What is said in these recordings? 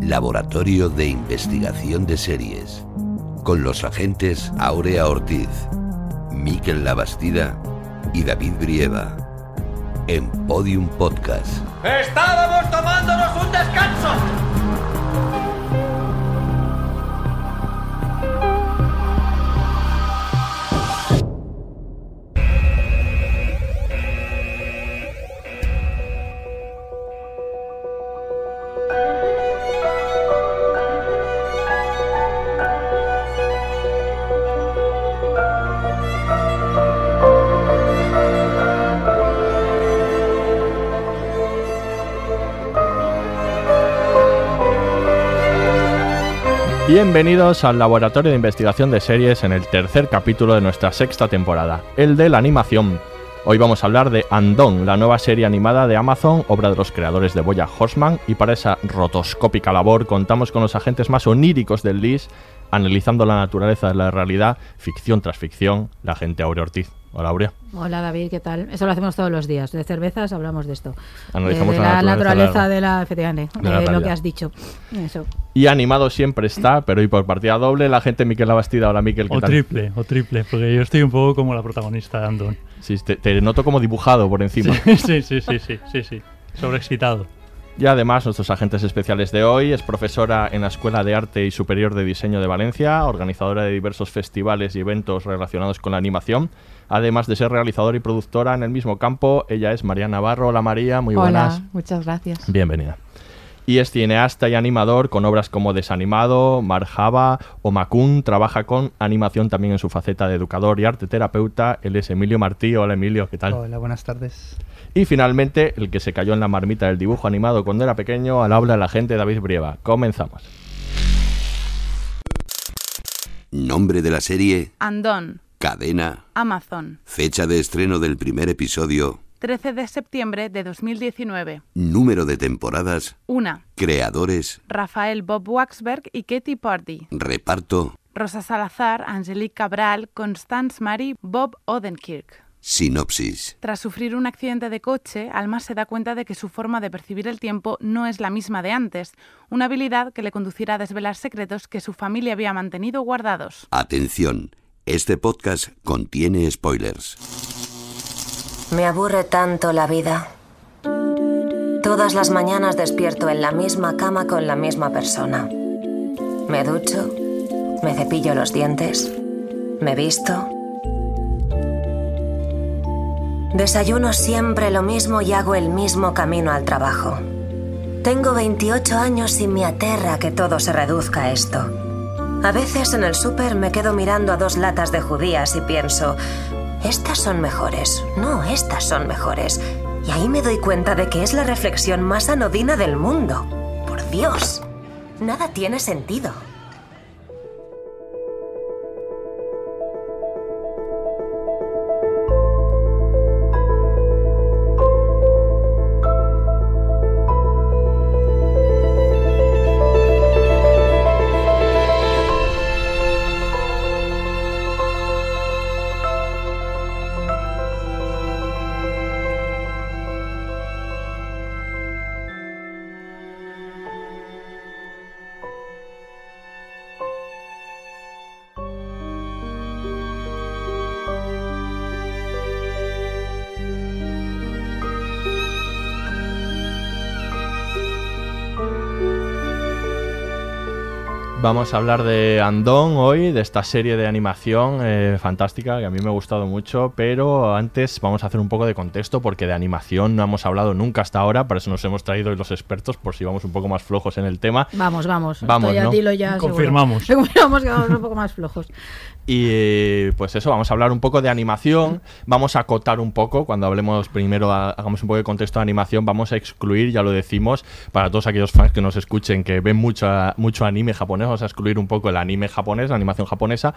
Laboratorio de Investigación de Series. Con los agentes Aurea Ortiz, Miquel Labastida y David Brieva. En Podium Podcast. Estábamos tomándonos un descanso. Bienvenidos al Laboratorio de Investigación de Series en el tercer capítulo de nuestra sexta temporada, el de la animación. Hoy vamos a hablar de Andon, la nueva serie animada de Amazon, obra de los creadores de Boya Horseman, y para esa rotoscópica labor contamos con los agentes más oníricos del LIS, analizando la naturaleza de la realidad, ficción tras ficción, la agente Aurea Ortiz. Hola Aurea. Hola David, ¿qué tal? Eso lo hacemos todos los días. De cervezas hablamos de esto. Analizamos Eh, de la la, naturaleza naturaleza de de la, efectivamente, de la eh, lo que has dicho. Eso. Y animado siempre está, pero hoy por partida doble, la agente Miquel Labastida. Hola Miquel, ¿qué O tal? triple, o triple, porque yo estoy un poco como la protagonista de Andon. Sí, te, te noto como dibujado por encima. Sí, sí, sí, sí, sí, sí. Sobreexcitado. Y además, nuestros agentes especiales de hoy es profesora en la Escuela de Arte y Superior de Diseño de Valencia, organizadora de diversos festivales y eventos relacionados con la animación. Además de ser realizadora y productora en el mismo campo, ella es María Navarro. Hola María, muy buenas. muchas gracias. Bienvenida. Y es cineasta y animador con obras como Desanimado, Marjava o Macún. Trabaja con animación también en su faceta de educador y arte terapeuta. Él es Emilio Martí. Hola Emilio, ¿qué tal? Hola, buenas tardes. Y finalmente, el que se cayó en la marmita del dibujo animado cuando era pequeño, al habla la gente David Brieva. Comenzamos. Nombre de la serie, Andón, cadena, Amazon, fecha de estreno del primer episodio, 13 de septiembre de 2019. número de temporadas, Una, creadores, Rafael Bob Waxberg y Katie Party. reparto, Rosa Salazar, Angelique Cabral, Constance Mary, Bob Odenkirk. sinopsis. Tras sufrir un accidente de coche, Alma se da cuenta de que su forma de percibir el tiempo no es la misma de antes, una habilidad que le conducirá a desvelar secretos que su familia había mantenido guardados. Atención, este podcast contiene spoilers. Me aburre tanto la vida. Todas las mañanas despierto en la misma cama con la misma persona. Me ducho, me cepillo los dientes, me visto. Desayuno siempre lo mismo y hago el mismo camino al trabajo. Tengo 28 años y me aterra que todo se reduzca a esto. A veces en el súper me quedo mirando a dos latas de judías y pienso, estas son mejores, no, estas son mejores. Y ahí me doy cuenta de que es la reflexión más anodina del mundo. Por Dios, nada tiene sentido. Vamos a hablar de Andón hoy, de esta serie de animación eh, fantástica que a mí me ha gustado mucho, pero antes vamos a hacer un poco de contexto porque de animación no hemos hablado nunca hasta ahora, por eso nos hemos traído hoy los expertos por si vamos un poco más flojos en el tema. Vamos, vamos. Vamos, Esto ya ¿no? dilo ya. seguro. Confirmamos. Confirmamos que vamos un poco más flojos. Y eh, pues eso, vamos a hablar un poco de animación, vamos a acotar un poco, cuando hablemos primero, a- hagamos un poco de contexto de animación, vamos a excluir, ya lo decimos, para todos aquellos fans que nos escuchen, que ven mucho, mucho anime japonés, vamos a excluir un poco el anime japonés, la animación japonesa,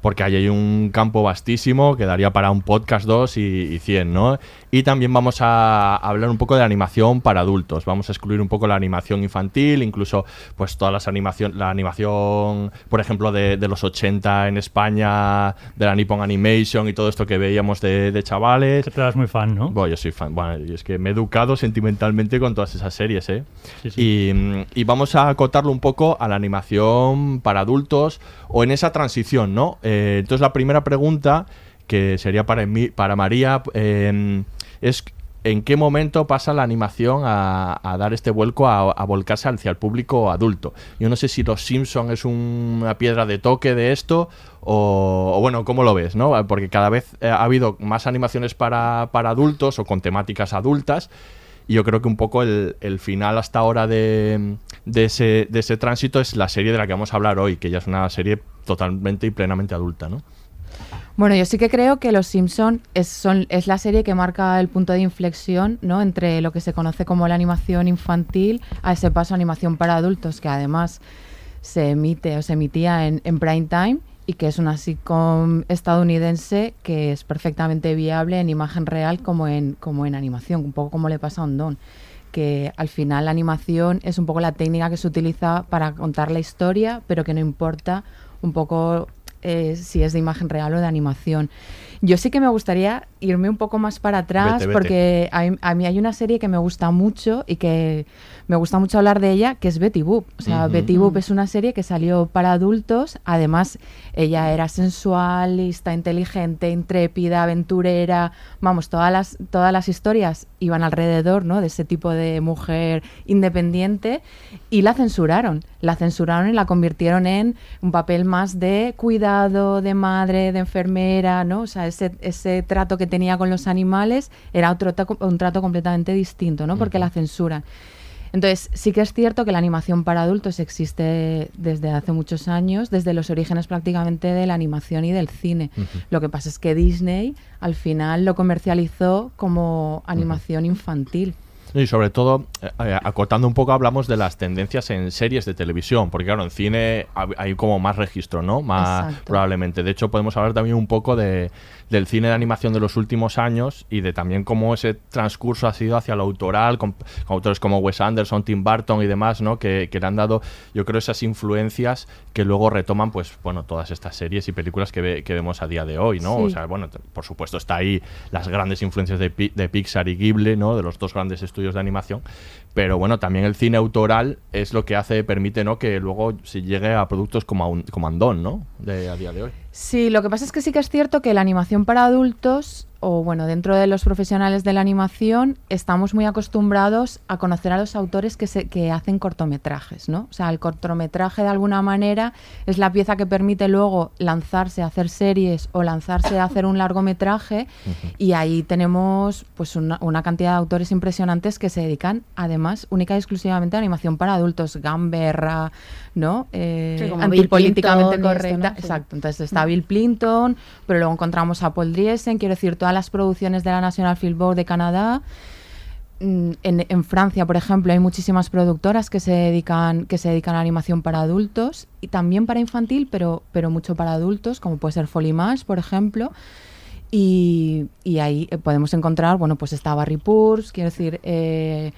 porque ahí hay un campo vastísimo que daría para un podcast 2 y, y 100, ¿no? Y también vamos a hablar un poco de animación para adultos. Vamos a excluir un poco la animación infantil, incluso pues todas las animación, la animación, por ejemplo, de, de los 80 en España, de la Nippon Animation y todo esto que veíamos de, de chavales. Que te das muy fan, ¿no? Bueno, yo soy fan. Bueno, es que me he educado sentimentalmente con todas esas series, ¿eh? Sí, sí. Y, y vamos a acotarlo un poco a la animación para adultos o en esa transición, ¿no? Eh, entonces la primera pregunta, que sería para, María, eh, es en qué momento pasa la animación a, dar este vuelco a, volcarse hacia el público adulto. Yo no sé si Los Simpson es un- una piedra de toque de esto o, bueno, ¿cómo lo ves? ¿no? Porque cada vez eh, ha habido más animaciones para, para adultos o con temáticas adultas. Y yo creo que un poco el, el final hasta ahora de, de ese, de ese tránsito es la serie de la que vamos a hablar hoy, que ya es una serie totalmente y plenamente adulta, ¿no? Bueno, yo sí que creo que Los Simpson es, son, es la serie que marca el punto de inflexión ¿no? entre lo que se conoce como la animación infantil a ese paso a animación para adultos, que además se emite o se emitía en, en prime time y que es una sitcom estadounidense que es perfectamente viable en imagen real como en, como en animación, un poco como le pasa a Ondón que al final la animación es un poco la técnica que se utiliza para contar la historia, pero que no importa un poco eh, si es de imagen real o de animación. Yo sí que me gustaría irme un poco más para atrás Vete, vete. porque a, a mí hay una serie que me gusta mucho y que me gusta mucho hablar de ella, que es Betty Boop. O sea. Betty Boop es una serie que salió para adultos. Además, ella era sensual, lista, inteligente, intrépida, aventurera. Vamos, todas las, todas las historias iban alrededor ¿no? de ese tipo de mujer independiente y la censuraron. La censuraron y la convirtieron en un papel más de cuidado, de madre, de enfermera, ¿no? O sea, ese, ese trato que tenía con los animales era otro un trato completamente distinto, ¿no? Porque la censuran. Entonces, sí que es cierto que la animación para adultos existe desde hace muchos años, desde los orígenes prácticamente de la animación y del cine. Ujú. Lo que pasa es que Disney al final lo comercializó como animación infantil. Y sobre todo, eh, eh, acotando un poco, hablamos de las tendencias en series de televisión, porque claro, en cine hay como más registro, ¿no? Más Exacto. probablemente. De hecho, podemos hablar también un poco de, del cine de animación de los últimos años y de también cómo ese transcurso ha sido hacia lo autoral, con, con autores como Wes Anderson, Tim Burton y demás, ¿no? Que, que le han dado, yo creo, esas influencias que luego retoman, pues, bueno, todas estas series y películas que, ve- que vemos a día de hoy, ¿no? Sí. O sea, bueno, por supuesto está ahí las grandes influencias de, de Pixar y Ghibli, ¿no? De los dos grandes estudios de animación. Pero bueno, también el cine autoral es lo que hace, permite, ¿no? Que luego se llegue a productos como, un- como Andón, ¿no? De, a día de hoy. Sí, lo que pasa es que sí que es cierto que la animación para adultos, o bueno, dentro de los profesionales de la animación, estamos muy acostumbrados a conocer a los autores que, se, que hacen cortometrajes, ¿no? O sea, el cortometraje de alguna manera es la pieza que permite luego lanzarse a hacer series o lanzarse a hacer un largometraje y ahí tenemos pues una, una cantidad de autores impresionantes que se dedican además única y exclusivamente a animación para adultos, Gamberra, ¿no? Eh, Sí, como Bill antipolíticamente Clinton y esto, correcta, exacto. Entonces está Bill Clinton, pero luego encontramos a Paul Driesen, quiero decir, todas las producciones de la National Film Board de Canadá. Mm, En, en Francia, por ejemplo, hay muchísimas productoras que se dedican que se dedican a animación para adultos y también para infantil, pero pero mucho para adultos, como puede ser Folimash, por ejemplo. Y, y ahí eh, podemos encontrar, bueno, pues está Barry Purs, quiero decir, eh,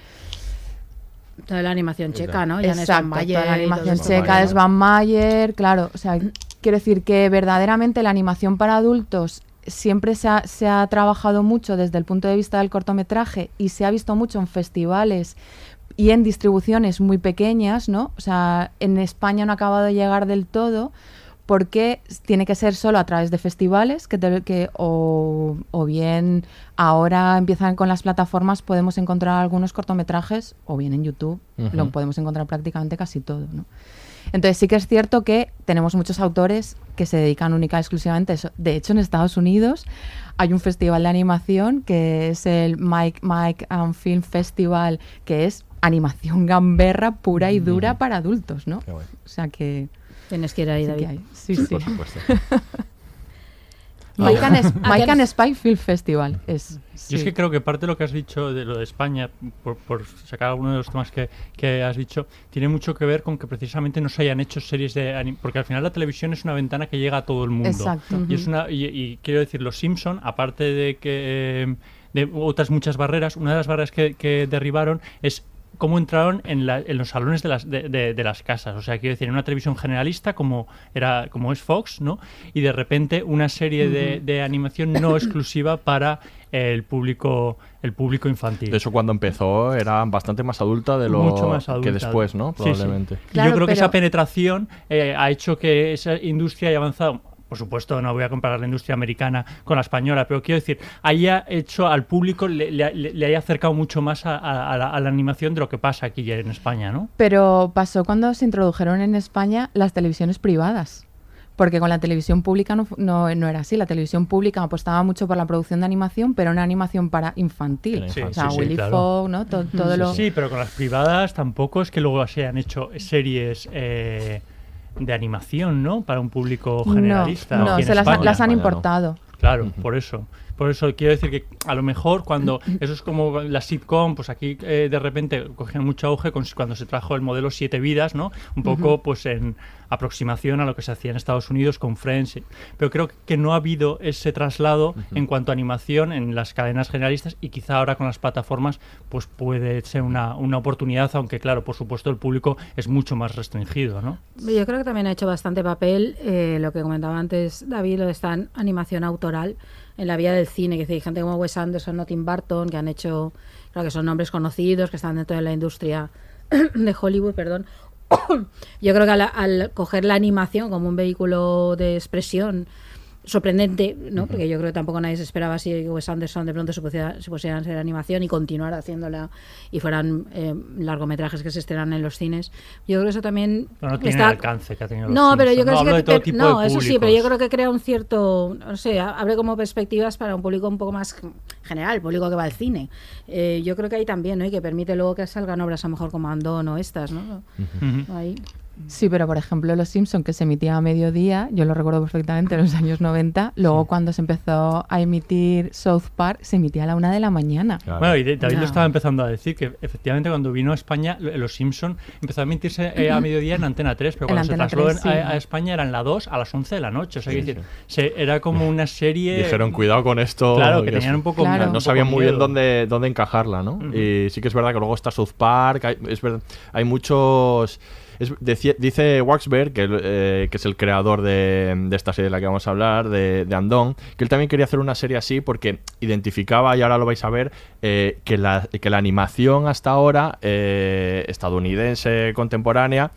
Toda la animación checa, ¿no? Exacto, Van toda la Mayer animación checa es Van Mayer, claro. O sea, quiero decir que verdaderamente la animación para adultos siempre se ha, se ha trabajado mucho desde el punto de vista del cortometraje y se ha visto mucho en festivales y en distribuciones muy pequeñas, ¿no? O sea, en España no ha acabado de llegar del todo porque tiene que ser solo a través de festivales que, te- que o, o bien ahora empiezan con las plataformas podemos encontrar algunos cortometrajes o bien en YouTube lo podemos encontrar prácticamente casi todo ¿no? Entonces sí que es cierto que tenemos muchos autores que se dedican única y exclusivamente a eso de hecho en Estados Unidos hay un festival de animación que es el Mike Mike and Film Festival que es animación gamberra pura y dura para adultos ¿no? o sea que Tienes que ir ahí, David. Sí, sí. por supuesto. Mike and, Ah, que- and Spy Film Festival. Es, Yo es sí. que creo que parte de lo que has dicho de lo de España, por, por sacar alguno de los temas que, que has dicho, tiene mucho que ver con que precisamente no se hayan hecho series de anime, porque al final la televisión es una ventana que llega a todo el mundo. Exacto. Y es una y, y quiero decir, los Simpson, aparte de que eh, de otras muchas barreras, una de las barreras que, que derribaron es cómo entraron en, la- en los salones de las, de, de- de las casas. O sea, quiero decir, en una televisión generalista como, era, como es Fox, ¿no? Y de repente una serie de, de animación no exclusiva para el público, el público infantil. De hecho, cuando empezó era bastante más adulta de lo Mucho más que después, ¿no? Sí, sí. Probablemente. Y Claro, Yo creo que esa penetración eh, ha hecho que esa industria haya avanzado. Por supuesto, no voy a comparar la industria americana con la española, pero quiero decir, haya hecho al público, le, le- le- le haya acercado mucho más a, a- a la, a la animación de lo que pasa aquí en España, ¿no? Pero pasó cuando se introdujeron en España las televisiones privadas. Porque con la televisión pública no, fu- no, no era así. La televisión pública apostaba mucho por la producción de animación, pero una animación para infantil. Sí, o sea, sí, sí, Willy claro. Fogg, ¿no? To- todo lo... Sí, pero con las privadas tampoco es que luego se hayan hecho series eh, de animación, ¿no? Para un público generalista. No, no se las, España. las han importado. Claro, por eso. Por eso quiero decir que a lo mejor cuando eso es como la sitcom, pues aquí eh, de repente cogió mucho auge con- cuando se trajo el modelo Siete Vidas, ¿no? Un poco pues en aproximación a lo que se hacía en Estados Unidos con Friends. y- Pero creo que no ha habido ese traslado en cuanto a animación en las cadenas generalistas y quizá ahora con las plataformas pues puede ser una, una oportunidad, aunque claro, por supuesto el público es mucho más restringido, ¿no? Yo creo que también ha hecho bastante papel eh, lo que comentaba antes David, lo de esta animación autoral en la vida del cine, que hay gente como Wes Anderson o Tim Burton que han hecho, creo que son nombres conocidos, que están dentro de la industria de Hollywood, perdón. Yo creo que al, al coger la animación como un vehículo de expresión sorprendente, ¿no? Porque yo creo que tampoco nadie se esperaba si Wes Anderson de pronto se, pusiera, se pusieran hacer animación y continuar haciéndola y fueran eh, largometrajes que se estrenan en los cines. Yo creo que eso también Pero no tiene está- el alcance que ha tenido los no, pero yo creo No, que no, eso sí, pero yo creo que crea un cierto, no sé, abre como perspectivas para un público un poco más general, el público que va al cine. Eh, yo creo que ahí también, ¿no? Y que permite luego que salgan obras a lo mejor como Andón o estas, ¿no? Ahí. Sí, pero por ejemplo Los Simpson que se emitía a mediodía, yo lo recuerdo perfectamente en los años 90, luego cuando se empezó a emitir South Park se emitía a la una de la mañana. Claro. Bueno, y David No. lo estaba empezando a decir, que efectivamente cuando vino a España, lo- Los Simpson empezó a emitirse eh, a mediodía en Antena 3, pero cuando se trasladó 3, en- a, sí. a España eran la 2 a las 11 de la noche. O sea, Sí, decir, se- era como una serie... Dijeron, cuidado con esto. Claro, que tenían un poco... Claro. un no poco sabían muy bien dónde, dónde encajarla, ¿no? Ujú. Y sí que es verdad que luego está South Park, hay, es verdad, hay muchos... dice Waxberg, que, eh, que es el creador de, esta serie de la que vamos a hablar, de, de que él también quería hacer una serie así porque identificaba, y ahora lo vais a ver, eh, que, la, animación hasta ahora, eh, estadounidense, contemporánea,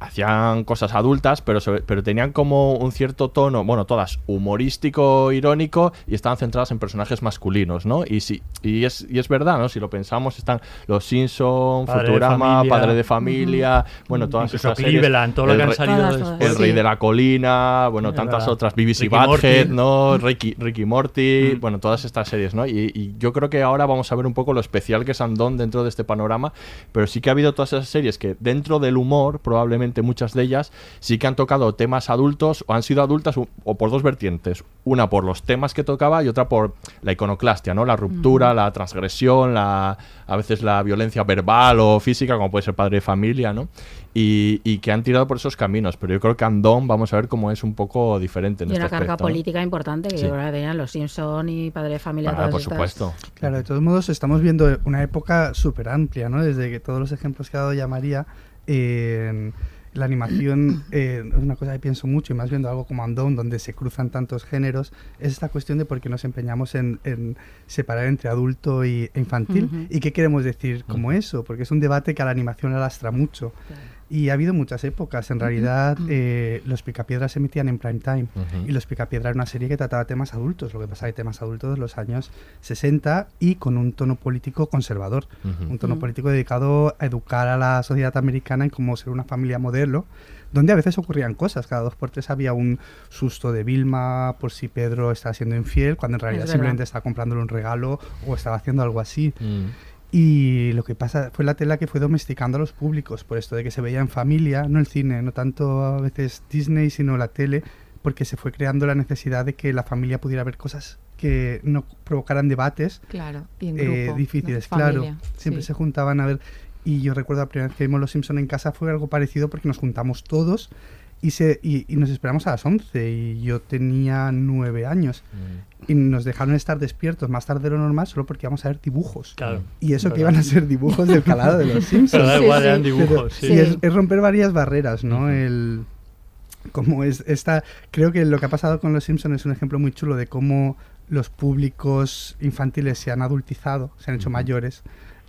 hacían cosas adultas, pero, sobre- pero tenían como un cierto tono, bueno, todas humorístico, irónico, y estaban centradas en personajes masculinos, ¿no? Y sí, y es, y es verdad, ¿no? Si lo pensamos, están Los Simpson, Padre Futurama. Padre de Familia, bueno, todas series. Cleveland, todo lo El que han re- salido Todas, después. todas. el Rey de la Colina, bueno, Es tantas verdad. otras, BBC Ricky Badhead. ¿no? Ricky, Ricky Morty, Mm. bueno, todas estas series, ¿no? Y, y yo creo que ahora vamos a ver un poco lo especial que es Andón dentro de este panorama, pero sí que ha habido todas esas series que dentro del humor, probablemente muchas de ellas, sí que han tocado temas adultos o han sido adultas o, o por dos vertientes. Una por los temas que tocaba y otra por la iconoclastia, ¿no? La ruptura, la transgresión, la, a veces la violencia verbal o física, como puede ser padre de familia, ¿no? Y, y que han tirado por esos caminos, pero yo creo que Andón vamos a ver cómo es un poco diferente en Y este una carga aspecto, ¿no? política importante, que Sí. yo creo que tenían los Simpson y Padre de Familia. Ah, por estas. supuesto. Claro, de todos modos estamos viendo una época súper amplia, ¿no? Desde que todos los ejemplos que ha dado ya María, eh, la animación eh, es una cosa que pienso mucho, y más viendo algo como Andón, donde se cruzan tantos géneros, es esta cuestión de por qué nos empeñamos en, en separar entre adulto y, e infantil, y qué queremos decir como eso, porque es un debate que a la animación le lastra mucho. Y ha habido muchas épocas. En realidad, eh, los Picapiedras se emitían en prime time. Y Los Picapiedra era una serie que trataba temas adultos. Lo que pasa es que temas adultos de los años 60 y con un tono político conservador. Un tono Mm. político dedicado a educar a la sociedad americana en cómo ser una familia modelo, donde a veces ocurrían cosas. Cada dos por tres había un susto de Vilma por si Pedro estaba siendo infiel, cuando en realidad simplemente estaba comprándole un regalo o estaba haciendo algo así. Y lo que pasa fue la tela que fue domesticando a los públicos, por esto de que se veía en familia, no el cine, no tanto a veces Disney, sino la tele, porque se fue creando la necesidad de que la familia pudiera ver cosas que no provocaran debates Claro, y en eh, grupo, difíciles, ¿no? claro. Siempre sí. se juntaban a ver. Y yo recuerdo la primera vez que vimos Los Simpson en casa fue algo parecido porque nos juntamos todos y, se, y, y nos esperamos a las 11 y yo tenía nueve años. Y nos dejaron estar despiertos más tarde de lo normal solo porque íbamos a ver dibujos. Claro. Y eso que Verdad. iban a ser dibujos del calado de los Simpsons. Pero da igual, eran Pero- dibujos, sí. y es, es romper varias barreras, ¿no? El como es esta creo que lo que ha pasado con los Simpsons es un ejemplo muy chulo de cómo los públicos infantiles se han adultizado, se han hecho mayores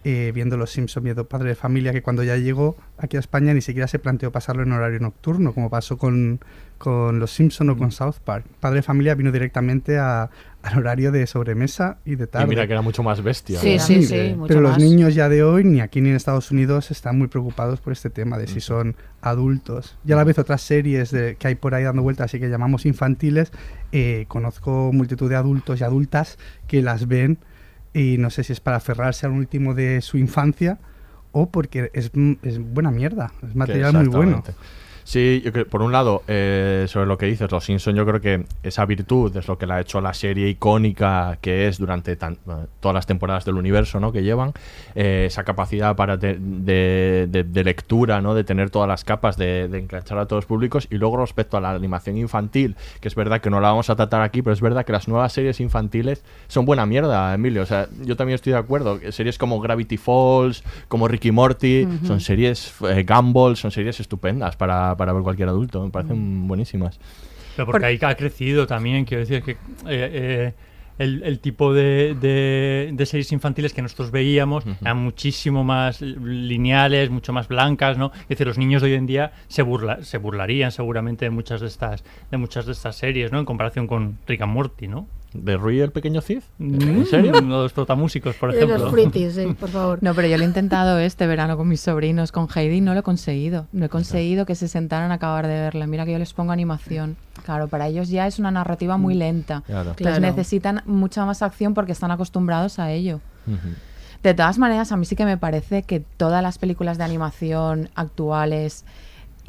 eh, viendo los Simpsons, viendo Padre de Familia, que cuando ya llegó aquí a España ni siquiera se planteó pasarlo en horario nocturno, como pasó con, con los Simpsons o con South Park. Padre de Familia vino directamente a- al horario de sobremesa y de tarde. Y mira que era mucho más bestia. Sí, ¿no? sí, sí, mucho Pero los más. niños ya de hoy, ni aquí ni en Estados Unidos, están muy preocupados por este tema de si son adultos. Y a la vez otras series de- que hay por ahí dando vueltas y que llamamos infantiles, eh, conozco multitud de adultos y adultas que las ven y no sé si es para aferrarse al último de su infancia o porque es, es buena mierda, es material muy bueno. Sí, yo creo- por un lado, eh, sobre lo que dices, Los Simpson, yo creo que esa virtud es lo que la ha hecho la serie icónica que es durante tan- bueno, todas las temporadas del universo ¿no? que llevan. Eh, esa capacidad para de, de- de lectura, ¿no? de tener todas las capas, de, enganchar a todos los públicos. Y luego respecto a la animación infantil, que es verdad que no la vamos a tratar aquí, pero es verdad que las nuevas series infantiles son buena mierda, Emilio. O sea, yo también estoy de acuerdo. Series como Gravity Falls, como Ricky Morty, son series eh, Gumball, son series estupendas para, para ver cualquier adulto. Me parecen buenísimas. Pero porque ahí ha crecido también, quiero decir que eh, eh, el, el tipo de, de- de series infantiles que nosotros veíamos eran muchísimo más lineales, mucho más blancas, ¿no? Es decir, los niños de hoy en día se burla, se burlarían seguramente de muchas de estas, de muchas de estas series, ¿no? En comparación con Rick and Morty, ¿no? ¿De Rui el pequeño Cid? Mm, ¿En serio? Los protamúsicos, por De ejemplo. los fruitis, sí, por favor. No, pero yo lo he intentado este verano con mis sobrinos, con Heidi, y no lo he conseguido. No he conseguido que se sentaran a acabar de verla. Mira que yo les pongo animación. Claro, para ellos ya es una narrativa muy lenta. Claro. Entonces Claro. necesitan mucha más acción porque están acostumbrados a ello. De todas maneras, a mí sí que me parece que todas las películas de animación actuales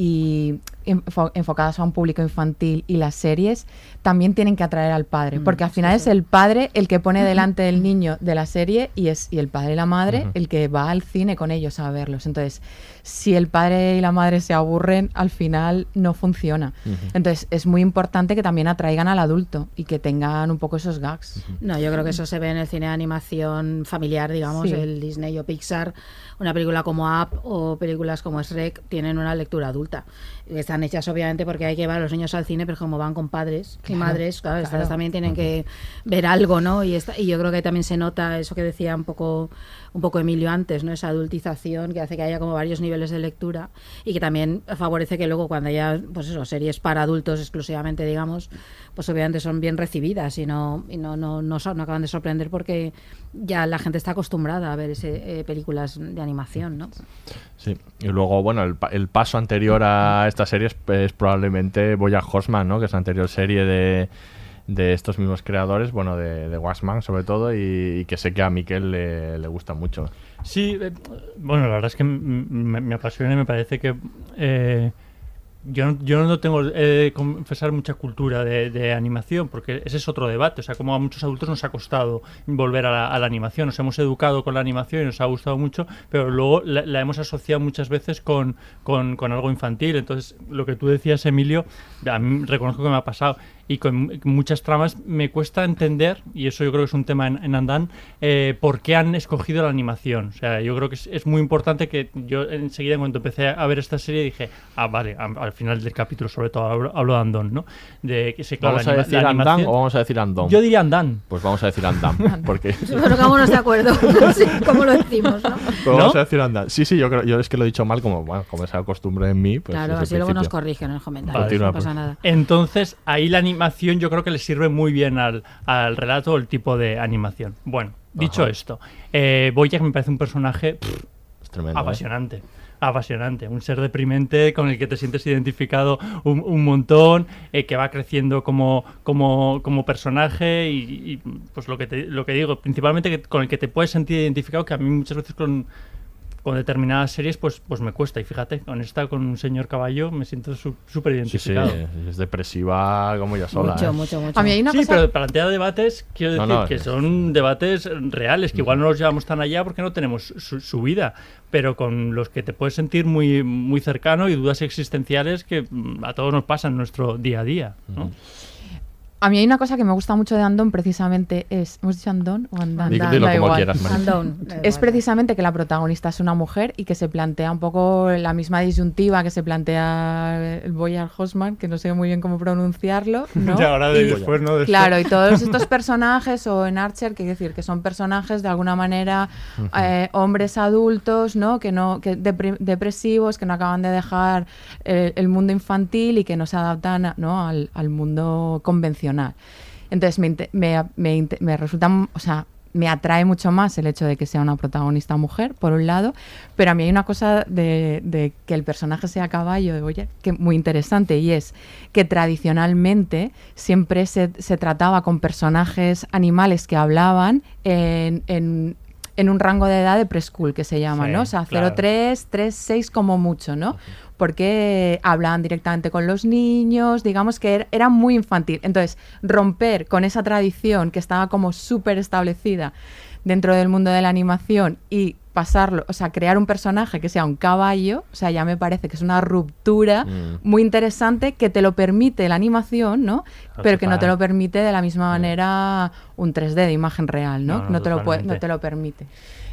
y enfo- enfocadas a un público infantil y las series también tienen que atraer al padre, Mm, porque al sí, final sí. es el padre el que pone delante del niño de la serie y es y el padre y la madre Ujú. el que va al cine con ellos a verlos. Entonces, si el padre y la madre se aburren, al final no funciona. Ujú. Entonces, es muy importante que también atraigan al adulto y que tengan un poco esos gags. No, yo creo que eso se ve en el cine de animación familiar, digamos, Sí. el Disney o Pixar. Una película como Up o películas como Shrek tienen una lectura adulta. Están hechas obviamente porque hay que llevar a los niños al cine, pero como van con padres y madres, claro, estas claro. también tienen que ver algo, ¿no? Y, esta- y yo creo que también se nota eso que decía un poco, un poco Emilio antes, ¿no? Esa adultización que hace que haya como varios niveles de lectura y que también favorece que luego cuando haya, pues eso, series para adultos exclusivamente, digamos, pues obviamente son bien recibidas y no, y no, no, no, no acaban de sorprender porque ya la gente está acostumbrada a ver ese, eh, películas de animación, ¿no? Sí, y luego, bueno, el, el paso anterior a esta serie es, es probablemente Boya Horseman, ¿no? Que es la anterior serie de, de estos mismos creadores, bueno, de, de Waxman sobre todo, y, que sé que a Miquel le, le gusta mucho. Sí, eh, bueno, la verdad es que me, me apasiona y me parece que eh, yo, yo no tengo, he de confesar, mucha cultura de, de animación, porque ese es otro debate. O sea, como a muchos adultos nos ha costado volver a la, animación. Nos hemos educado con la animación y nos ha gustado mucho, pero luego la, hemos asociado muchas veces con, con, con algo infantil. Entonces, lo que tú decías, Emilio, a mí reconozco que me ha pasado. Y con muchas tramas me cuesta entender, y eso yo creo que es un tema en, en Andan, eh, por qué han escogido la animación. O sea, yo creo que es, es muy importante que yo enseguida, cuando empecé a ver esta serie, dije, ah, vale, a- al final del capítulo, sobre todo, hablo, hablo de Andón, ¿no? De que se claro, ¿Vamos la a decir Andan o vamos a decir Andón? Yo diría Andan. Pues vamos a decir Andan, porque... Pero vámonos de acuerdo, sí, como lo decimos, ¿no? Pues ¿No? Vamos a decir Andan. Sí, sí, yo creo, yo es que lo he dicho mal, como, bueno, como esa costumbre en mí, pues claro, así luego nos corrigen en los comentarios, no pasa pues. nada. Entonces, ahí la animación yo creo que le sirve muy bien al, al relato, el tipo de animación. Bueno, dicho Ajá. esto, eh, Bojack me parece un personaje pff. ¿eh? apasionante. Apasionante, un ser deprimente con el que te sientes identificado un, un montón, eh, que va creciendo como, como, como personaje y, y, pues lo que, te- lo que digo, principalmente que- con el que te puedes sentir identificado, que a mí muchas veces con, con determinadas series pues, pues me cuesta. Y fíjate, con esta, con un señor caballo, me siento su- súper Sí, sí, identificado. es depresiva como ya sola. Mucho, ¿eh? mucho, mucho. A mí hay una sí, cosa... pero plantea debates, quiero decir, no, que es- son debates reales, que igual no los llevamos tan allá porque no tenemos su, su vida, pero con los que te puedes sentir muy, muy cercano y dudas existenciales que mm, a todos nos pasan en nuestro día a día. ¿no? A mí hay una cosa que me gusta mucho de Andón precisamente es... ¿Hemos dicho Andón o Andán? Dilo- Da como igual. quieras. Andón. Es precisamente que la protagonista es una mujer y que se plantea un poco la misma disyuntiva que se plantea el Boyar Hosman, que no sé muy bien cómo pronunciarlo, ¿no? Y ahora de Y- después, ¿no? De esto. Claro, y todos estos personajes, o en Archer, que decir que son personajes de alguna manera eh, hombres adultos, ¿no? Que no, que depre- depresivos, que no acaban de dejar eh, el mundo infantil y que no se adaptan ¿no? al, al mundo convencional. Entonces me, me, me resulta, o sea, me atrae mucho más el hecho de que sea una protagonista mujer, por un lado, pero a mí hay una cosa de, de que el personaje sea caballo de Boyer que muy interesante y es que tradicionalmente siempre se, se trataba con personajes animales que hablaban en, en- en un rango de edad de preschool que se llama, Sí, ¿no? O sea, claro. 0, 3, 3, 6 como mucho, ¿no? Porque hablaban directamente con los niños, digamos que era, era muy infantil. Entonces, romper con esa tradición que estaba como súper establecida dentro del mundo de la animación y pasarlo, o sea, crear un personaje que sea un caballo, o sea, ya me parece que es una ruptura Mm. muy interesante que te lo permite la animación, ¿no? Pero que no te lo permite de la misma manera un 3D de imagen real, ¿no? No, no, te lo puede- no totalmente. te lo permite.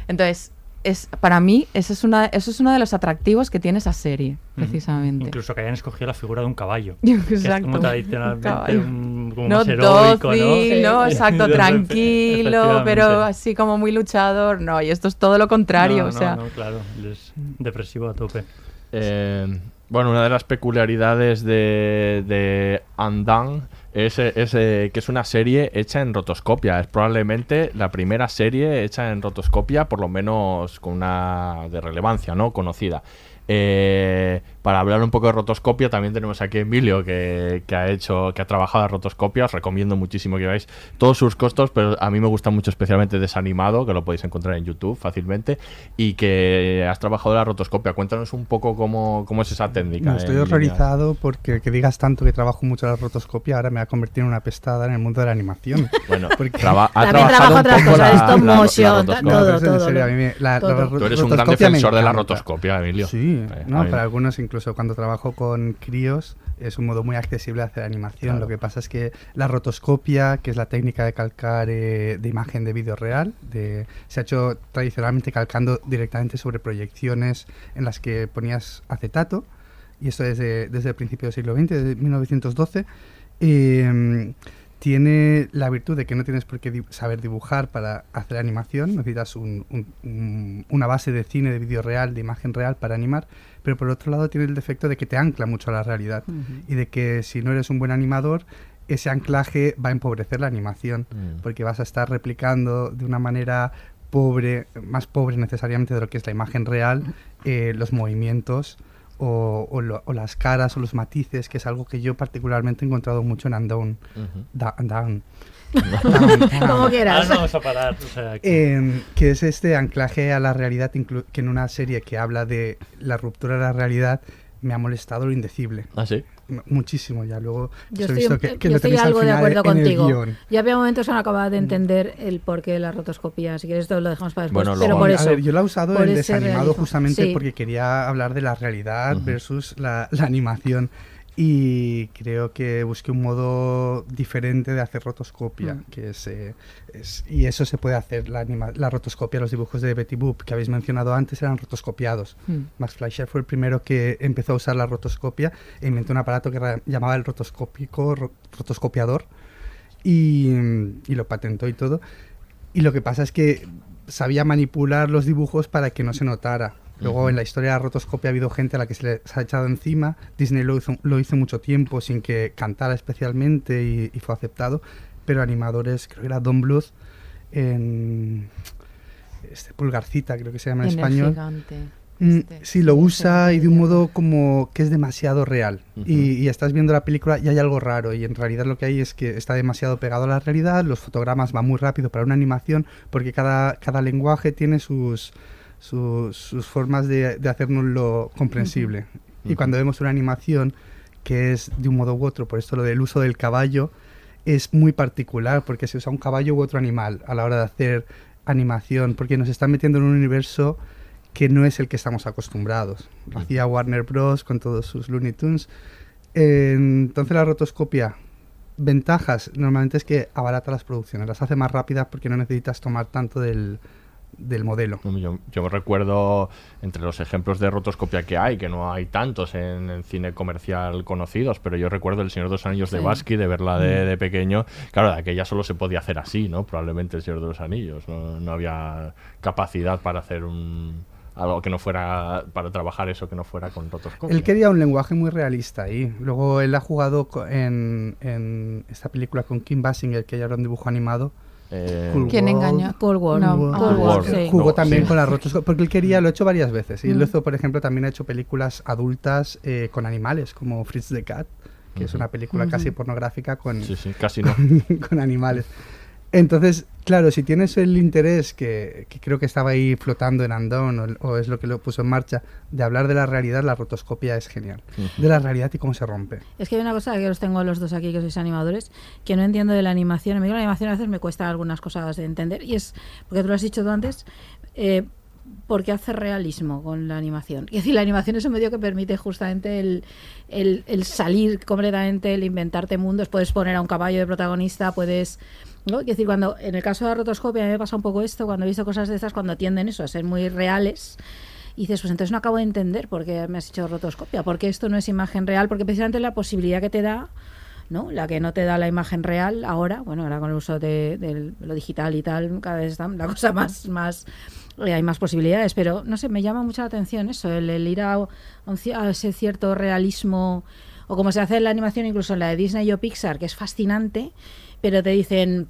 Entonces, es, para mí, eso es, una, eso es uno de los atractivos que tiene esa serie, precisamente. Incluso que hayan escogido la figura de un caballo. Que es Exacto. como tradicionalmente caballo. un, como No más heroico, ¿no? dócil, ¿no? Exacto, tranquilo, pero así como muy luchador. No, y esto es todo lo contrario, No, o sea... No, no, claro, es depresivo a tope. Eh, bueno, una de las peculiaridades de, de Undone es, que es una serie hecha en rotoscopia. Es probablemente la primera serie hecha en rotoscopia, por lo menos con una de relevancia, ¿no? Conocida. Eh, para hablar un poco de rotoscopia, también tenemos aquí a Emilio que, que ha hecho, que ha trabajado en rotoscopia. Os recomiendo muchísimo que veáis todos sus costos, pero a mí me gusta mucho especialmente desanimado, que lo podéis encontrar en YouTube fácilmente, y que has trabajado en la rotoscopia. Cuéntanos un poco cómo, cómo es esa técnica. No, estoy horrorizado porque que digas tanto que trabajo mucho en la rotoscopia ahora me va a convertir en una pestada en el mundo de la animación. Bueno, Porque- traba- ha También un otras cosas, la- stop motion, todo, todo, a Tú eres un gran defensor de la rotoscopia, Emilio. Sí, Eh, no, a para algunos incluso cuando trabajo con críos es un modo muy accesible de hacer animación. Claro. Lo que pasa es que la rotoscopia, que es la técnica de calcar eh, de imagen de vídeo real, de, se ha hecho tradicionalmente calcando directamente sobre proyecciones en las que ponías acetato, y esto desde, desde el principio del siglo XX, desde 1912. eh, tiene la virtud de que no tienes por qué di- saber dibujar para hacer animación, necesitas un- un- un- una base de cine, de vídeo real, de imagen real para animar, pero por otro lado tiene el defecto de que te ancla mucho a la realidad y de que si no eres un buen animador, ese anclaje va a empobrecer la animación, Mm. porque vas a estar replicando de una manera pobre, más pobre necesariamente de lo que es la imagen real, eh, los movimientos o, o lo- o las caras o los matices, que es algo que yo particularmente he encontrado mucho en Undown. Da- Undown. Como Ahora quieras. no vamos a parar. o sea, que- Em, que es este anclaje a la realidad, que en una serie que habla de la ruptura de la realidad me ha molestado lo indecible. ¿Ah, sí? Muchísimo, ya luego Yo estoy, visto que, que yo lo estoy tenéis al algo de acuerdo el contigo. Ya había momentos en acababa de entender el porqué de la rotoscopía. Si quieres, esto lo dejamos para después. Bueno, pero por A eso. ver, yo lo he usado ese desanimado realismo. justamente Sí. porque quería hablar de la realidad versus la, la animación. Y creo que busqué un modo diferente de hacer rotoscopia, Mm. que es, eh, es- y eso se puede hacer, la, anima- la rotoscopia, los dibujos de Betty Boop que habéis mencionado antes eran rotoscopiados. Mm. Max Fleischer fue el primero que empezó a usar la rotoscopia e inventó un aparato que llamaba el rotoscópico, ro- rotoscopiador, y, y lo patentó y todo. Y lo que pasa es que sabía manipular los dibujos para que no se notara. Luego en la historia de la rotoscopia ha habido gente a la que se les ha echado encima. Disney lo hizo, lo hizo mucho tiempo sin que cantara especialmente y, y fue aceptado. Pero animadores, creo que era Don Bluth en este Pulgarcita, creo que se llama en, En español. gigante. Mm, Este, sí, lo usa y de un modo como que es demasiado real. Ujú. y, y estás viendo la película y hay algo raro. Y en realidad lo que hay es que está demasiado pegado a la realidad. Los fotogramas van muy rápido para una animación porque cada, cada lenguaje tiene sus, su- sus formas de, de hacernoslo comprensible. Y cuando vemos una animación que es de un modo u otro, por esto lo del uso del caballo es muy particular, porque se usa un caballo u otro animal a la hora de hacer animación, porque nos están metiendo en un universo que no es el que estamos acostumbrados. Lo hacía Warner Bros. con todos sus Looney Tunes. Eh, entonces la rotoscopia, ventajas, normalmente es que abarata las producciones, las hace más rápidas porque no necesitas tomar tanto del, del modelo. Yo, yo recuerdo entre los ejemplos de rotoscopia que hay, que no hay tantos en el cine comercial conocidos, pero yo recuerdo El Señor de los Anillos de Sí. Basqui, de verla de, Mm. de pequeño. Claro, de aquella solo se podía hacer así, ¿no? Probablemente El Señor de los Anillos. No, no había capacidad para hacer un algo que no fuera, para trabajar eso que no fuera con rotoscopia. Él quería un lenguaje muy realista ahí. Luego él ha jugado en, en esta película con Kim Basinger, que ya era un dibujo animado. Eh, Cool ¿Quién World. engañó? Cold War. No, Cold War, War. sí. Jugó No, también sí. con la rotoscopia, porque él quería, lo ha hecho varias veces. Y él Mm. lo hizo, por ejemplo, también ha hecho películas adultas eh, con animales, como Fritz the Cat, que es Ujú. una película Ujú. casi pornográfica con, Sí, sí, casi no. con animales. Entonces, claro, si tienes el interés que, que creo que estaba ahí flotando en Andón o, o es lo que lo puso en marcha, de hablar de la realidad, la rotoscopia es genial. De la realidad y cómo se rompe. Es que hay una cosa que os tengo los dos aquí, que sois animadores, que no entiendo de la animación. A mí la animación a veces me cuesta algunas cosas de entender. Y es, porque tú lo has dicho tú antes, eh, porque hace realismo con la animación. Es decir, la animación es un medio que permite justamente el, el- el salir completamente, el inventarte mundos. Puedes poner a un caballo de protagonista, puedes... Es decir, cuando en el caso de la rotoscopia a mí me pasa un poco esto, cuando he visto cosas de estas, cuando tienden eso, a ser muy reales, y dices, pues entonces no acabo de entender por qué me has hecho rotoscopia, porque esto no es imagen real, porque precisamente la posibilidad que te da, ¿no? La que no te da la imagen real ahora, bueno, ahora con el uso de, lo digital y tal, cada vez está la cosa más, más eh, hay más posibilidades, pero no sé, me llama mucho la atención eso, el, ir a, un ci- a ese cierto realismo, o como se hace en la animación, incluso en la de Disney o Pixar, que es fascinante, pero te dicen,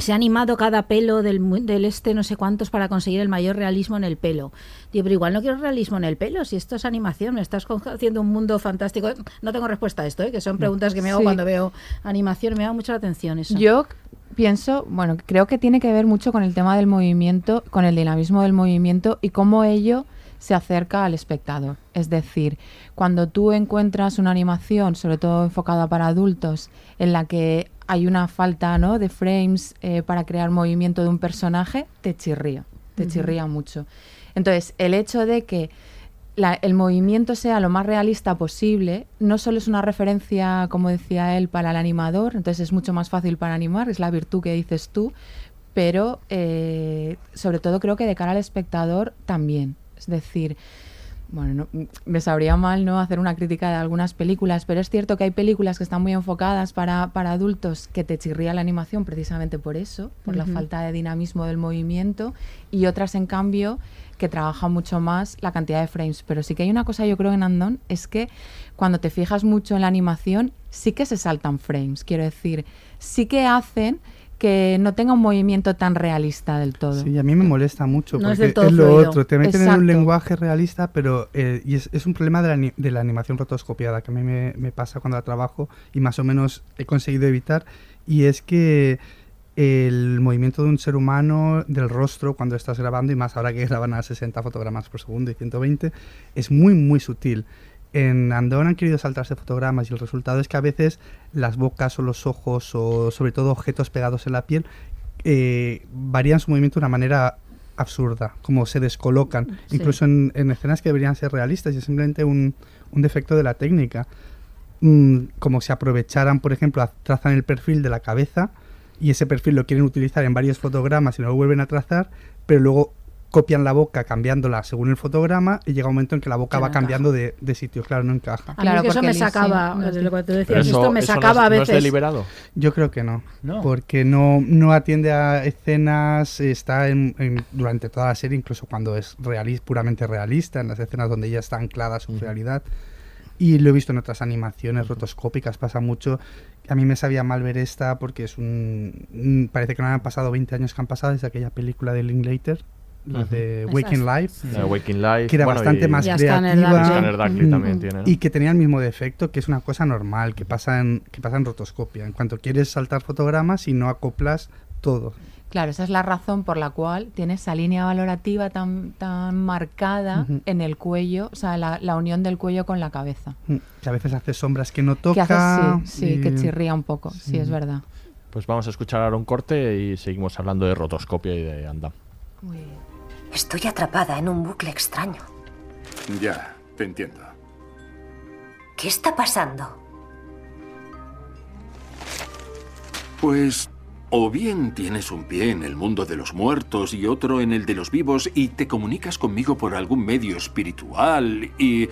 se ha animado cada pelo del, del este no sé cuántos para conseguir el mayor realismo en el pelo. Digo, pero igual no quiero realismo en el pelo, si esto es animación, me estás haciendo un mundo fantástico. No tengo respuesta a esto, ¿eh? que son preguntas que me hago Sí. cuando veo animación, me da mucho la atención eso. Yo pienso, bueno, creo que tiene que ver mucho con el tema del movimiento, con el dinamismo del movimiento y cómo ello se acerca al espectador. Es decir, cuando tú encuentras una animación, sobre todo enfocada para adultos, en la que hay una falta ¿no? de frames eh, para crear movimiento de un personaje, te chirría, te chirría mucho. Entonces, el hecho de que la- el movimiento sea lo más realista posible, no solo es una referencia, como decía él, para el animador, entonces es mucho más fácil para animar, es la virtud que dices tú, pero eh, sobre todo creo que de cara al espectador también. Es decir, bueno, no- me sabría mal no hacer una crítica de algunas películas, pero es cierto que hay películas que están muy enfocadas para, para adultos que te chirría la animación precisamente por eso, por la falta de dinamismo del movimiento, y otras, en cambio, que trabajan mucho más la cantidad de frames. Pero sí que hay una cosa, yo creo, en Andon, es que cuando te fijas mucho en la animación, sí que se saltan frames. Quiero decir, sí que hacen que no tenga un movimiento tan realista del todo. Sí, a mí me molesta mucho No es porque del todo es lo fluido. otro. Te meten en un lenguaje realista, pero eh, y es, es un problema de la, de la animación rotoscopiada que a mí me, me pasa cuando la trabajo y más o menos he conseguido evitar. Y es que el movimiento de un ser humano, del rostro, cuando estás grabando, y más ahora que graban a 60 fotogramas por segundo y 120, es muy, muy sutil. En Andón han querido saltarse fotogramas y el resultado es que a veces las bocas o los ojos o sobre todo objetos pegados en la piel eh, varían su movimiento de una manera absurda, como se descolocan, Sí. incluso en, en escenas que deberían ser realistas y es simplemente un, un defecto de la técnica. Mm, como si aprovecharan, por ejemplo, a- trazan el perfil de la cabeza y ese perfil lo quieren utilizar en varios fotogramas y lo vuelven a trazar, pero luego copian la boca cambiándola según el fotograma y llega un momento en que la boca Que no va encaja. cambiando de, de sitio, claro, no encaja. A mí Claro, que eso me sacaba, de lo que tú Pero decías, eso, esto me eso no sacaba es- a ¿no es veces. deliberado? Yo creo que no, No. porque no, no atiende a escenas, está en, en- durante toda la serie, incluso cuando es realis- puramente realista, en las escenas donde ya está anclada su Ujú. realidad. Y lo he visto en otras animaciones rotoscópicas, pasa mucho. A mí me sabía mal ver esta porque es un... un- Parece que no han pasado 20 años que han pasado desde aquella película de Linklater, la de Eh, Waking Life. que era bueno, bastante y- más Y creativa. Darkly. Scanner Darkly Mm. también tiene, ¿no? Y que tenía el mismo defecto, que es una cosa normal, que pasa en, que pasa en rotoscopia. En cuanto quieres saltar fotogramas y no acoplas todo. Claro, esa es la razón por la cual tiene esa línea valorativa tan, tan marcada en el cuello, o sea, la, la unión del cuello con la cabeza. Que a veces hace sombras que no Que toca. hace, sí, sí, que chirría un poco, sí, sí. es verdad. Pues vamos a escuchar ahora un corte y seguimos hablando de rotoscopia y de Andam. Estoy atrapada en un bucle extraño. Ya, te entiendo. ¿Qué está pasando? Pues o bien tienes un pie en el mundo de los muertos y otro en el de los vivos y te comunicas conmigo por algún medio espiritual y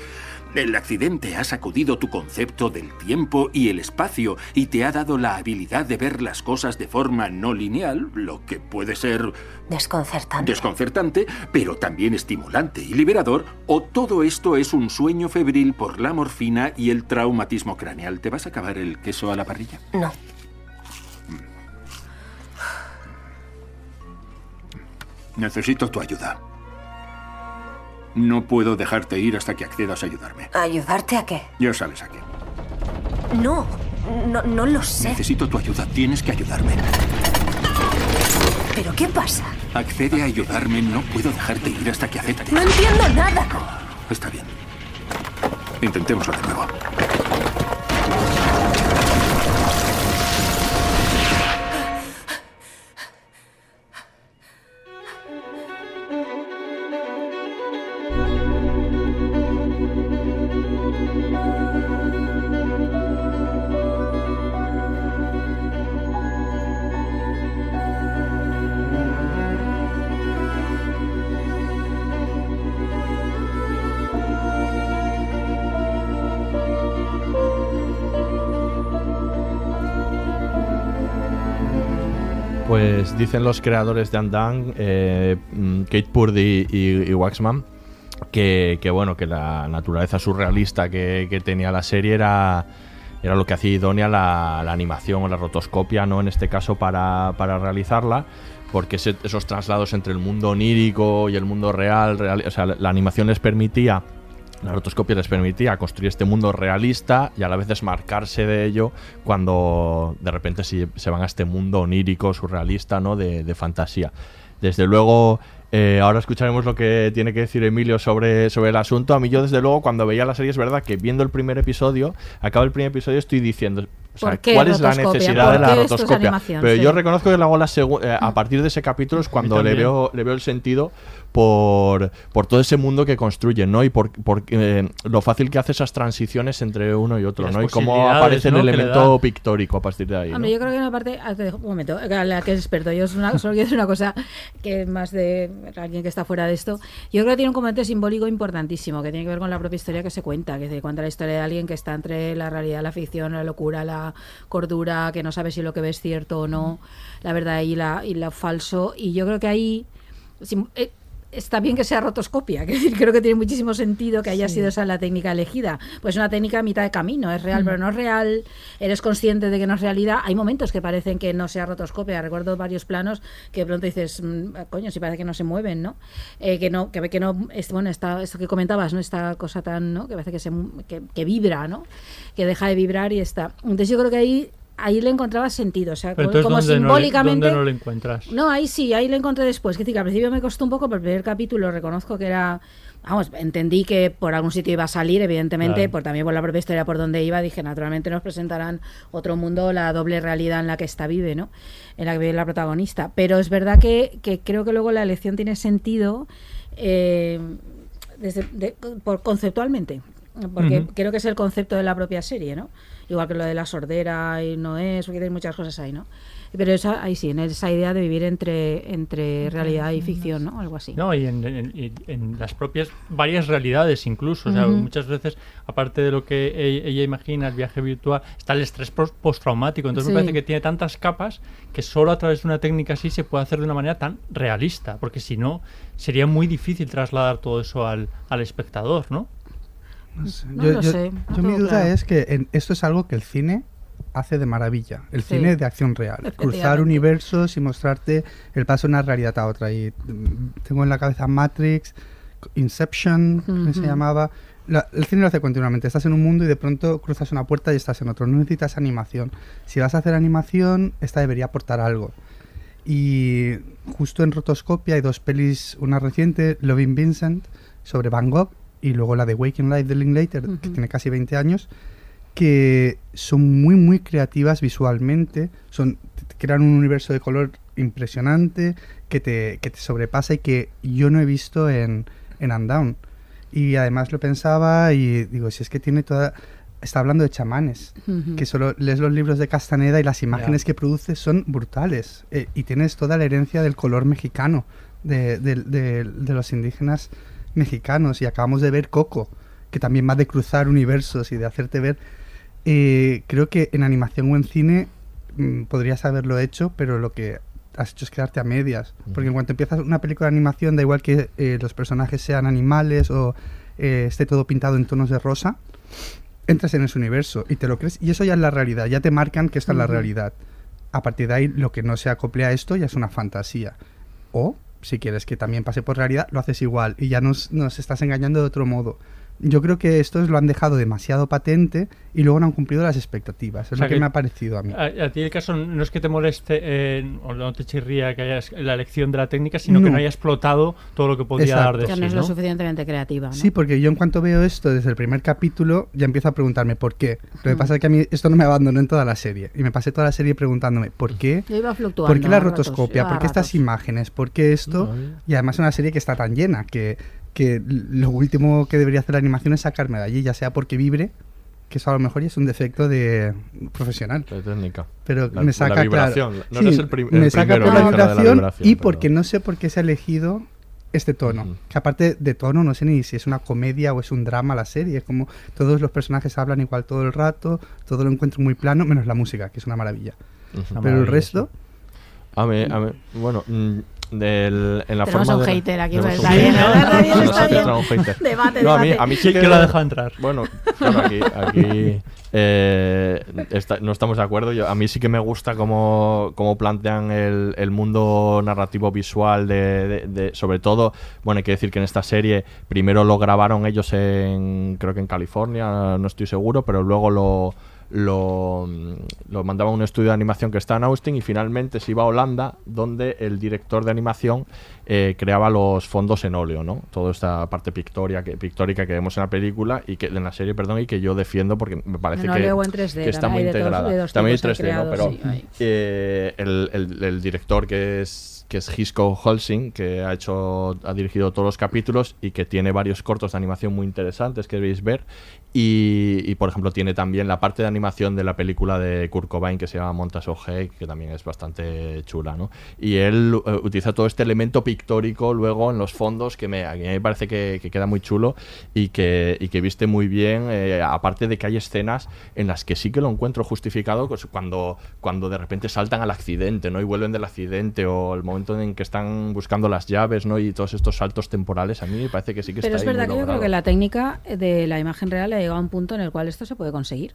el accidente ha sacudido tu concepto del tiempo y el espacio y te ha dado la habilidad de ver las cosas de forma no lineal, lo que puede ser Desconcertante. desconcertante, pero también estimulante y liberador, o todo esto es un sueño febril por la morfina y el traumatismo craneal. ¿Te vas a acabar el queso a la parrilla? No. Necesito tu ayuda. No puedo dejarte ir hasta que accedas a ayudarme. ¿Ayudarte a qué? Ya sales aquí. No, no, no lo sé. Necesito tu ayuda. Tienes que ayudarme. ¿Pero qué pasa? Accede a ayudarme. No puedo dejarte ir hasta que aceptes. No entiendo nada. Está bien. Intentémoslo de nuevo. Pues dicen los creadores de Andan, eh, mm, Kate Purdy y, Waxman, que, bueno, que la naturaleza surrealista que, tenía la serie era, era lo que hacía idónea la, animación o la rotoscopia, ¿no? En este caso para, para realizarla, porque esos traslados entre el mundo onírico y el mundo real, o sea, la animación les permitía la rotoscopia les permitía construir este mundo realista y a la vez desmarcarse de ello cuando de repente se, van a este mundo onírico, surrealista, ¿no? De, de fantasía. Desde luego, eh, ahora escucharemos lo que tiene que decir Emilio sobre, sobre el asunto. A mí yo, desde luego, cuando veía la serie, es verdad que viendo el primer episodio, acaba el primer episodio, estoy diciendo... o sea, ¿Por qué ¿Cuál es la necesidad ¿Por de la rotoscopia? Pero Sí. yo reconozco que luego la eh, a partir de ese capítulo es cuando le veo, le veo el sentido por, por todo ese mundo que construyen, ¿no? Y por, por, eh, lo fácil que hace esas transiciones entre uno y otro, Y ¿no? Y cómo aparece ¿no? el elemento pictórico a partir de ahí. ¿no? Hombre, yo creo que en una parte. ah, te dejo Un momento, a la que es experto. Yo una- solo quiero decir una cosa que más de alguien que está fuera de esto. Yo creo que tiene un componente simbólico importantísimo que tiene que ver con la propia historia que se cuenta. Que se cuenta la historia de alguien que está entre la realidad, la ficción, la locura, la cordura, que no sabe si lo que ve es cierto o no, la verdad y la y lo falso. Y yo creo que ahí. sim- eh, Está bien que sea rotoscopia, que decir, creo que tiene muchísimo sentido que haya Sí. sido esa la técnica elegida. Pues una técnica a mitad de camino, es real, Mm. pero no es real, eres consciente de que no es realidad. Hay momentos que parecen que no sea rotoscopia. Recuerdo varios planos que de pronto dices, mm, coño, si parece que no se mueven, ¿no? Eh, que no, que ve que no, es, bueno, está, esto que comentabas, ¿no? Esta cosa tan, ¿no? Que parece que se que vibra, ¿no? Que deja de vibrar y está. Entonces yo creo que ahí ahí le encontraba sentido, o sea, Pero como, como ¿dónde, no le, simbólicamente dónde no lo encuentras? no, ahí sí, ahí lo encontré después. Que, decir, que al principio me costó un poco, pero el primer capítulo reconozco que era. Vamos, entendí que por algún sitio iba a salir, evidentemente, Claro. por también por la propia historia por donde iba. Dije, naturalmente nos presentarán otro mundo, la doble realidad en la que esta vive, ¿no? En la que vive la protagonista. Pero es verdad que, que creo que luego la elección tiene sentido eh, desde, de- por, conceptualmente. Porque creo que es el concepto de la propia serie, ¿no? Igual que lo de la sordera y no es, porque hay muchas cosas ahí, ¿no? Pero esa, ahí sí, en esa idea de vivir entre, entre realidad y ficción, ¿no? Algo así. No, y en, en- y en las propias varias realidades incluso. O sea, muchas veces, aparte de lo que e- ella imagina, el viaje virtual, está el estrés pos- postraumático. Entonces me parece que tiene tantas capas que solo a través de una técnica así se puede hacer de una manera tan realista. Porque si no, sería muy difícil trasladar todo eso al, al espectador, ¿no? No sé. No yo, lo yo- sé, no yo mi duda claro. es que en- esto es algo que el cine hace de maravilla. El Sí. cine de acción real. Cruzar universos y mostrarte el paso de una realidad a otra. Y mm, tengo en la cabeza Matrix, Inception, que se llamaba. La- el cine lo hace continuamente. Estás en un mundo y de pronto cruzas una puerta y estás en otro. No necesitas animación. Si vas a hacer animación, esta debería aportar algo. Y justo en Rotoscopia hay dos pelis, una reciente, Loving Vincent, sobre Van Gogh, y luego la de Waking Life de Linklater, que Ujú. tiene casi 20 años, que son muy, muy creativas visualmente, son, crean un universo de color impresionante, que te, que te sobrepasa y que yo no he visto en, en Undown. Y además lo pensaba y digo, si es que tiene toda... Está hablando de chamanes, Ujú. que solo lees los libros de Castaneda y las imágenes que produce son brutales. eh, y tienes toda la herencia del color mexicano, de, de- de- de los indígenas mexicanos. Y acabamos de ver Coco, que también va de cruzar universos y de hacerte ver... eh, creo que en animación o en cine mm, podrías haberlo hecho, pero lo que has hecho es quedarte a medias. Porque en cuanto empiezas una película de animación, da igual que eh, los personajes sean animales o eh, esté todo pintado en tonos de rosa, entras en ese universo y te lo crees. Y eso ya es la realidad, ya te marcan que esta es la realidad. A partir de ahí, lo que no se acople a esto ya es una fantasía. O, si quieres que también pase por realidad, lo haces igual y ya nos, nos estás engañando de otro modo. Yo creo que estos lo han dejado demasiado patente y luego no han cumplido las expectativas. Es O sea lo que, que- me ha parecido a mí. A, a ti el caso no es que te moleste eh, o no te chirría que hayas la elección de la técnica, sino que No. no haya explotado todo lo que podía dar de Exacto. Que sí, no es lo ¿no? suficientemente creativa. ¿no? Sí, porque yo en cuanto veo esto desde el primer capítulo ya empiezo a preguntarme por qué. Lo que Mm. pasa es que a mí esto no me abandonó en toda la serie. Y me pasé toda la serie preguntándome por qué. Yo iba fluctuando. ¿Por qué la ratos, rotoscopia? iba ¿Por qué estas ratos. imágenes? ¿Por qué esto? Y además una serie que está tan llena que, que lo último que debería hacer la animación es sacarme de allí, ya sea porque vibre, que eso a lo mejor ya es un defecto de profesional. De técnica. Pero La- me la saca vibración. claro, No sí, eres el prim- me el saca primero por la de la vibración, vibración, y pero- porque no sé por qué se ha elegido este tono. Que aparte de tono, no sé ni si es una comedia o es un drama la serie. Es como todos los personajes hablan igual todo el rato, todo lo encuentro muy plano, menos la música, que es una maravilla. Ujú. Pero el resto, A mí, a mí- bueno, mm, del, en la Tenemos forma un de- hater aquí, pues, un está bien, un hater. Debate, No, a mí, debate. a mí sí Sí que, que lo deja entrar. Bueno, claro, aquí, aquí eh, está- no estamos de acuerdo. Yo, a mí sí que me gusta cómo, cómo plantean el, el mundo narrativo visual de, de- de- sobre todo, bueno, hay que decir que en esta serie primero lo grabaron ellos en, creo que en California, no estoy seguro, pero luego lo lo, lo mandaba a un estudio de animación que está en Austin y finalmente se iba a Holanda donde el director de animación eh, creaba los fondos en óleo, ¿no? Toda esta parte pictoria que, pictórica que vemos en la película y que en la serie, perdón, y que yo defiendo porque me parece En que, óleo o en 3D, que está muy integrada. dos También hay tipos 3D, ¿no? creados, Pero sí, eh, el, el- el director que es que es Hisco Holsing, que ha hecho ha dirigido todos los capítulos y que tiene varios cortos de animación muy interesantes que debéis ver y, y, por ejemplo tiene también la parte de animación de la película de Kurt Cobain que se llama Montas O'Hare, que también es bastante chula, ¿no? Y él eh, utiliza todo este elemento pictórico luego en los fondos que me, a mí me parece que, que queda muy chulo y que, y que viste muy bien, eh, aparte de que hay escenas en las que sí que lo encuentro justificado pues, cuando, cuando de repente saltan al accidente, ¿no? Y vuelven del accidente o el momento en que están buscando las llaves, ¿no? Y todos estos saltos temporales, a mí me parece que sí que Pero es está ahí verdad que yo creo que la técnica de la imagen real ha llegado a un punto en el cual esto se puede conseguir.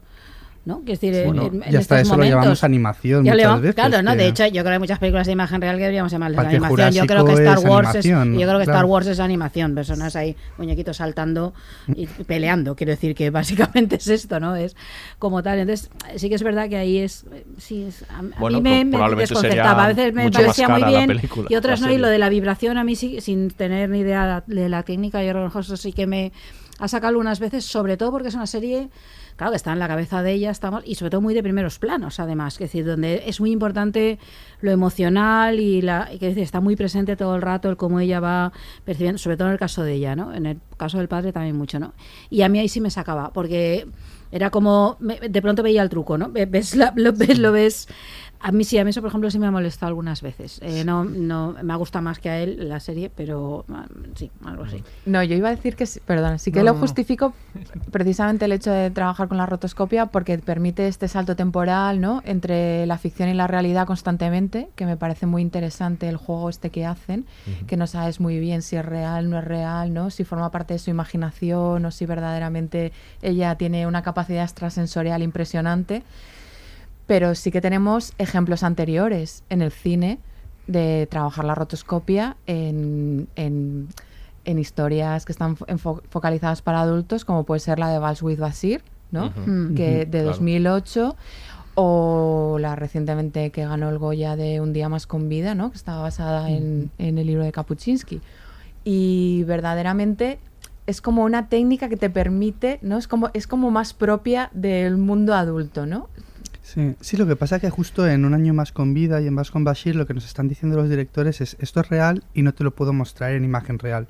¿no? Que es decir, en- Bueno, en, en y hasta estos eso lo llamamos momentos- animación Ya muchas le llamamos- veces, Claro, ¿no? que- De hecho, yo creo que hay muchas películas de imagen real que deberíamos llamarles Parque animación. Yo creo que Jurásico Star es Wars es, animación, yo creo que Star claro. Wars es animación, personas ahí, muñequitos saltando y peleando. Quiero decir que básicamente es esto, ¿no? Es como tal. Entonces, sí que es verdad que ahí es. Sí, es- a, a Bueno, mí me, me desconcertaba. A veces me parecía muy la bien película, y otras la no. Y lo serie. de la vibración, a mí sí, sin tener ni idea de la técnica, yo creo que eso sí que me ha sacado algunas veces, sobre todo porque es una serie, claro, que está en la cabeza de ella, estamos, y sobre todo muy de primeros planos, además, es decir, donde es muy importante lo emocional y la que está muy presente todo el rato el cómo ella va percibiendo, sobre todo en el caso de ella, ¿no? En el caso del padre también mucho, ¿no? Y a mí ahí sí me sacaba, porque era como de pronto veía el truco, ¿no? Ves lo ves a mí sí, a mí eso por ejemplo sí me ha molestado algunas veces. Eh, no no me gusta más que a él la serie, pero ah, sí, algo así. No, yo iba a decir que, sí- perdón, sí que No, lo no, justifico precisamente el hecho de trabajar con la rotoscopia porque permite este salto temporal, ¿no? Entre la ficción y la realidad constantemente, que me parece muy interesante el juego este que hacen, Ujú. que no sabes muy bien si es real, no es real, ¿no? Si forma parte de su imaginación o si verdaderamente ella tiene una capacidad extrasensorial impresionante. Pero sí que tenemos ejemplos anteriores en el cine de trabajar la rotoscopia en, en- en historias que están fo- focalizadas para adultos, como puede ser la de Vals with Basir, ¿no? Ujú. que de claro. 2008 o la recientemente que ganó el Goya de Un día más con vida, ¿no? que estaba basada en, en el libro de Kapuczynski. Y verdaderamente es como una técnica que te permite, ¿no? Es como, es como más propia del mundo adulto, ¿no? Sí, sí, lo que pasa es que justo en un año más con vida y en más con Bashir lo que nos están diciendo los directores es esto es real y no te lo puedo mostrar en imagen real.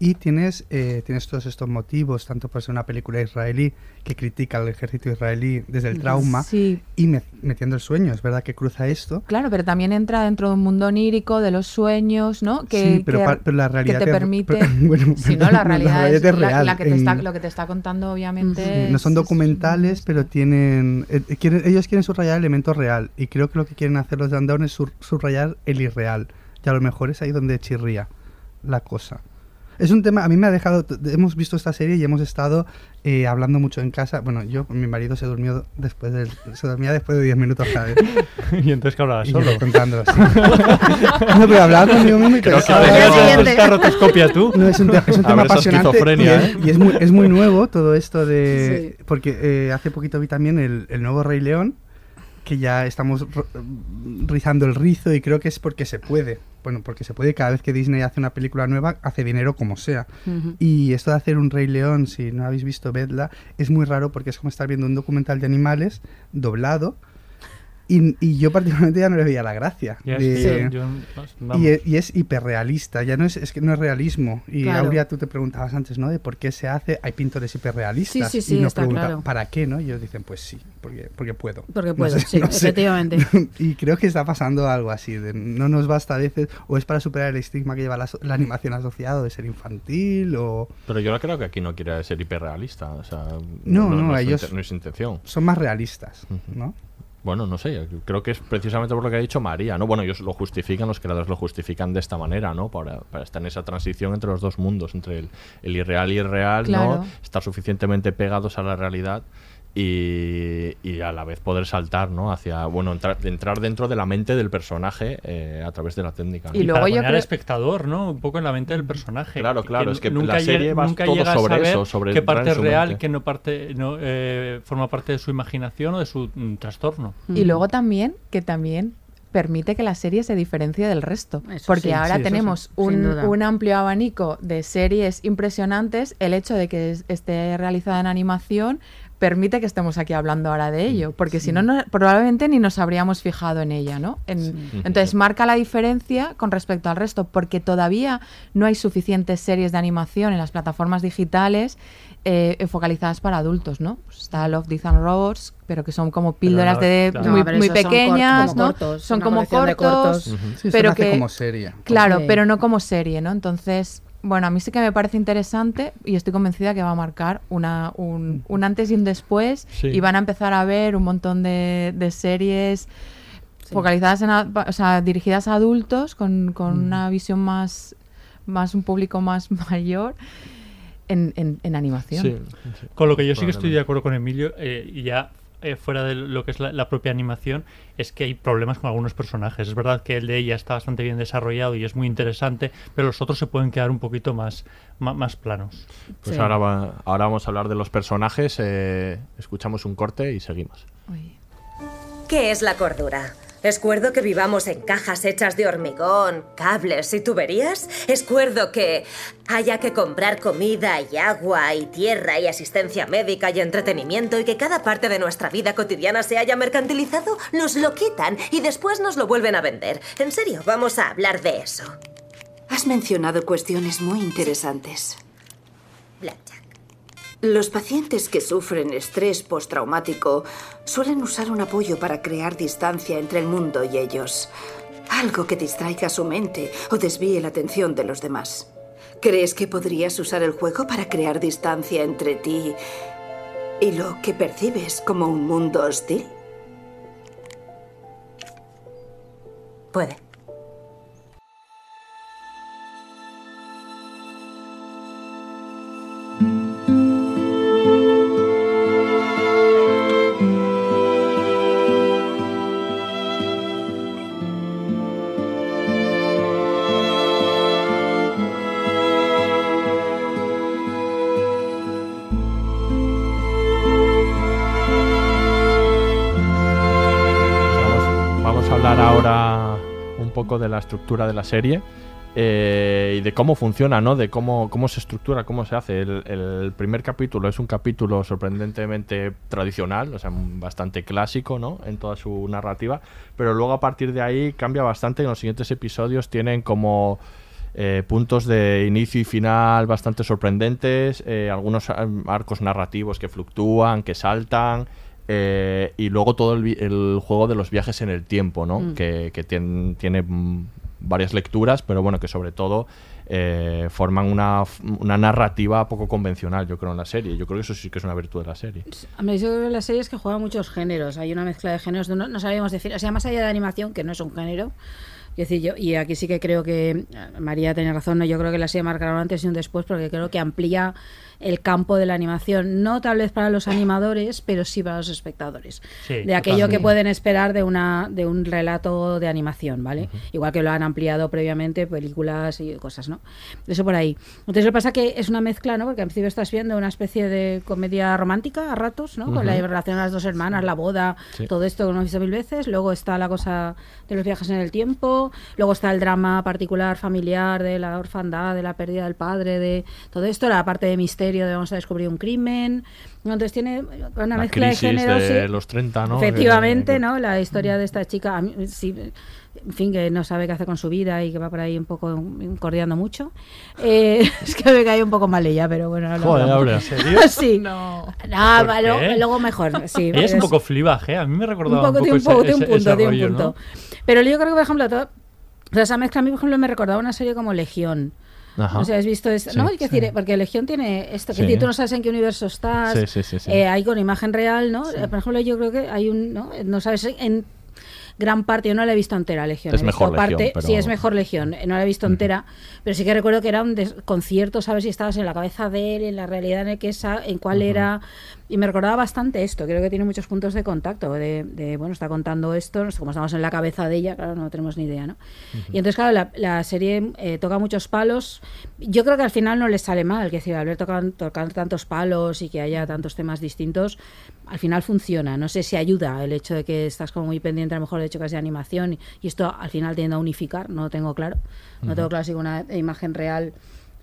Y tienes, eh, tienes todos estos motivos, tanto por ser una película israelí que critica al ejército israelí desde el trauma Sí. y me- metiendo el sueño, es verdad que cruza esto. Claro, pero también entra dentro de un mundo onírico, de los sueños, ¿no? Que, sí, pero, que- pero la realidad que te es- permite... bueno, si no, la realidad, es, la- real. la que te en- está, lo que te está contando, obviamente. Sí, no son es- documentales, pero tienen, eh, eh, quieren- ellos quieren subrayar el elemento real y creo que lo que quieren hacer los de Undown es sur- subrayar el irreal. Y a lo mejor es ahí donde chirría la cosa. Es un tema, a mí me ha dejado, hemos visto esta serie y hemos estado eh, hablando mucho en casa. Bueno, yo, mi marido se durmió después del, se dormía después de 10 minutos, ¿sabes? y entonces que hablabas Y solo. contándolo así. no, pero hablaba conmigo mismo y Creo que rotoscopia tú. No, es un, te- es un A tema apasionante y esquizofrenia, es, ¿eh? y es muy, es muy nuevo todo esto de... Porque eh, hace poquito vi también el, el nuevo Rey León, que ya estamos rizando el rizo y creo que es porque se puede. Bueno, porque se puede, cada vez que Disney hace una película nueva, hace dinero como sea. Y esto de hacer un Rey León, si no habéis visto, vedla, es muy raro porque es como estar viendo un documental de animales doblado. Y, y yo particularmente ya no le veía la gracia. De- yo- y, y es hiperrealista, ya no es, es que no es realismo. Y Claro. Aurea, tú te preguntabas antes, ¿no? De por qué se hace, hay pintores hiperrealistas. Sí, sí, sí, y nos está preguntan, claro. ¿para qué, no? Y ellos dicen, pues sí, porque, porque puedo. Porque No puedo, sé, sí, no sé. efectivamente. y creo que está pasando algo así, de no nos basta a veces, o es para superar el estigma que lleva la, so- la animación asociado de ser infantil, o... Pero yo creo que aquí no quiere ser hiperrealista. O sea, No, no, ellos- no es intención. Son más realistas, ¿no? Bueno, no sé, creo que es precisamente por lo que ha dicho María, ¿no? Bueno, ellos lo justifican, los creadores lo justifican de esta manera, ¿no? Para, para estar en esa transición entre los dos mundos, entre el, el irreal y el real, Claro. ¿no? Estar suficientemente pegados a la realidad y, y a la vez poder saltar, ¿no? Hacia, bueno, entrar, entrar dentro de la mente del personaje eh, a través de la técnica. ¿no? Y luego para poner al espectador, ¿no? Un poco en la mente del personaje. Claro, claro, es que nunca la serie va nunca todo llega a sobre saber eso, sobre qué parte es real, qué no parte no eh, forma parte de su imaginación o de su mm, trastorno. Y luego también que también permite que la serie se diferencie del resto. Eso porque sí, ahora sí, tenemos sí, un, amplio abanico de series impresionantes. El hecho de que es- esté realizada en animación permite que estemos aquí hablando ahora de ello, porque si no, no, probablemente ni nos habríamos fijado en ella, ¿no? En- Entonces marca la diferencia con respecto al resto, porque todavía no hay suficientes series de animación en las plataformas digitales eh, focalizadas para adultos, ¿no? Pues está Love, Death and Robots, pero que son como píldoras no, de claro. muy, No, muy son pequeñas, como ¿no? cortos, son como cortos, cortos. Sí, pero que como serie. Claro, Sí. pero no como serie, ¿no? Entonces, bueno, a mí sí que me parece interesante y estoy convencida que va a marcar una, un, un antes y un después Sí. y van a empezar a ver un montón de, de series focalizadas en, a- o sea, dirigidas a adultos con, con una visión más, más un público más mayor en, en- en animación. Sí, sí. Con lo que yo sí que estoy de acuerdo con Emilio, eh, y ya eh, fuera de lo que es la, la propia animación, es que hay problemas con algunos personajes. Es verdad que el de ella está bastante bien desarrollado y es muy interesante, pero los otros se pueden quedar un poquito más, más, planos. Pues Sí. ahora, va- ahora vamos a hablar de los personajes. eh, escuchamos un corte y seguimos. Uy. ¿Qué es la cordura? ¿Es cuerdo que vivamos en cajas hechas de hormigón, cables y tuberías? ¿Es cuerdo que haya que comprar comida y agua y tierra y asistencia médica y entretenimiento y que cada parte de nuestra vida cotidiana se haya mercantilizado? Nos lo quitan y después nos lo vuelven a vender. En serio, vamos a hablar de eso. Has mencionado cuestiones muy interesantes. Blackjack. Los pacientes que sufren estrés postraumático suelen usar un apoyo para crear distancia entre el mundo y ellos. Algo que distraiga su mente o desvíe la atención de los demás. ¿Crees que podrías usar el juego para crear distancia entre ti y lo que percibes como un mundo hostil? Puede. De la estructura de la serie eh, y de cómo funciona, ¿no? De cómo, cómo se estructura, cómo se hace. El, primer capítulo es un capítulo sorprendentemente tradicional, o sea, bastante clásico, ¿no? En toda su narrativa, pero luego a partir de ahí cambia bastante en los siguientes episodios tienen como... eh, puntos de inicio y final bastante sorprendentes, eh, algunos arcos narrativos que fluctúan, que saltan, eh, y luego todo el, juego de los viajes en el tiempo, ¿no? Mm. Que, que tien- tiene varias lecturas, pero bueno, que sobre todo eh, forman una, narrativa poco convencional, yo creo, en la serie. Yo creo que eso sí que es una virtud de la serie. Hombre, yo creo que la serie es que juega muchos géneros. Hay una mezcla de géneros. No, no sabíamos decir. O sea, más allá de animación, que no es un género. Decir, yo, y aquí sí que creo que eh, María tiene razón. ¿no? Yo creo que la serie marcará un antes y un después porque creo que amplía el campo de la animación. No tal vez para los animadores, pero sí para los espectadores. Sí, de aquello que pueden esperar de una de un relato de animación, ¿vale? Igual que lo han ampliado previamente películas y cosas, ¿no? Eso por ahí. Entonces lo que pasa que es una mezcla, ¿no? Porque al principio estás viendo una especie de comedia romántica a ratos, ¿no? Con la relación de las dos hermanas, la boda, Sí. todo esto que hemos visto mil veces. Luego está la cosa de los viajes en el tiempo. Luego está el drama particular familiar de la orfandad, de la pérdida del padre, de todo esto. La parte de misterio de vamos a descubrir un crimen. Entonces tiene una La mezcla de géneros. de sí. los 30, ¿no? Efectivamente, Que- ¿no? La historia de esta chica, a mí, sí, en fin, que no sabe qué hacer con su vida y que va por ahí un poco cordeando mucho. Eh, es que me cae un poco mal ella, pero bueno. no Joder, hablamos. Aure, ¿en serio? sí. No. Ah, ¿Por va, luego, mejor, sí. Ella es un poco flibaje, a mí me recordaba un tiene poco, un, poco, ese, tiene un punto, ese tiene un rollo, punto. ¿no? Pero yo creo que, por ejemplo, todo, o sea, esa mezcla a mí, por ejemplo, me recordaba una serie como Legión. Ajá. No sé, has visto esto, Sí, ¿no? Hay que sí. decir, porque Legión tiene esto, que Sí. decir, tú no sabes en qué universo estás. Sí, sí, sí, sí. eh, hay con imagen real, ¿no? Eh, Por ejemplo, yo creo que hay un, ¿no? No sabes en gran parte, yo no la he visto entera, Legión. Es mejor Legión, parte, pero- Sí, es mejor Legión, no la he visto entera, pero sí que recuerdo que era un concierto, ¿sabes? Si estabas en la cabeza de él, en la realidad en, el que esa, en cuál era, y me recordaba bastante esto, creo que tiene muchos puntos de contacto, de, de, bueno, está contando esto, no sé, como estamos en la cabeza de ella, claro, no tenemos ni idea, ¿no? Y entonces, claro, la, la serie eh, toca muchos palos. Yo creo que al final no les sale mal, que decir, al ver tocar, tocar tantos palos y que haya tantos temas distintos, al final funciona. No sé si ayuda el hecho de que estás como muy pendiente, a lo mejor hecho que es de animación y, y esto al final tiende a unificar, no lo tengo claro. No Ujú. tengo claro si una imagen real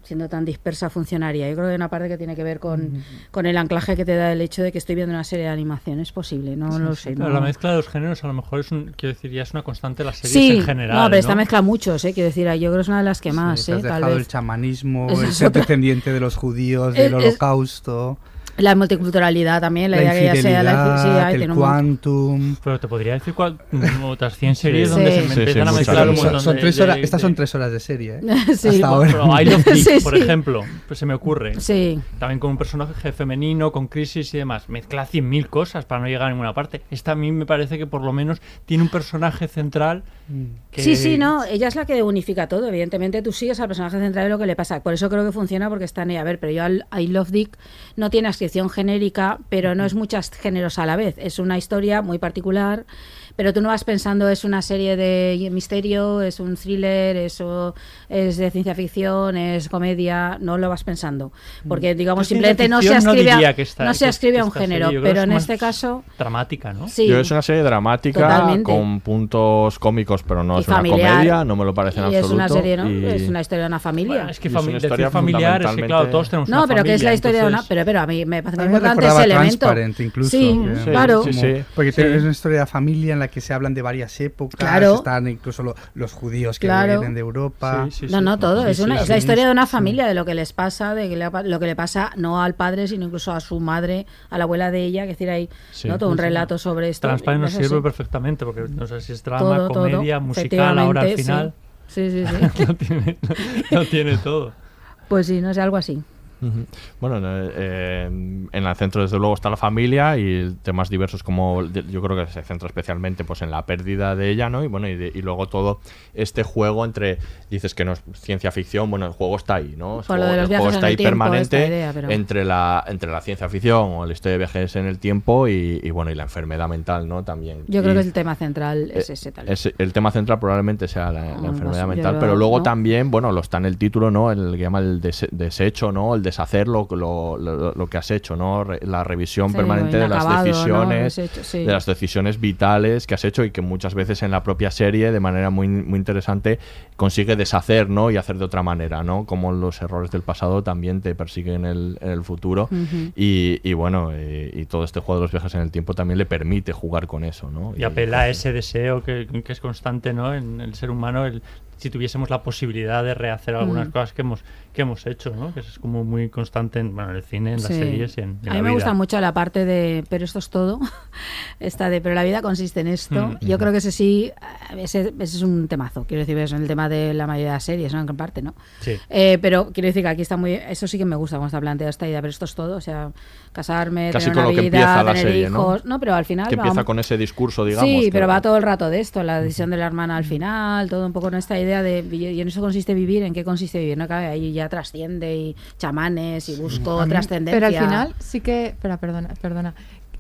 siendo tan dispersa funcionaría. Yo creo que hay una parte que tiene que ver con, con el anclaje que te da el hecho de que estoy viendo una serie de animación. Es posible, no lo sé. Pero no- la mezcla de los géneros a lo mejor es un, quiero decir, ya es una constante de las series Sí, en general. no, pero esta ¿no? mezcla muchos, ¿eh? quiero decir, yo creo que es una de las que más, Te has ¿eh? tal dejado vez. el chamanismo, Esa el es ser otra. descendiente de los judíos, Es- del es- holocausto. La multiculturalidad también, la, La idea que ya sea la sí, el quantum. Pero te podría decir cuál- otras 100 series Sí. donde Sí. se Sí, me sí, empiezan a mezclar un montón Son de- tres de- horas, de- estas son tres horas de serie, ¿eh? Sí. Hasta ahora. Pero I Love Dick, Sí, por sí. ejemplo, pues se me ocurre. Sí. También con un personaje femenino, con crisis y demás. Mezcla 100.000 cosas para no llegar a ninguna parte. Esta a mí me parece que por lo menos tiene un personaje central que... Sí, sí, no, ella es la que unifica todo. Evidentemente tú sigues al personaje central de lo que le pasa. Por eso creo que funciona porque está en ella. A ver, pero yo al I Love Dick no tiene genérica, pero no es muchos géneros a la vez. Es una historia muy particular, pero tú no vas pensando es una serie de misterio, es un thriller, eso es de ciencia ficción, es comedia, no lo vas pensando. Porque digamos Yo ciencia simplemente no se ficción no ascribe, a- que no se ascribe a un serie, género, pero es en este caso Dramática, ¿no? Sí. Yo es una serie dramática Totalmente. con puntos cómicos, pero no Y es una comedia, no me lo parece en y es absoluto. una serie, ¿no? y- Es una historia de una familia. Bueno, es que Y es una fami- historia familiar es que, claro, todos tenemos No, una pero que es la historia de una. entonces- Pero, pero a mí me parece muy importante ese elemento. Incluso. Sí, que- claro. Porque Sí. es una historia de familia en la que se hablan de varias épocas. Claro. Están incluso lo- los judíos que Claro. vienen de Europa. no, no, todo. Sí, es, una, sí. es la historia de una familia, de lo que les pasa, de que le- lo que le pasa no al padre, sino incluso a su madre, a la abuela de ella. Que decir, hay Sí. ¿no? todo un relato sobre esto. Transparent nos Es sirve perfectamente porque no sé si es drama, Todo, todo, comedia, musical, ahora al final. Sí, sí, sí. sí. lo, tiene, lo tiene todo. pues sí, no sé, algo así. Bueno, eh, eh, en el centro desde luego está la familia y temas diversos como yo creo que se centra especialmente pues en la pérdida de ella, ¿no? Y bueno, y, de- y luego todo este juego entre dices que no es ciencia ficción, bueno, el juego está ahí, ¿no? El lo juego, de los el juego viajes en está el ahí tiempo, permanente esta idea, pero- entre la entre la ciencia ficción o la historia de viajes en el tiempo y, y, bueno, y la enfermedad mental, ¿no? También. Yo creo Y- que el tema central es eh, ese tal es- el tema central probablemente sea la, la Ah, enfermedad mental, pero luego ¿no? también, bueno, lo está en el título, ¿no? El que llama el dese- desecho, ¿no? El deshacer lo, lo, lo- lo que has hecho, ¿no? Re- la revisión Sí, permanente de las decisiones, Has hecho, sí. de las decisiones vitales que has hecho y que muchas veces en la propia serie, de manera muy, muy interesante, consigue deshacer, ¿no? Y hacer de otra manera, ¿no? Como los errores del pasado también te persiguen en el, en el futuro. Y, y bueno, eh, y todo este juego de los viajes en el tiempo también le permite jugar con eso, ¿no? Y apela a ese deseo que, que es constante ¿no? en el ser humano, el, si tuviésemos la posibilidad de rehacer algunas Mm. cosas que hemos, que hemos hecho, ¿no? que es como muy constante en, bueno, en el cine, en las Sí. series y en, y en A mí la me vida. gusta mucho la parte de, pero esto es todo. Esta de, pero la vida consiste en esto. Mm. Yo creo que ese sí, ese, ese es un temazo. Quiero decir, es el tema de la mayoría de las series, ¿no? En gran parte, ¿no? Sí. Eh, pero quiero decir que aquí está muy. Eso sí que me gusta cómo está planteada esta idea, pero esto es todo. O sea, casarme, Casi tener con una lo que vida, empieza la tener hijos. ¿no? pero al final. Que empieza con ese discurso, digamos. Sí, que- pero va todo el rato de esto, la decisión de la hermana al final, todo un poco en esta idea de y y en eso consiste vivir, en qué consiste vivir, no Claro, ahí ya trasciende y chamanes y busco trascendencia. Pero al final sí que. Espera, perdona, perdona.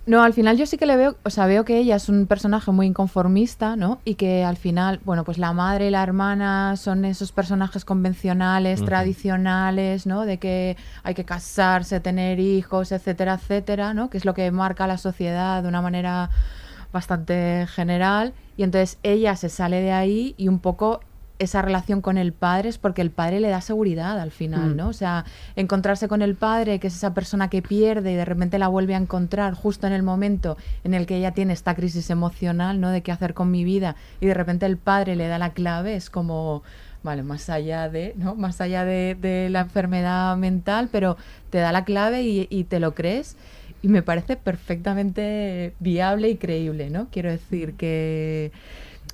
No, al final yo sí que le veo, o sea, veo que ella es un personaje muy inconformista, ¿no? Y que al final, bueno, pues la madre y la hermana son esos personajes convencionales, tradicionales, ¿no? De que hay que casarse, tener hijos, etcétera, etcétera, ¿no? Que es lo que marca la sociedad de una manera bastante general. Y entonces ella se sale de ahí y un poco esa relación con el padre es porque el padre le da seguridad al final, Mm. ¿no? O sea, encontrarse con el padre, que es esa persona que pierde y de repente la vuelve a encontrar justo en el momento en el que ella tiene esta crisis emocional, ¿no? De qué hacer con mi vida y de repente el padre le da la clave, es como, vale, más allá de, ¿no? Más allá de, de la enfermedad mental, pero te da la clave y, y te lo crees. Y me parece perfectamente viable y creíble, ¿no? Quiero decir que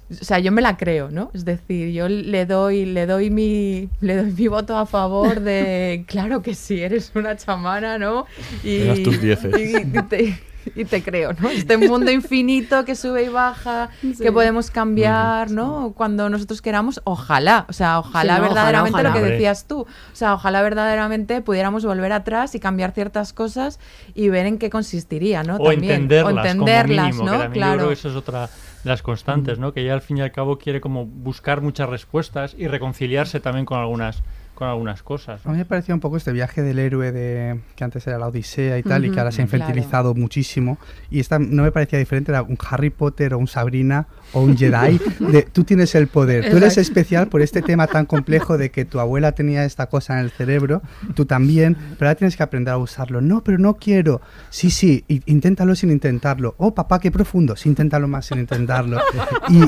o sea, yo me la creo, ¿no? Es decir, yo le doy, le doy mi, le doy mi voto a favor de, claro que sí, eres una chamana, ¿no? Y, Me das tus dieces. y- y te, y te creo, ¿no? Este mundo infinito que sube y baja, que podemos cambiar, ¿no? Cuando nosotros queramos, ojalá, o sea, ojalá Sí, no, ojalá, verdaderamente ojalá. lo que decías tú, o sea, ojalá verdaderamente pudiéramos volver atrás y cambiar ciertas cosas y ver en qué consistiría, ¿no? o También. entenderlas, o entenderlas, como mínimo, ¿no? que también yo claro. creo que eso es otra las constantes, ¿no? Que ella al fin y al cabo quiere como buscar muchas respuestas y reconciliarse también con algunas con algunas cosas. A mí me parecía un poco este viaje del héroe de que antes era la Odisea y tal, y que ahora se ha infantilizado muchísimo. Y esta no me parecía diferente, era un Harry Potter o un Sabrina o un Jedi. De, tú tienes el poder, tú eres Exacto. especial por este tema tan complejo de que tu abuela tenía esta cosa en el cerebro, tú también, pero ahora tienes que aprender a usarlo. No, pero no quiero. Sí, sí, inténtalo sin intentarlo. Oh, papá, qué profundo. Sí, inténtalo más sin intentarlo. Y,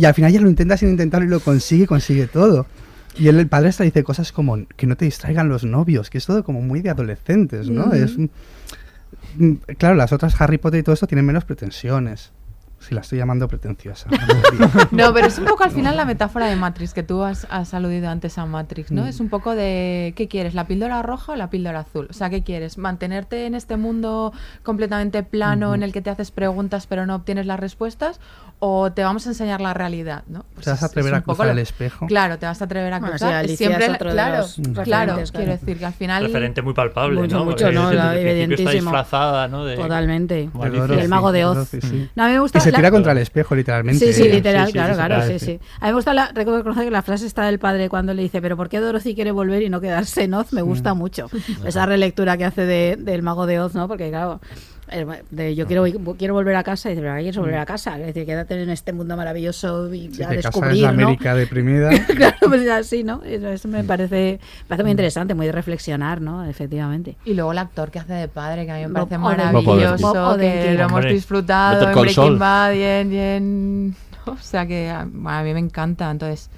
y al final ya lo intenta sin intentarlo y lo consigue, consigue todo. Y él, el padre hasta dice cosas como que no te distraigan los novios, que es todo como muy de adolescentes, ¿no? Es mm, claro, las otras Harry Potter y todo esto tienen menos pretensiones. Si la estoy llamando pretenciosa. No, pero es un poco al final la metáfora de Matrix, que tú has, has aludido antes a Matrix, ¿no? Mm. Es un poco de, ¿qué quieres? ¿La píldora roja o la píldora azul? O sea, ¿qué quieres? ¿Mantenerte en este mundo completamente plano Ujú. en el que te haces preguntas pero no obtienes las respuestas? ¿O te vamos a enseñar la realidad, ¿no? Pues ¿Te vas a atrever a poco cruzar lo- el espejo? Claro, te vas a atrever a Bueno, sí, cruzar. Siempre, es otro de claro, los claro, quiero decir que al final... Referente muy palpable, Mucho, ¿no? mucho, Porque no, desde está evidentísimo. disfrazada, ¿no? De, Totalmente. El Alicia. Dorothy, el mago de Oz. Dorothy, sí. No, a mí me gusta se la- tira contra el espejo, literalmente. Sí, sí, literal, Sí, sí, claro, sí, claro, sí. sí. A mí me gusta la, reconocer que la frase está del padre cuando le dice, pero ¿por qué Dorothy quiere volver y no quedarse en Oz? Me gusta mucho. Esa relectura que hace de- del mago de Oz, ¿no? Porque claro, de yo quiero, quiero volver a casa y dice, pero ¿para qué quieres volver a casa? Es decir, quédate en este mundo maravilloso y Si a descubrir, en ¿no? América deprimida. claro, pues así, ¿no? Eso, eso me parece, me parece muy interesante, muy de reflexionar, ¿no? Efectivamente. Y luego el actor que hace de padre, que a mí me Bob parece Odenkirk. maravilloso, Bob que lo hemos disfrutado Better en Breaking. Bad y en... y en- O sea que a, a mí me encanta, entonces...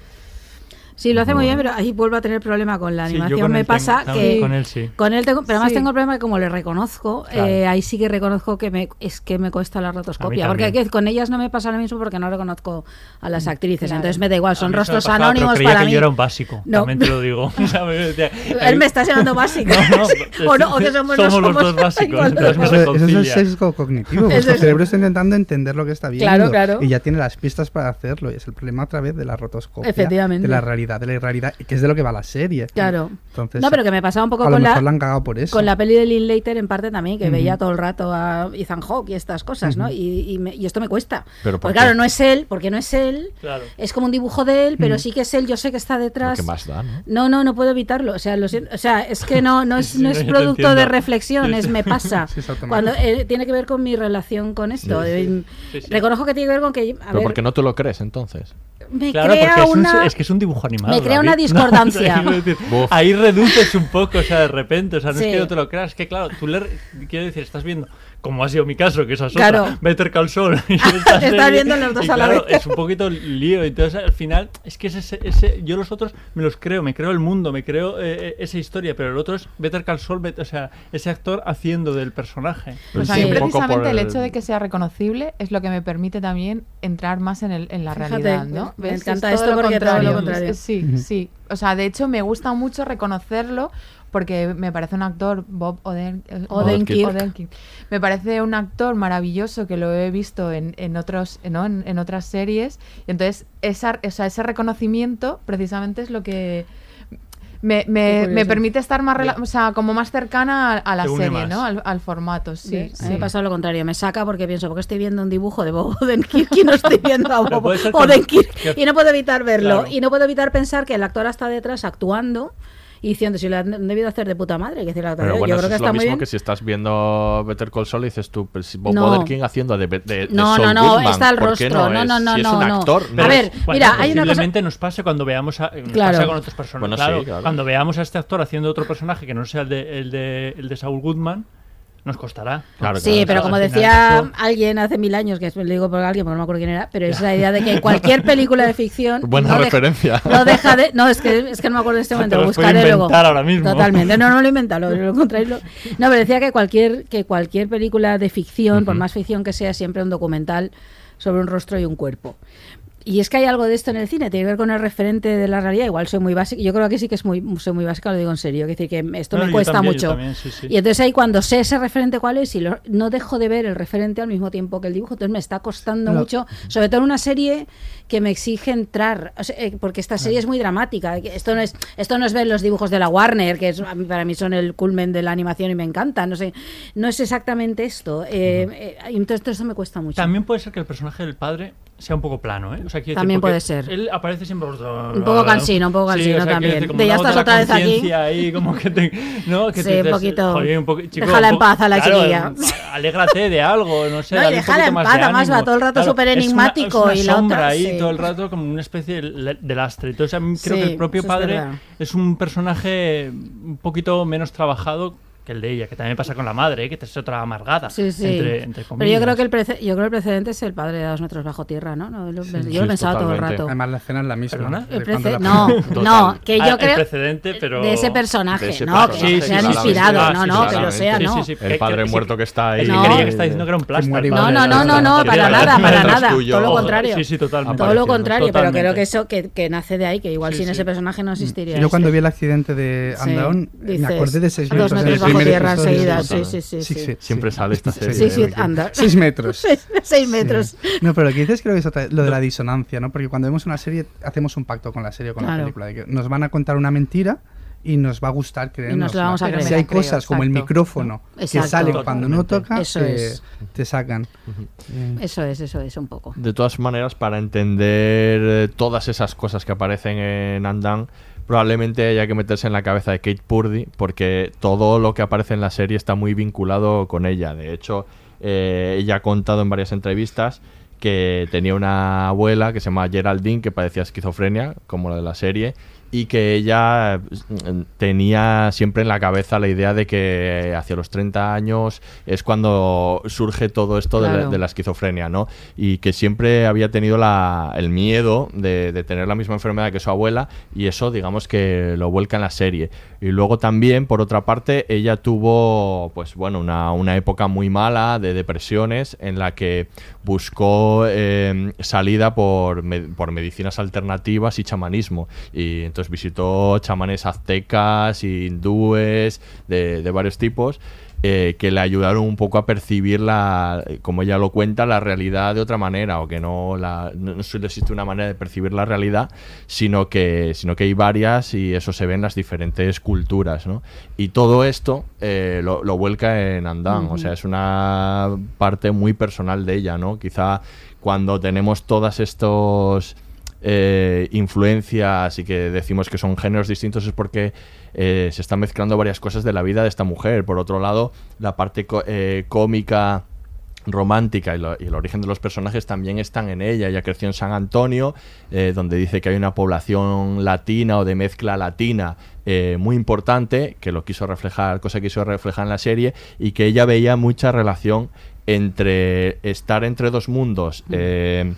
Sí, lo hace muy bien, pero ahí vuelvo a tener problema con la Sí, animación. con me tengo- pasa que con él sí. con él tengo, pero además Sí. tengo el problema que como le reconozco, Claro. eh, ahí sí que reconozco que me es que me cuesta la rotoscopia, porque con ellas no me pasa lo mismo porque no reconozco a las actrices, Claro. entonces me da igual, A son rostros pasaba, pero anónimos creía para que mí. yo era un básico, No. también te lo digo. Él me está llamando básico. No, no, o no, o que somos, no somos los somos dos básicos, Eso, eso es el sesgo cognitivo. Es- cerebro está intentando entender lo que está viendo. Claro, claro. Y ya tiene las pistas para hacerlo. Y es el problema otra vez de la rotoscopia. Efectivamente. De la realidad realidad de la irrealidad, que es de lo que va la serie. Claro. Entonces, no, pero que me pasaba un poco a lo con mejor la, la han cagado por eso. con la peli de Linklater en parte también, que veía todo el rato a Ethan Hawke y estas cosas, ¿no? Y, y me- y esto me cuesta. ¿Pero por porque qué? claro, no es él, porque no es él, Claro. es como un dibujo de él, pero sí que es él, yo sé que está detrás. ¿Qué más da, no? No, no, no puedo evitarlo. O sea, lo o sea es que no, no es, Sí, no es producto de reflexión, es me pasa. Sí. Cuando eh, tiene que ver con mi relación con esto. Sí, sí. Eh, Sí, sí. Reconozco que tiene que ver con que. A Pero ver, porque no te lo crees entonces. me Claro, crea porque es, un- es que es un dibujo animado. Me crea una discordancia. No, decir, ahí reduces un poco, o sea, de repente. O sea, no Sí. es que no te lo creas, es que claro, tú le. Quiero decir, estás viendo, como ha sido mi caso, que esa es Claro. otra, Better Call Saul. y esta Estás viendo los dos y a la claro, vez. Es un poquito lío. Entonces, al final, es que es ese, ese- yo los otros me los creo, me creo el mundo, me creo eh, esa historia, pero el otro es Better Call Saul, Bet- o sea, ese actor haciendo del personaje. Pues a mí precisamente el hecho de que sea reconocible es lo que me permite también entrar más en, el, en la Fíjate, realidad, ¿no? me encanta Es esto lo porque todo lo contrario. contrario. Sí, sí. O sea, de hecho me gusta mucho reconocerlo porque me parece un actor, Bob Oden- eh, Odenkirk. Odenkirk. Me parece un actor maravilloso que lo he visto en, en otros, ¿no? en, en otras series. Y entonces, esa, o sea, ese reconocimiento precisamente es lo que me, me, me permite estar más, rela- o sea, como más cercana a, a la serie, más. ¿no? Al, al formato, sí. ¿Ves? A mí sí. me pasa lo contrario, me saca porque pienso, porque estoy viendo un dibujo de Bob Odenkirk y no estoy viendo a Bob Odenkirk que- y no puedo evitar verlo. Claro. Y no puedo evitar pensar que el actor está detrás actuando y diciendo, si lo han debido hacer de puta madre, que decir, la Pero yo bueno, creo eso que es está lo muy mismo bien. que si estás viendo Better Call Saul y dices tú, pues, Bob No. Odenkirk haciendo de, de, de No, Saul no, no, Goodman, está el ¿por qué rostro. No, es? no, no, Si es no, un no. actor, A ver, Bueno, mira, hay una cosa- posiblemente nos pase cuando veamos a, nos Claro. pasa con otros personajes. Bueno, sí, claro, claro. Cuando veamos a este actor haciendo otro personaje que no sea el de, el de, el de Saul Goodman, nos costará. Sí, pero como final decía eso- alguien hace mil años, que le digo por alguien porque no me acuerdo quién era, pero es la idea de que cualquier película de ficción. Buena no deja- referencia. no deja de. No, es que, es que no me acuerdo en este Te momento, lo buscaré luego. inventar ahora mismo. Totalmente. No, no lo he inventado, lo, lo lo- No, pero decía que cualquier, que cualquier película de ficción, por más ficción que sea, siempre un documental sobre un rostro y un cuerpo. Y es que hay algo de esto en el cine, tiene que ver con el referente de la realidad. Igual soy muy básica, yo creo que sí que es muy, soy muy básica, lo digo en serio. Es decir, que esto No, me cuesta también, mucho. también, sí, sí. Y entonces ahí cuando sé ese referente cuál es y lo- no dejo de ver el referente al mismo tiempo que el dibujo, entonces me está costando mucho, sobre todo en una serie que me exige entrar, o sea, eh, porque esta serie es muy dramática. que Esto no es esto no es ver los dibujos de la Warner, que es, para mí son el culmen de la animación y me encanta, no sé, no es exactamente esto. eh, eh, y entonces todo esto me cuesta mucho. También puede ser que el personaje del padre sea un poco plano, ¿eh? O sea, decir, También porque puede ser. Él aparece siempre Un poco cansino, un poco Sí, cansino o sea, también. decir, De ya estás otra vez aquí. ahí, como que te, ¿no? Que Sí, un dices, poquito. "Joder, un poco- chico, Déjala un en paz a la claro, chiquilla. Alégrate de algo, no sé. No, dale déjala poquito en paz, de además va todo el rato Claro, súper es una- enigmático es una y la sombra otra, ahí sí. todo el rato como una especie de, lastre. Entonces a mí creo Sí, que el propio es padre es un personaje un poquito menos trabajado que el de ella, que también pasa con la madre, ¿eh? que es otra amargada. Sí, sí. Entre, entre Pero yo creo que el prece- yo creo que el precedente es el padre de dos metros bajo tierra, ¿no? No, lo- yo lo he pensado todo el rato. Además, la escena es la misma. El cuando prece- la- no, no, que yo Ah, el creo precedente, pero de ese personaje, De ese no, que se inspirados, Ah, no, sí, no, que lo sea, no. sí, sí. El padre muerto que está ahí. Es que No. creía que está diciendo que era un plástico. el. No, no, no, no, no, para nada, para nada, todo lo contrario. Sí, sí, totalmente. Todo lo contrario, pero creo que eso que, que nace de ahí, que igual sin ese personaje no existiría. Yo cuando vi el accidente de Andaón, me acordé de seis metros. Bajo tierra episodio. enseguida, sí, sí, sí, sí, sí. Siempre sale esta serie. Sí, sí, de- anda. Seis metros. Seis, metros. Sí. No, pero lo que dices creo que es otra- lo de la disonancia, ¿no? Porque cuando vemos una serie, hacemos un pacto con la serie o con la Claro. película. de que nos van a contar una mentira y nos va a gustar creernos. nos la vamos a creer. Si hay la creo, cosas como el exacto. micrófono que salen cuando no toca, Eso eh, es. te sacan. Eh, Eso es, eso es un poco. De todas maneras, para entender eh, todas esas cosas que aparecen en Andan, probablemente haya que meterse en la cabeza de Kate Purdy, porque todo lo que aparece en la serie está muy vinculado con ella. De hecho, eh, ella ha contado en varias entrevistas que tenía una abuela que se llama Geraldine, que padecía esquizofrenia, como la de la serie, y que ella mm, tenía siempre en la cabeza la idea de que hacia los 30 años es cuando surge todo esto de, la, Claro. de la esquizofrenia, ¿no? Y que siempre había tenido la- el miedo de, de tener la misma enfermedad que su abuela y eso, digamos, que lo vuelca en la serie. Y luego también, por otra parte, ella tuvo, pues bueno, una, una época muy mala de depresiones en la que buscó eh, salida por, por medicinas alternativas y chamanismo. Y entonces visitó chamanes aztecas, hindúes, de, de varios tipos. eh, que le ayudaron un poco a percibir la, como ella lo cuenta, la realidad de otra manera, o que no, la, no, solo existe una manera de percibir la realidad, sino que, sino que hay varias y eso se ve en las diferentes culturas, ¿no? Y todo esto eh, lo, lo, vuelca en Andan, o sea, es una parte muy personal de ella, ¿no? Quizá cuando tenemos todas estos eh, influencias y que decimos que son géneros distintos es porque eh, se están mezclando varias cosas de la vida de esta mujer. Por otro lado, la parte eh, cómica romántica y, y, el origen de los personajes también están en ella. Ella creció en San Antonio, eh, donde dice que hay una población latina o de mezcla latina eh, muy importante, que lo quiso reflejar, cosa que quiso reflejar en la serie, y que ella veía mucha relación entre estar entre dos mundos. Eh,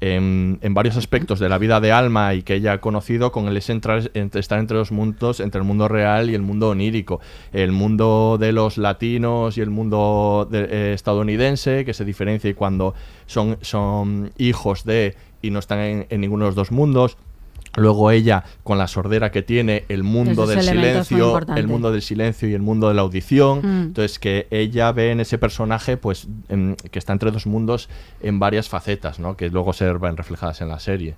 en, varios aspectos de la vida de Alma y que ella ha conocido con el entrar, entre, estar entre los mundos, entre el mundo real y el mundo onírico. El mundo de los latinos y el mundo de, eh, estadounidense, que se diferencia cuando son, son hijos de y no están en, en ninguno de los dos mundos. Luego ella, con la sordera que tiene, el mundo Esos del silencio, el mundo del silencio y el mundo de la audición. Mm. Entonces, que ella ve en ese personaje, pues, en- que está entre dos mundos en varias facetas, ¿no? Que luego se ven reflejadas en la serie.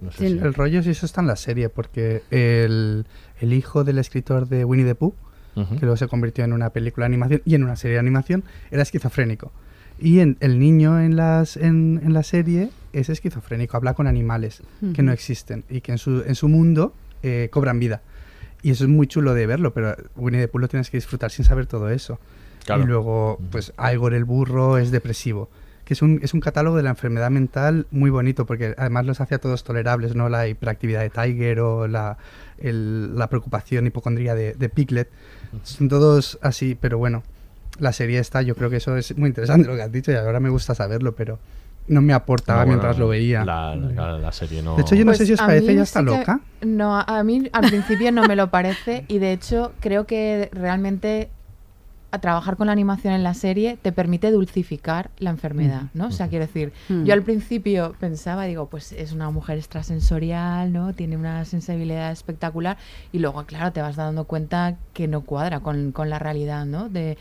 No sé si- El rollo sí eso está en la serie, porque el, el hijo del escritor de Winnie the Pooh, que luego se convirtió en una película de animación y en una serie de animación, era esquizofrénico. Y en, el niño en, las, en, en la serie es esquizofrénico, habla con animales que no existen y que en su, en su mundo eh, cobran vida. Y eso es muy chulo de verlo, pero Winnie the Pooh lo tienes que disfrutar sin saber todo eso. Claro. Y luego, pues, Igor el burro es depresivo. Que es un, es un catálogo de la enfermedad mental muy bonito, porque además los hace a todos tolerables, ¿no? La hiperactividad de Tiger o la, el- la preocupación hipocondría de, de Piglet. Son todos así, pero bueno, la serie está, yo creo que eso es muy interesante lo que has dicho y ahora me gusta saberlo, pero no me aportaba No, bueno, mientras lo veía. La, la- la serie no. De hecho, yo no Pues sé si os a parece, ella está sí que- loca. No, a mí al principio no me lo parece y de hecho creo que realmente a trabajar con la animación en la serie te permite dulcificar la enfermedad, ¿no? O sea, quiero decir, Mm. yo al principio pensaba, digo, pues es una mujer extrasensorial, ¿no? Tiene una sensibilidad espectacular y luego, claro, te vas dando cuenta que no cuadra con, con la realidad, ¿no? De,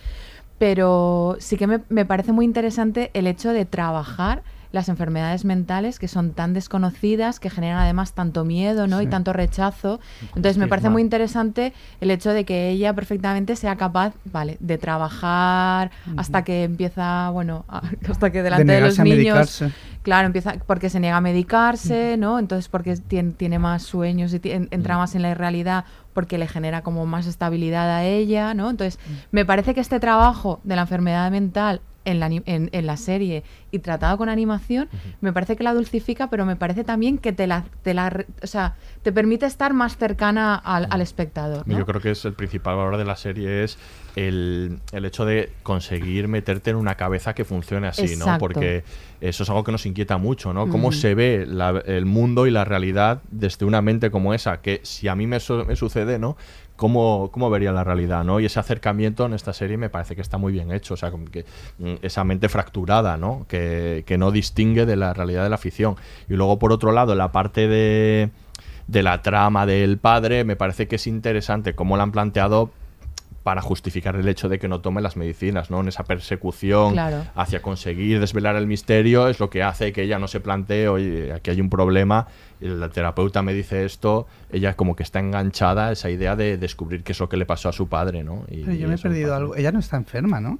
pero sí que me, me parece muy interesante el hecho de trabajar las enfermedades mentales que son tan desconocidas, que generan además tanto miedo ¿no? y tanto rechazo. Entonces me parece muy interesante el hecho de que ella perfectamente sea capaz, vale, de trabajar hasta que empieza, bueno, hasta que delante de, los negarse a niños, medicarse. claro, empieza porque se niega a medicarse, ¿no? Entonces porque tiene, tiene más sueños y entra más en la irrealidad porque le genera como más estabilidad a ella, ¿no? Entonces me parece que este trabajo de la enfermedad mental en la, en, en la serie y tratado con animación, me parece que la dulcifica, pero me parece también que te la, te la, o sea, te permite estar más cercana al, al espectador. ¿no? Yo creo que es el principal valor de la serie es el, el hecho de conseguir meterte en una cabeza que funcione así, ¿no? Porque eso es algo que nos inquieta mucho, ¿no? Cómo se ve la- el mundo y la realidad desde una mente como esa, que si a mí me, su- me sucede, ¿no? ¿Cómo, ¿Cómo vería la realidad, no? Y ese acercamiento en esta serie me parece que está muy bien hecho, o sea, que mm, esa mente fracturada, ¿no? Que, que no distingue de la realidad de la ficción. Y luego, por otro lado, la parte de de la trama del padre, me parece que es interesante cómo la han planteado para justificar el hecho de que no tome las medicinas, ¿no? En esa persecución Claro. hacia conseguir desvelar el misterio es lo que hace que ella no se plantee, oye, aquí hay un problema, la terapeuta me dice esto, ella como que está enganchada a esa idea de descubrir qué es lo que le pasó a su padre, ¿no? Y- Pero yo me he perdido algo. Ella no está enferma, ¿no?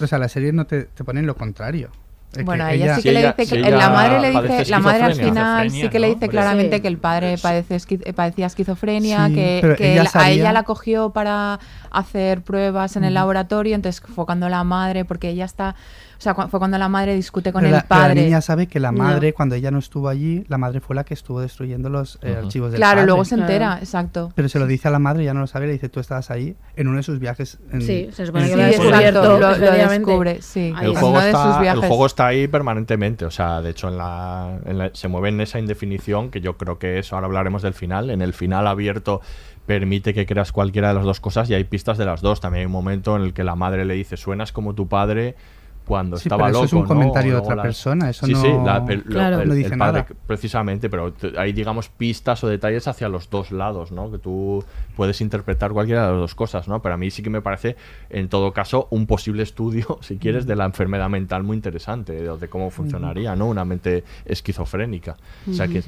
O sea, la serie no te, te pone lo contrario. Es Bueno, a ella, sí que Si le ella- dice si que ella la madre le dice, la madre al final sí que le dice claramente que el padre padece eh, padecía esquizofrenia, Sí, que, pero que ella la- a ella la cogió para hacer pruebas en el laboratorio, entonces fue cuando la madre, porque ella está, sea, cu- fue cuando la madre discute con Pero el la, pero la padre. niña sabe que la No. madre, cuando ella no estuvo allí, la madre fue la que estuvo destruyendo los eh, archivos del Claro, padre. luego se Claro. entera, exacto. Pero se lo dice a la madre, ya no lo sabe, le dice, tú estabas ahí en uno de sus viajes. En, Sí, se supone que Sí, lo descubierto, descubre, sí. El está. juego, uno de sus está, el juego está ahí permanentemente, o sea, de hecho en la, en la- se mueve en esa indefinición que yo creo que eso, ahora hablaremos del final, en el final abierto permite que creas cualquiera de las dos cosas y hay pistas de las dos, también hay un momento en el que la madre le dice, suenas como tu padre cuando Sí, estaba pero eso loco. es un ¿no? comentario de otra persona, eso sí, no- Sí, la- el, lo- Claro. el- no el dice padre, nada. precisamente, pero hay, digamos, pistas o detalles hacia los dos lados, ¿no? Que tú puedes interpretar cualquiera de las dos cosas, ¿no? Pero a mí sí que me parece, en todo caso, un posible estudio, si quieres, de la enfermedad mental muy interesante, de, de cómo funcionaría, ¿no? Una mente esquizofrénica. O sea que.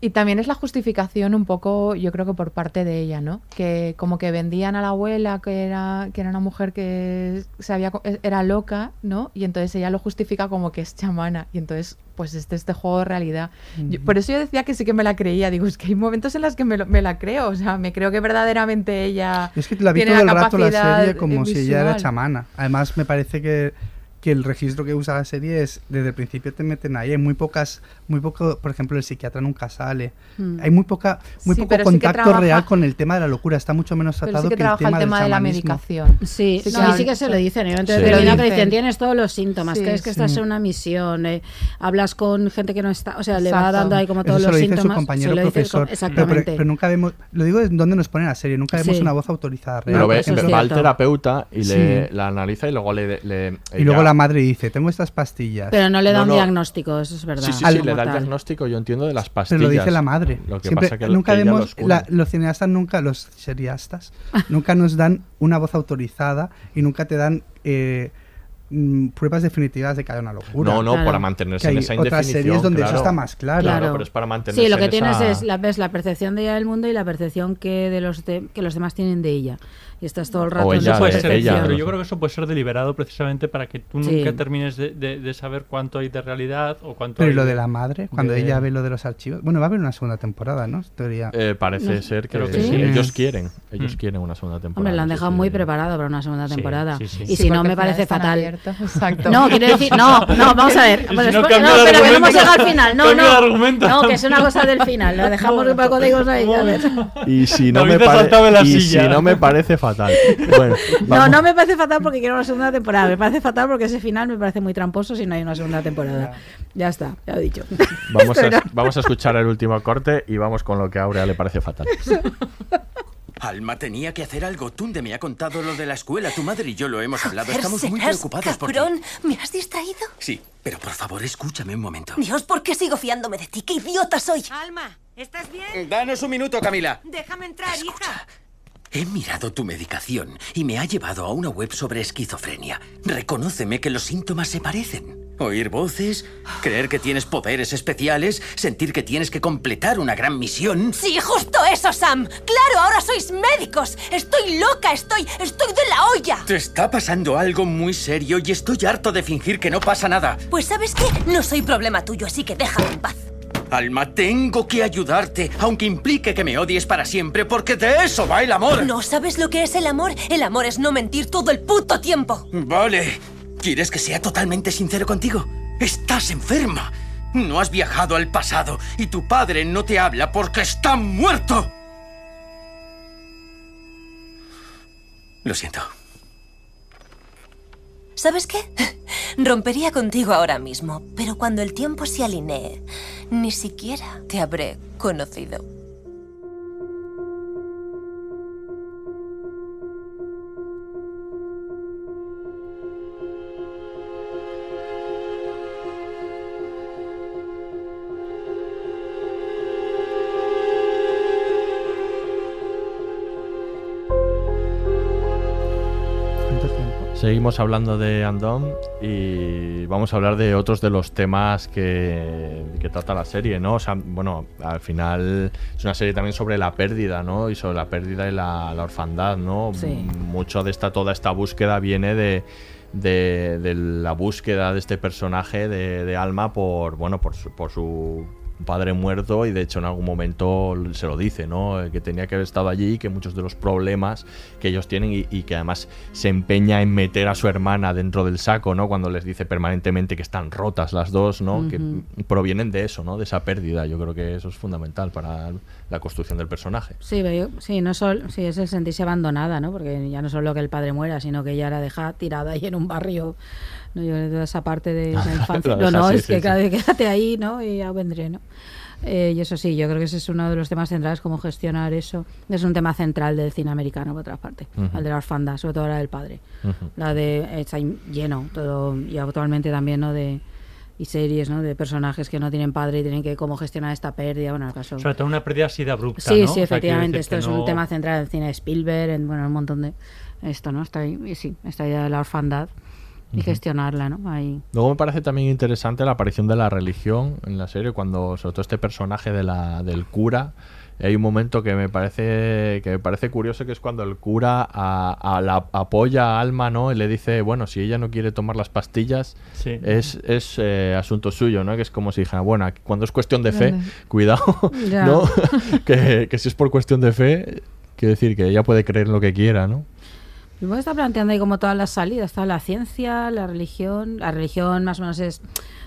Y también es la justificación un poco, yo creo que por parte de ella, ¿no? Que como que vendían a la abuela que era, que era una mujer que se había, e- era loca, ¿no? Y entonces ella lo justifica como que es chamana. Y entonces, pues este, este juego de realidad. Yo- Ujú. por eso yo decía que sí que me la creía. Digo, es que hay momentos en los que me, lo- me la creo. O sea, me creo que verdaderamente ella. Es que la vi todo el rato la serie como si ella era visual. chamana. Además, me parece que, que el registro que usa la serie es desde el principio te meten ahí. Hay muy pocas, muy poco, por ejemplo, el psiquiatra nunca sale. Mm. Hay muy poca, muy Sí, poco pero sí contacto trabaja- real con el tema de la locura. Está mucho menos Pero tratado sí que que el trabaja tema, el tema del de la medicación. Sí sí, que no, y habla- sí que se lo dicen. En Lo que le dicen, dicen. tienes todos los síntomas, Sí, crees que sí. estás en una misión, eh, hablas con gente que no está, o sea, le va dando ahí como todos Eso se los lo dice síntomas. su compañero se lo dice el profesor. Pero, exactamente. pero- pero nunca vemos, lo digo es donde nos pone la serie, nunca vemos Sí. una voz autorizada real. Pero ve, va al terapeuta y le, Sí. la analiza y luego le... le- y luego la madre dice, tengo estas pastillas. Pero no le da No, un no. diagnóstico, eso es verdad. Da el diagnóstico, yo entiendo, de las Pero pastillas. lo dice la madre. Lo que Siempre- pasa que nunca vemos, la- los cineastas nunca, los seriastas, nunca nos dan una voz autorizada y nunca te dan eh, mm, pruebas definitivas de que hay una locura. No, no, Claro. para mantenerse Que en esa otras indefinición. series donde eso está más claro. Claro, pero es para mantenerse Sí, lo que en tienes esa- es la, ves la percepción de ella del mundo y la percepción que de los de- que los demás tienen de ella. Y estás todo el rato en ella puede de ser, ella, pero yo creo que eso puede ser deliberado precisamente para que tú Sí. nunca termines de, de- de saber cuánto hay de realidad o cuánto Pero hay ¿y lo de la madre? Cuando de- ella ve lo de los archivos. Bueno, va a haber una segunda temporada, ¿no? Teoría. Eh, parece No, ser que creo que sí, sí. ellos quieren. Ellos Mm. quieren una segunda temporada. Hombre, la han dejado sí. muy preparado para una segunda temporada. sí, sí. Y Sí, si no, me parece fatal. Exacto. No, quiero decir, no, no, vamos a ver. Si no después- no, pero que no hemos llegado al final. No, no. argumento. No, que es una cosa del final. Lo dejamos un poco de cosas ahí. a ver. Y en la si no me parece fatal. Bueno, No, no me parece fatal porque quiero una segunda temporada. Me parece fatal porque ese final me parece muy tramposo si no hay una segunda temporada. Ya está, ya lo he dicho. Vamos era- a, vamos a escuchar el último corte y vamos con lo que a Aurea le parece fatal. Alma tenía que hacer algo. Tunde me ha contado lo de la escuela. Tu madre y yo lo hemos hablado. Joder, Estamos muy preocupados por ti. cabrón. ¿Me has distraído? Sí, pero por favor, escúchame un momento. Dios, ¿por qué sigo fiándome de ti? ¡Qué idiota soy! Alma, ¿estás bien? Danos un minuto, Camila. Déjame entrar, hija. He mirado tu medicación y me ha llevado a una web sobre esquizofrenia. Reconóceme que los síntomas se parecen. Oír voces, creer que tienes poderes especiales, sentir que tienes que completar una gran misión. Sí, justo eso, Sam. Claro, ahora sois médicos. Estoy loca, estoy, estoy de la olla. Te está pasando algo muy serio y estoy harto de fingir que no pasa nada. Pues sabes qué, no soy problema tuyo, así que déjame en paz. Alma, tengo que ayudarte, aunque implique que me odies para siempre, porque de eso va el amor. ¿No sabes lo que es el amor? El amor es no mentir todo el puto tiempo. Vale. ¿Quieres que sea totalmente sincero contigo? Estás enferma. No has viajado al pasado y tu padre no te habla porque está muerto. Lo siento. ¿Sabes qué? Rompería contigo ahora mismo, pero cuando el tiempo se alinee, ni siquiera te habré conocido. Seguimos hablando de Andom y vamos a hablar de otros de los temas que, que trata la serie, ¿no? O sea, bueno, al final es una serie también sobre la pérdida, ¿no? Y sobre la pérdida y la, la orfandad, ¿no? Sí. Mucho de esta, toda esta búsqueda viene de, de, de la búsqueda de este personaje de, de Alma por, bueno, por su, por su padre muerto y de hecho en algún momento se lo dice, ¿no? Eh, Que tenía que haber estado allí, que muchos de los problemas que ellos tienen y, y que además se empeña en meter a su hermana dentro del saco, ¿no? Cuando les dice permanentemente que están rotas las dos, ¿no? Que provienen de eso, ¿no? De esa pérdida. Yo creo que eso es fundamental para la construcción del personaje. Sí, pero yo- sí, no solo, sí, es el sentirse abandonada, ¿no? Porque ya no solo que el padre muera, sino que ella la deja tirada ahí en un barrio. ¿no? Yo toda esa parte de la infancia. No, no, es sí, que sí. claro, quédate ahí, ¿no? Y ya vendré, ¿no? Eh, y eso sí, yo creo que ese es uno de los temas centrales, cómo gestionar eso. Es un tema central del cine americano, por otra parte, Ujú. el de la orfandad, sobre todo la del padre. Ujú. La de está lleno todo, y actualmente también, ¿no? De, y series, ¿no? De personajes que no tienen padre y tienen que cómo gestionar esta pérdida. Bueno, en el caso. Sobre todo una pérdida así de abrupta. Sí, ¿no? sí, O sea, efectivamente. Esto es no- un tema central del cine de Spielberg, en bueno, un montón de esto, ¿no? Está ahí, y sí, esta idea de la orfandad y Ujú. gestionarla, ¿no? Ahí. Luego me parece también interesante la aparición de la religión en la serie, cuando sobre todo este personaje de la, del cura. Hay un momento que me parece que me parece curioso que es cuando el cura a, a la, apoya a Alma, ¿no? Y le dice, bueno, si ella no quiere tomar las pastillas, Sí. es, es eh, asunto suyo, ¿no? Que es como si dijera, bueno, cuando es cuestión de fe, cuidado, Ya. ¿no? que, que si es por cuestión de fe, quiere decir que ella puede creer lo que quiera, ¿no? Luego está planteando ahí como todas las salidas. Está la ciencia, la religión. La religión más o menos es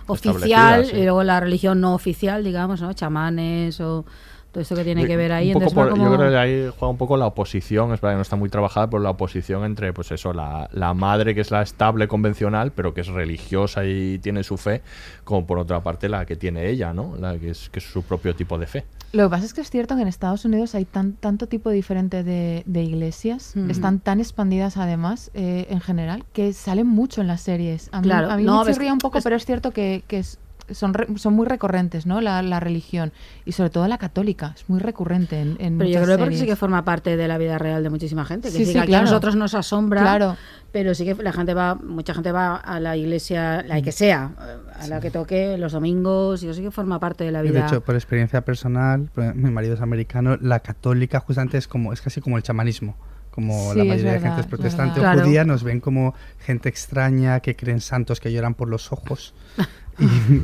oficial sí. y luego la religión no oficial, digamos, ¿no? Chamanes o todo esto que tiene que ver ahí. Un poco Entonces por- como- Yo creo que ahí juega un poco la oposición, es verdad que no está muy trabajada, pero la oposición entre, pues eso, la, la madre que es la estable convencional, pero que es religiosa y tiene su fe, como por otra parte la que tiene ella, ¿no? La que es, que es su propio tipo de fe. Lo que pasa es que es cierto que en Estados Unidos hay tan, tanto tipo diferente de, de iglesias, Ujú. están tan expandidas además eh, en general, que salen mucho en las series. A mí, Claro, a mí no, me ves- chirría un poco, pero es cierto que, que es- son, re- son muy recurrentes, ¿no? La, la religión. Y sobre todo la católica, es muy recurrente en, en Pero yo creo porque sí que forma parte de la vida real de muchísima gente. Que Sí, sí, sí, que claro. a nosotros nos asombra, Claro. pero sí que la gente va, mucha gente va a la iglesia, la que sea, a la que toque los domingos, y eso sí que forma parte de la vida. De hecho, por experiencia personal, mi marido es americano, la católica justamente es como es casi como el chamanismo. Como Sí, la mayoría de gente es es protestante o Claro. judía, nos ven como gente extraña que creen santos que lloran por los ojos. y,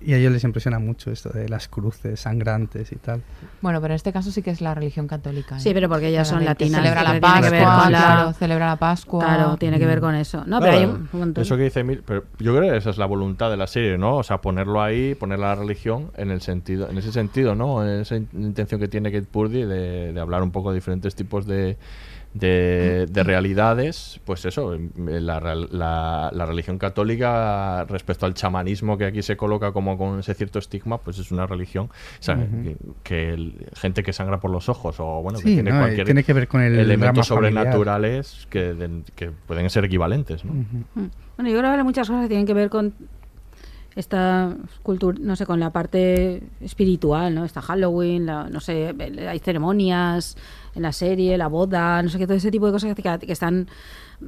y a ellos les impresiona mucho esto de las cruces sangrantes y tal. Bueno, pero en este caso sí que es la religión católica. ¿eh? Sí, pero porque ellas son latinas, Celebra la que tiene que ver Pascua, con la- claro, celebra la Pascua. Claro, tiene que ver con eso. No, pero hay un montón. Eso que dice Emil, pero yo creo que esa es la voluntad de la serie, ¿no? O sea, ponerlo ahí, poner la religión en el sentido, en ese sentido, ¿no? En esa in- intención que tiene Kate Purdy de, de hablar un poco de diferentes tipos de, de, de realidades, pues eso, la, la, la religión católica respecto al chamanismo que aquí se coloca como con ese cierto estigma, pues es una religión, o sea, Ujú. que, que el- gente que sangra por los ojos o bueno, que Sí, tiene ¿no? Y cualquier tiene que ver con el elementos sobrenaturales que, de- que pueden ser equivalentes, ¿no? Mm. Bueno, yo creo que hay muchas cosas que tienen que ver con esta cultura, no sé, con la parte espiritual, ¿no? Está Halloween, la- no sé, hay ceremonias en la serie, la boda, no sé qué, todo ese tipo de cosas que, que están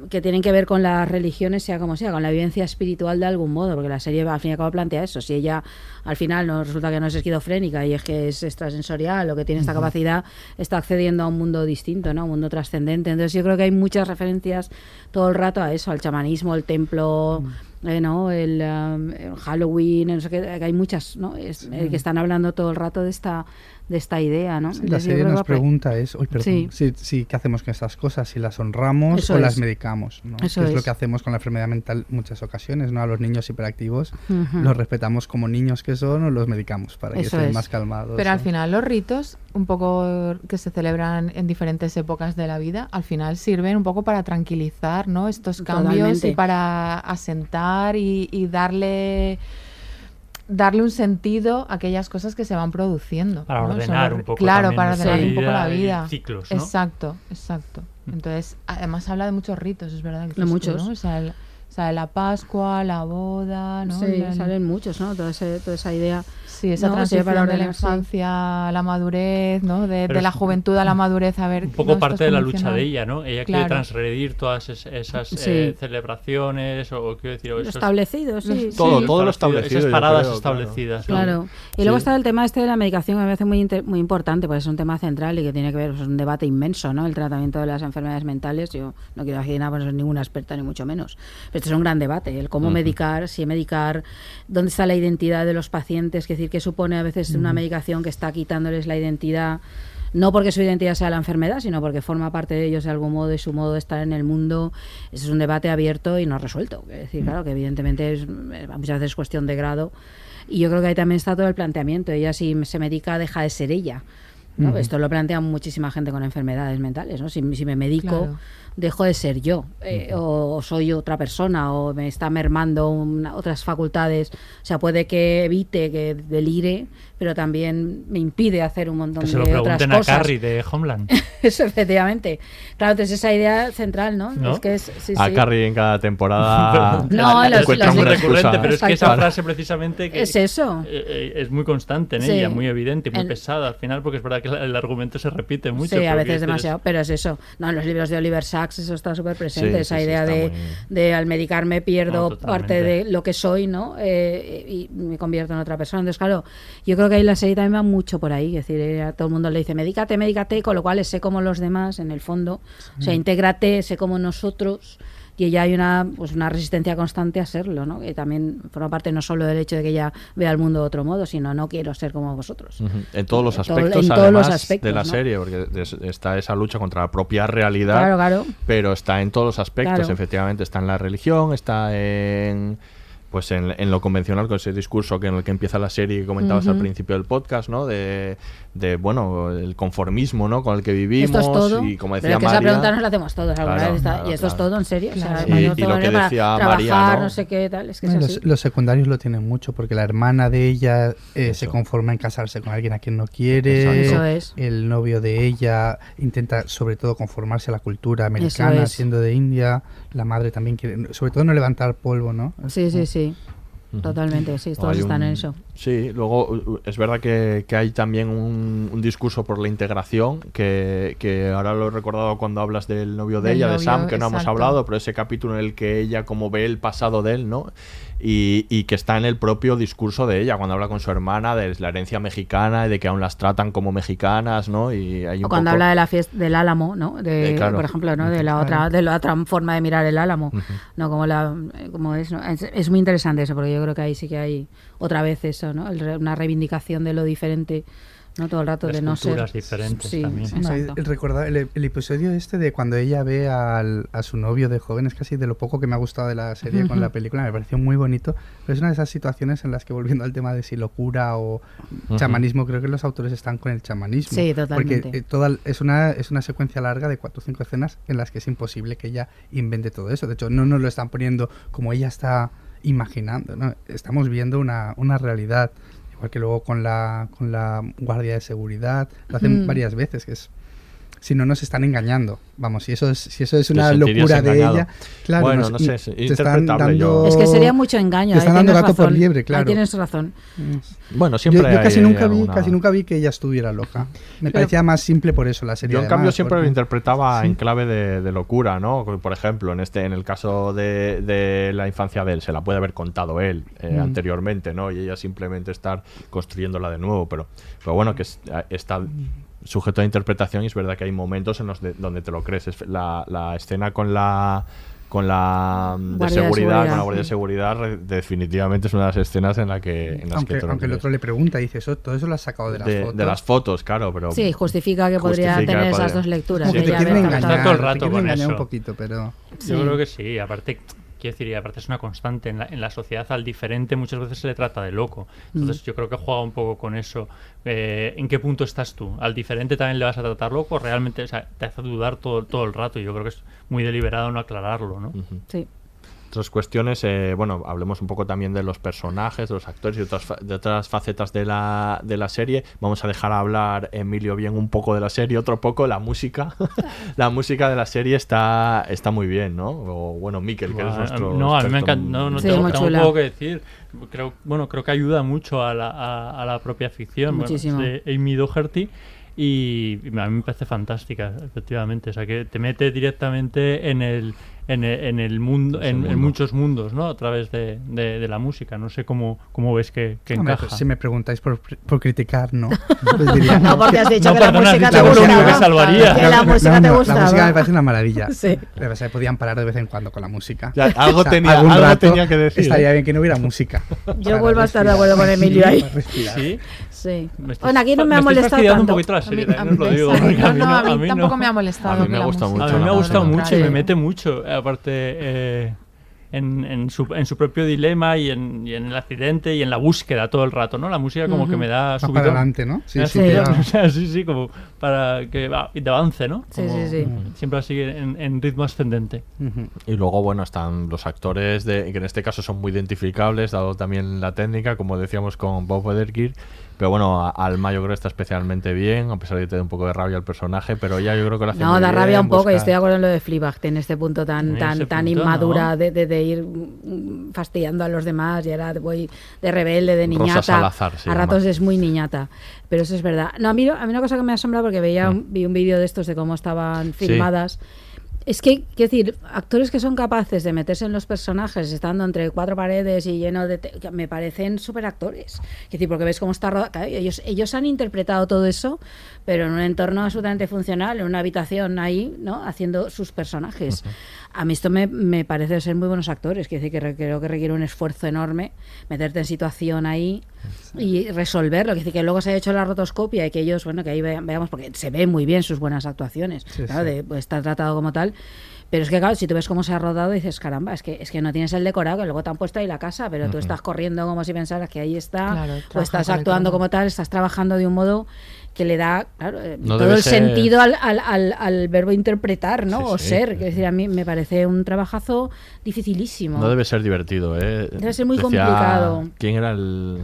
que tienen que ver con las religiones, sea como sea, con la vivencia espiritual de algún modo, porque la serie al fin y al cabo plantea eso. Si ella al final no resulta que no es esquizofrénica y es que es extrasensorial o que tiene esta capacidad, está accediendo a un mundo distinto, ¿no? Un mundo trascendente. Entonces yo creo que hay muchas referencias todo el rato a eso, al chamanismo, el templo, eh, ¿no? El, um, el Halloween, no sé qué, hay muchas, ¿no? Es- eh, que están hablando todo el rato de esta de esta idea, ¿no? Sí, la Entonces, serie que nos ahí. pregunta es, "Uy, perdón, Sí. sí, sí, ¿qué hacemos con estas cosas? Si las honramos Eso o las medicamos, ¿no? Eso que es, lo que hacemos con la enfermedad mental en muchas ocasiones, ¿no? A los niños hiperactivos los respetamos como niños que son o los medicamos para que Eso estén es. más calmados. Pero al final los ritos, un poco que se celebran en diferentes épocas de la vida, al final sirven un poco para tranquilizar ¿no? estos cambios Totalmente. y para asentar y, y darle darle un sentido a aquellas cosas que se van produciendo. Para ¿no? Ordenar un poco Claro, para ordenar un poco la vida ciclos, ¿no? Exacto, exacto. Entonces, además habla de muchos ritos, es verdad. que De dices tú, muchos. ¿no? O sea, el- o sea, la Pascua, la boda, ¿no? Sí, salen muchos, ¿no? Toda, ese- toda esa idea. Sí, esa ¿no? transición para de la infancia a la madurez, ¿no? De, la juventud a la madurez, a ver... Un poco ¿no? parte de la lucha de ella, ¿no? Ella quiere transgredir todas es- esas Sí. eh, celebraciones o, quiero decir... o Lo establecido, sí. Todo- sí. todo lo establecido, Esas paradas creo, claro. establecidas. ¿no? Claro. Y Sí. luego está el tema este de la medicación, que me parece muy, inter- muy importante, porque es un tema central y que tiene que ver, pues, es un debate inmenso, ¿no? El tratamiento de las enfermedades mentales. Yo no quiero imaginar, pues, no soy ninguna experta, ni mucho menos. Pero esto es un gran debate, el cómo Ujú. medicar, si medicar, dónde está la identidad de los pacientes, es decir, qué supone a veces una Ujú. medicación que está quitándoles la identidad no porque su identidad sea la enfermedad, sino porque forma parte de ellos de algún modo y su modo de estar en el mundo. Ese es un debate abierto y no resuelto. Es decir, claro, que evidentemente es, eh, muchas veces es cuestión de grado. Y yo creo que ahí también está todo el planteamiento. Ella si se medica deja de ser ella. ¿no? Ujú. Esto lo plantea muchísima gente con enfermedades mentales. ¿no? Si, si me medico, Claro. Dejo de ser yo, eh, o, o soy otra persona, o me está mermando una- otras facultades. O sea, puede que evite que delire, pero también me impide hacer un montón Que se lo de otras pregunten a cosas. Carrie de Homeland. Eso, efectivamente. Claro, entonces esa idea central, ¿no? ¿No? Es que es, sí, a sí. Carrie en cada temporada No, los- los- muy recurrente, pero es que esa frase precisamente que, Es eso. eh, eh, es muy constante en Sí. ella, muy evidente, muy En- pesada al final, porque es verdad que el argumento se repite mucho. Sí, a veces demasiado, pero es eso. No, en los libros de Oliver Sacks eso está súper presente, Sí, esa sí, idea de, muy- de al medicarme pierdo No, parte de lo que soy, ¿no? Eh, y me convierto en otra persona. Entonces, claro, yo creo que ahí la serie también va mucho por ahí. Es decir, eh, a todo el mundo le dice, medícate, medícate, con lo cual sé como los demás, en el fondo. O sea, intégrate, sé como nosotros. Y ella hay una, pues una resistencia constante a serlo, ¿no? Que también forma parte no solo del hecho de que ella vea el mundo de otro modo, sino no quiero ser como vosotros. En todos los aspectos, en todos además los aspectos, de la ¿no? serie, porque es- está esa lucha contra la propia realidad, Claro, claro. pero está en todos los aspectos, Claro. efectivamente, está en la religión, está en pues en, en lo convencional con ese discurso que en el que empieza la serie que comentabas al principio del podcast, ¿no? De, de, bueno, el conformismo, ¿no? Con el que vivimos Esto es todo. y como decía es que esa María, pregunta nos la hacemos todos alguna Claro, vez. está- claro, y esto es todo, en serio. O sea, Y- lo que decía trabajar, María, ¿no? no sé qué tal. Es que No, es los, así. los secundarios lo tienen mucho porque la hermana de ella eh, se conforma en casarse con alguien a quien no quiere. Eso es. El novio de ella intenta sobre todo conformarse a la cultura americana es. siendo de India. La madre también quiere, sobre todo no levantar polvo, ¿no? Sí, sí, sí. Totalmente, sí, todos están un- en eso. Sí, luego es verdad que, que hay también un, un discurso por la integración, que, que ahora lo he recordado cuando hablas del novio de Del ella, de Sam, que no hemos hablado, pero ese capítulo en el que ella como ve el pasado de él, ¿no? Y, y que está en el propio discurso de ella, cuando habla con su hermana de la herencia mexicana y de que aún las tratan como mexicanas, ¿no? Y hay un O cuando poco- habla de la fiesta del Álamo, ¿no? De, Eh, claro. Por ejemplo, ¿no? De la otra, de la otra forma de mirar el Álamo, no como la, como es, ¿no? es, es muy interesante eso, porque yo creo que ahí sí que hay otra vez eso, ¿no? El re- una reivindicación de lo diferente, ¿no? Todo el rato Las de no ser. culturas diferentes sí, también. El, el recordar- el, el episodio este de cuando ella ve al- a su novio de joven es casi de lo poco que me ha gustado de la serie con la película, me pareció muy bonito, pero es una de esas situaciones en las que volviendo al tema de si locura o Ujú. chamanismo, creo que los autores están con el chamanismo. Sí, totalmente. Porque eh, toda, es, una, es una secuencia larga de cuatro o cinco escenas en las que es imposible que ella invente todo eso. De hecho, no nos lo están poniendo como ella está imaginando, ¿no? Estamos viendo una, una realidad. Igual que luego con la, con la guardia de seguridad, lo hacen Mm. varias veces, que es si no nos están engañando. Vamos, si eso es, si eso es una locura de ella, claro, Bueno, nos- no sé, es te están dando- Es que sería mucho engaño. Te están dando gato por razón. liebre, Ahí claro. tienes razón. Bueno, Yo, siempre yo casi nunca vi, alguna- casi nunca vi que ella estuviera loca. Me Pero- parecía más simple por eso la serie. Yo en además, cambio siempre porque- lo interpretaba Sí. en clave de, de locura, ¿no? Por ejemplo, en este, en el caso de, de la infancia de él, se la puede haber contado él eh, Mm. anteriormente, ¿no? Y ella simplemente estar construyéndola de nuevo, pero, pero bueno, que es- está sujeto a interpretación y es verdad que hay momentos en los de- donde te lo crees. Es la, la escena con la con la mm, de seguridad, con la guardia de sí. seguridad, definitivamente es una de las escenas en, la que, en las Aunque, que te aunque el otro le pregunta y dice eso, todo eso lo has sacado de las de, fotos. de las fotos, claro, pero Sí, justifica que podría justifica tener que esas podría- dos lecturas. Como que te ella quieren engañar, todo el te rato quieren con engañar un eso. poquito, pero... Yo Sí. creo que sí, aparte, quiero decir, y aparte es una constante. En la, en la sociedad al diferente muchas veces se le trata de loco. Entonces Mm. yo creo que juega un poco con eso. Eh, ¿En qué punto estás tú? ¿Al diferente también le vas a tratar loco? Realmente o sea, te hace dudar todo, todo el rato y yo creo que es muy deliberado no aclararlo, ¿no? Sí. Otras cuestiones, eh, bueno, hablemos un poco también de los personajes, de los actores y otras, fa- de otras facetas de la, de la serie. Vamos a dejar hablar, Emilio, bien un poco de la serie, otro poco, la música. la música de la serie está, está muy bien, ¿no? O bueno, Miquel, que eres Buah, nuestro. no, a mí me encanta. en- No, no Sí, tengo, tengo poco que decir. Creo, bueno, creo que ayuda mucho a la, a, a la propia ficción. Bueno, Muchísimo. de Amy Doherty. Y, y a mí me parece fantástica, efectivamente. O sea, que te mete directamente en el, en el, en el mundo, en, en mundo. muchos mundos, ¿no? A través de, de- de la música. No sé cómo, cómo ves que, que Hombre, encaja. pues si me preguntáis por, por criticar, no. Pues diría, No, porque has dicho No, que la música dicho te único gustaba. que salvaría. Que la música te gustaba. La música me parece una maravilla. Sí. Es que podían parar de vez en cuando con la música. Ya, algo tenía- algún algo rato tenía que decir, Estaría ¿eh? bien que no hubiera música. Yo vuelvo a estar de acuerdo con Emilio ahí. ¿Sí? Sí. Me estoy- Bueno, aquí no me ha molestado tanto. un poquito la serie, a mí- no, a mí no, a mí no- tampoco me ha molestado. A mí me mucho A mí me ha gustado mucho y Sí. me mete mucho. Aparte, eh, en, en su, en su propio dilema y en, y en el accidente y en la búsqueda todo el rato, ¿no? La música como que me da Va subidón. para adelante, ¿no? Sí, Me sí, o sea, sí, sí, como para que va, y de avance, ¿no? Sí, Como sí, sí. Siempre así en, en ritmo ascendente. Y luego, bueno, están los actores de, que en este caso son muy identificables, dado también la técnica, como decíamos con Bob Odenkirk. Pero bueno, Alma yo creo que está especialmente bien, a pesar de que te da un poco de rabia el personaje, pero ella yo creo que lo hace No, muy da bien, rabia un poco y estoy de acuerdo en lo de Fleabag, en este punto tan tan tan inmadura ¿no? de, de- de ir mm, fastidiando a los demás y ahora voy de rebelde, de Rosa niñata. Salazar se a ratos es muy niñata, pero eso es verdad. No, a mí, a mí una cosa que me asombra porque veía un, vi un vídeo de estos de cómo estaban filmadas. Es que, quiero decir, actores que son capaces de meterse en los personajes estando entre cuatro paredes y lleno de... me parecen súper actores. Quiero decir, porque ves cómo está rodado. ellos, ellos han interpretado todo eso, pero en un entorno absolutamente funcional, en una habitación ahí, ¿no? Haciendo sus personajes. A mí esto me, me parece ser muy buenos actores. Quiero decir que re- creo que requiere un esfuerzo enorme meterte en situación ahí y resolverlo. Quiero decir que luego se ha hecho la rotoscopia y que ellos, bueno, que ahí ve- veamos, porque se ven muy bien sus buenas actuaciones. Sí, claro, sí. de- pues, está tratado como tal. Pero es que, claro, si tú ves cómo se ha rodado, dices, caramba, es que, es que no tienes el decorado, que luego te han puesto ahí la casa, pero tú estás corriendo como si pensaras que ahí está, Claro, o estás actuando como tal, estás trabajando de un modo que le da claro, eh, No todo el ser- sentido al, al, al, al verbo interpretar, ¿no? Sí, o sí, ser. sí, que decir, a mí me parece un trabajazo dificilísimo. No debe ser divertido, ¿eh? Debe ser muy Decía- complicado. ¿Quién era el.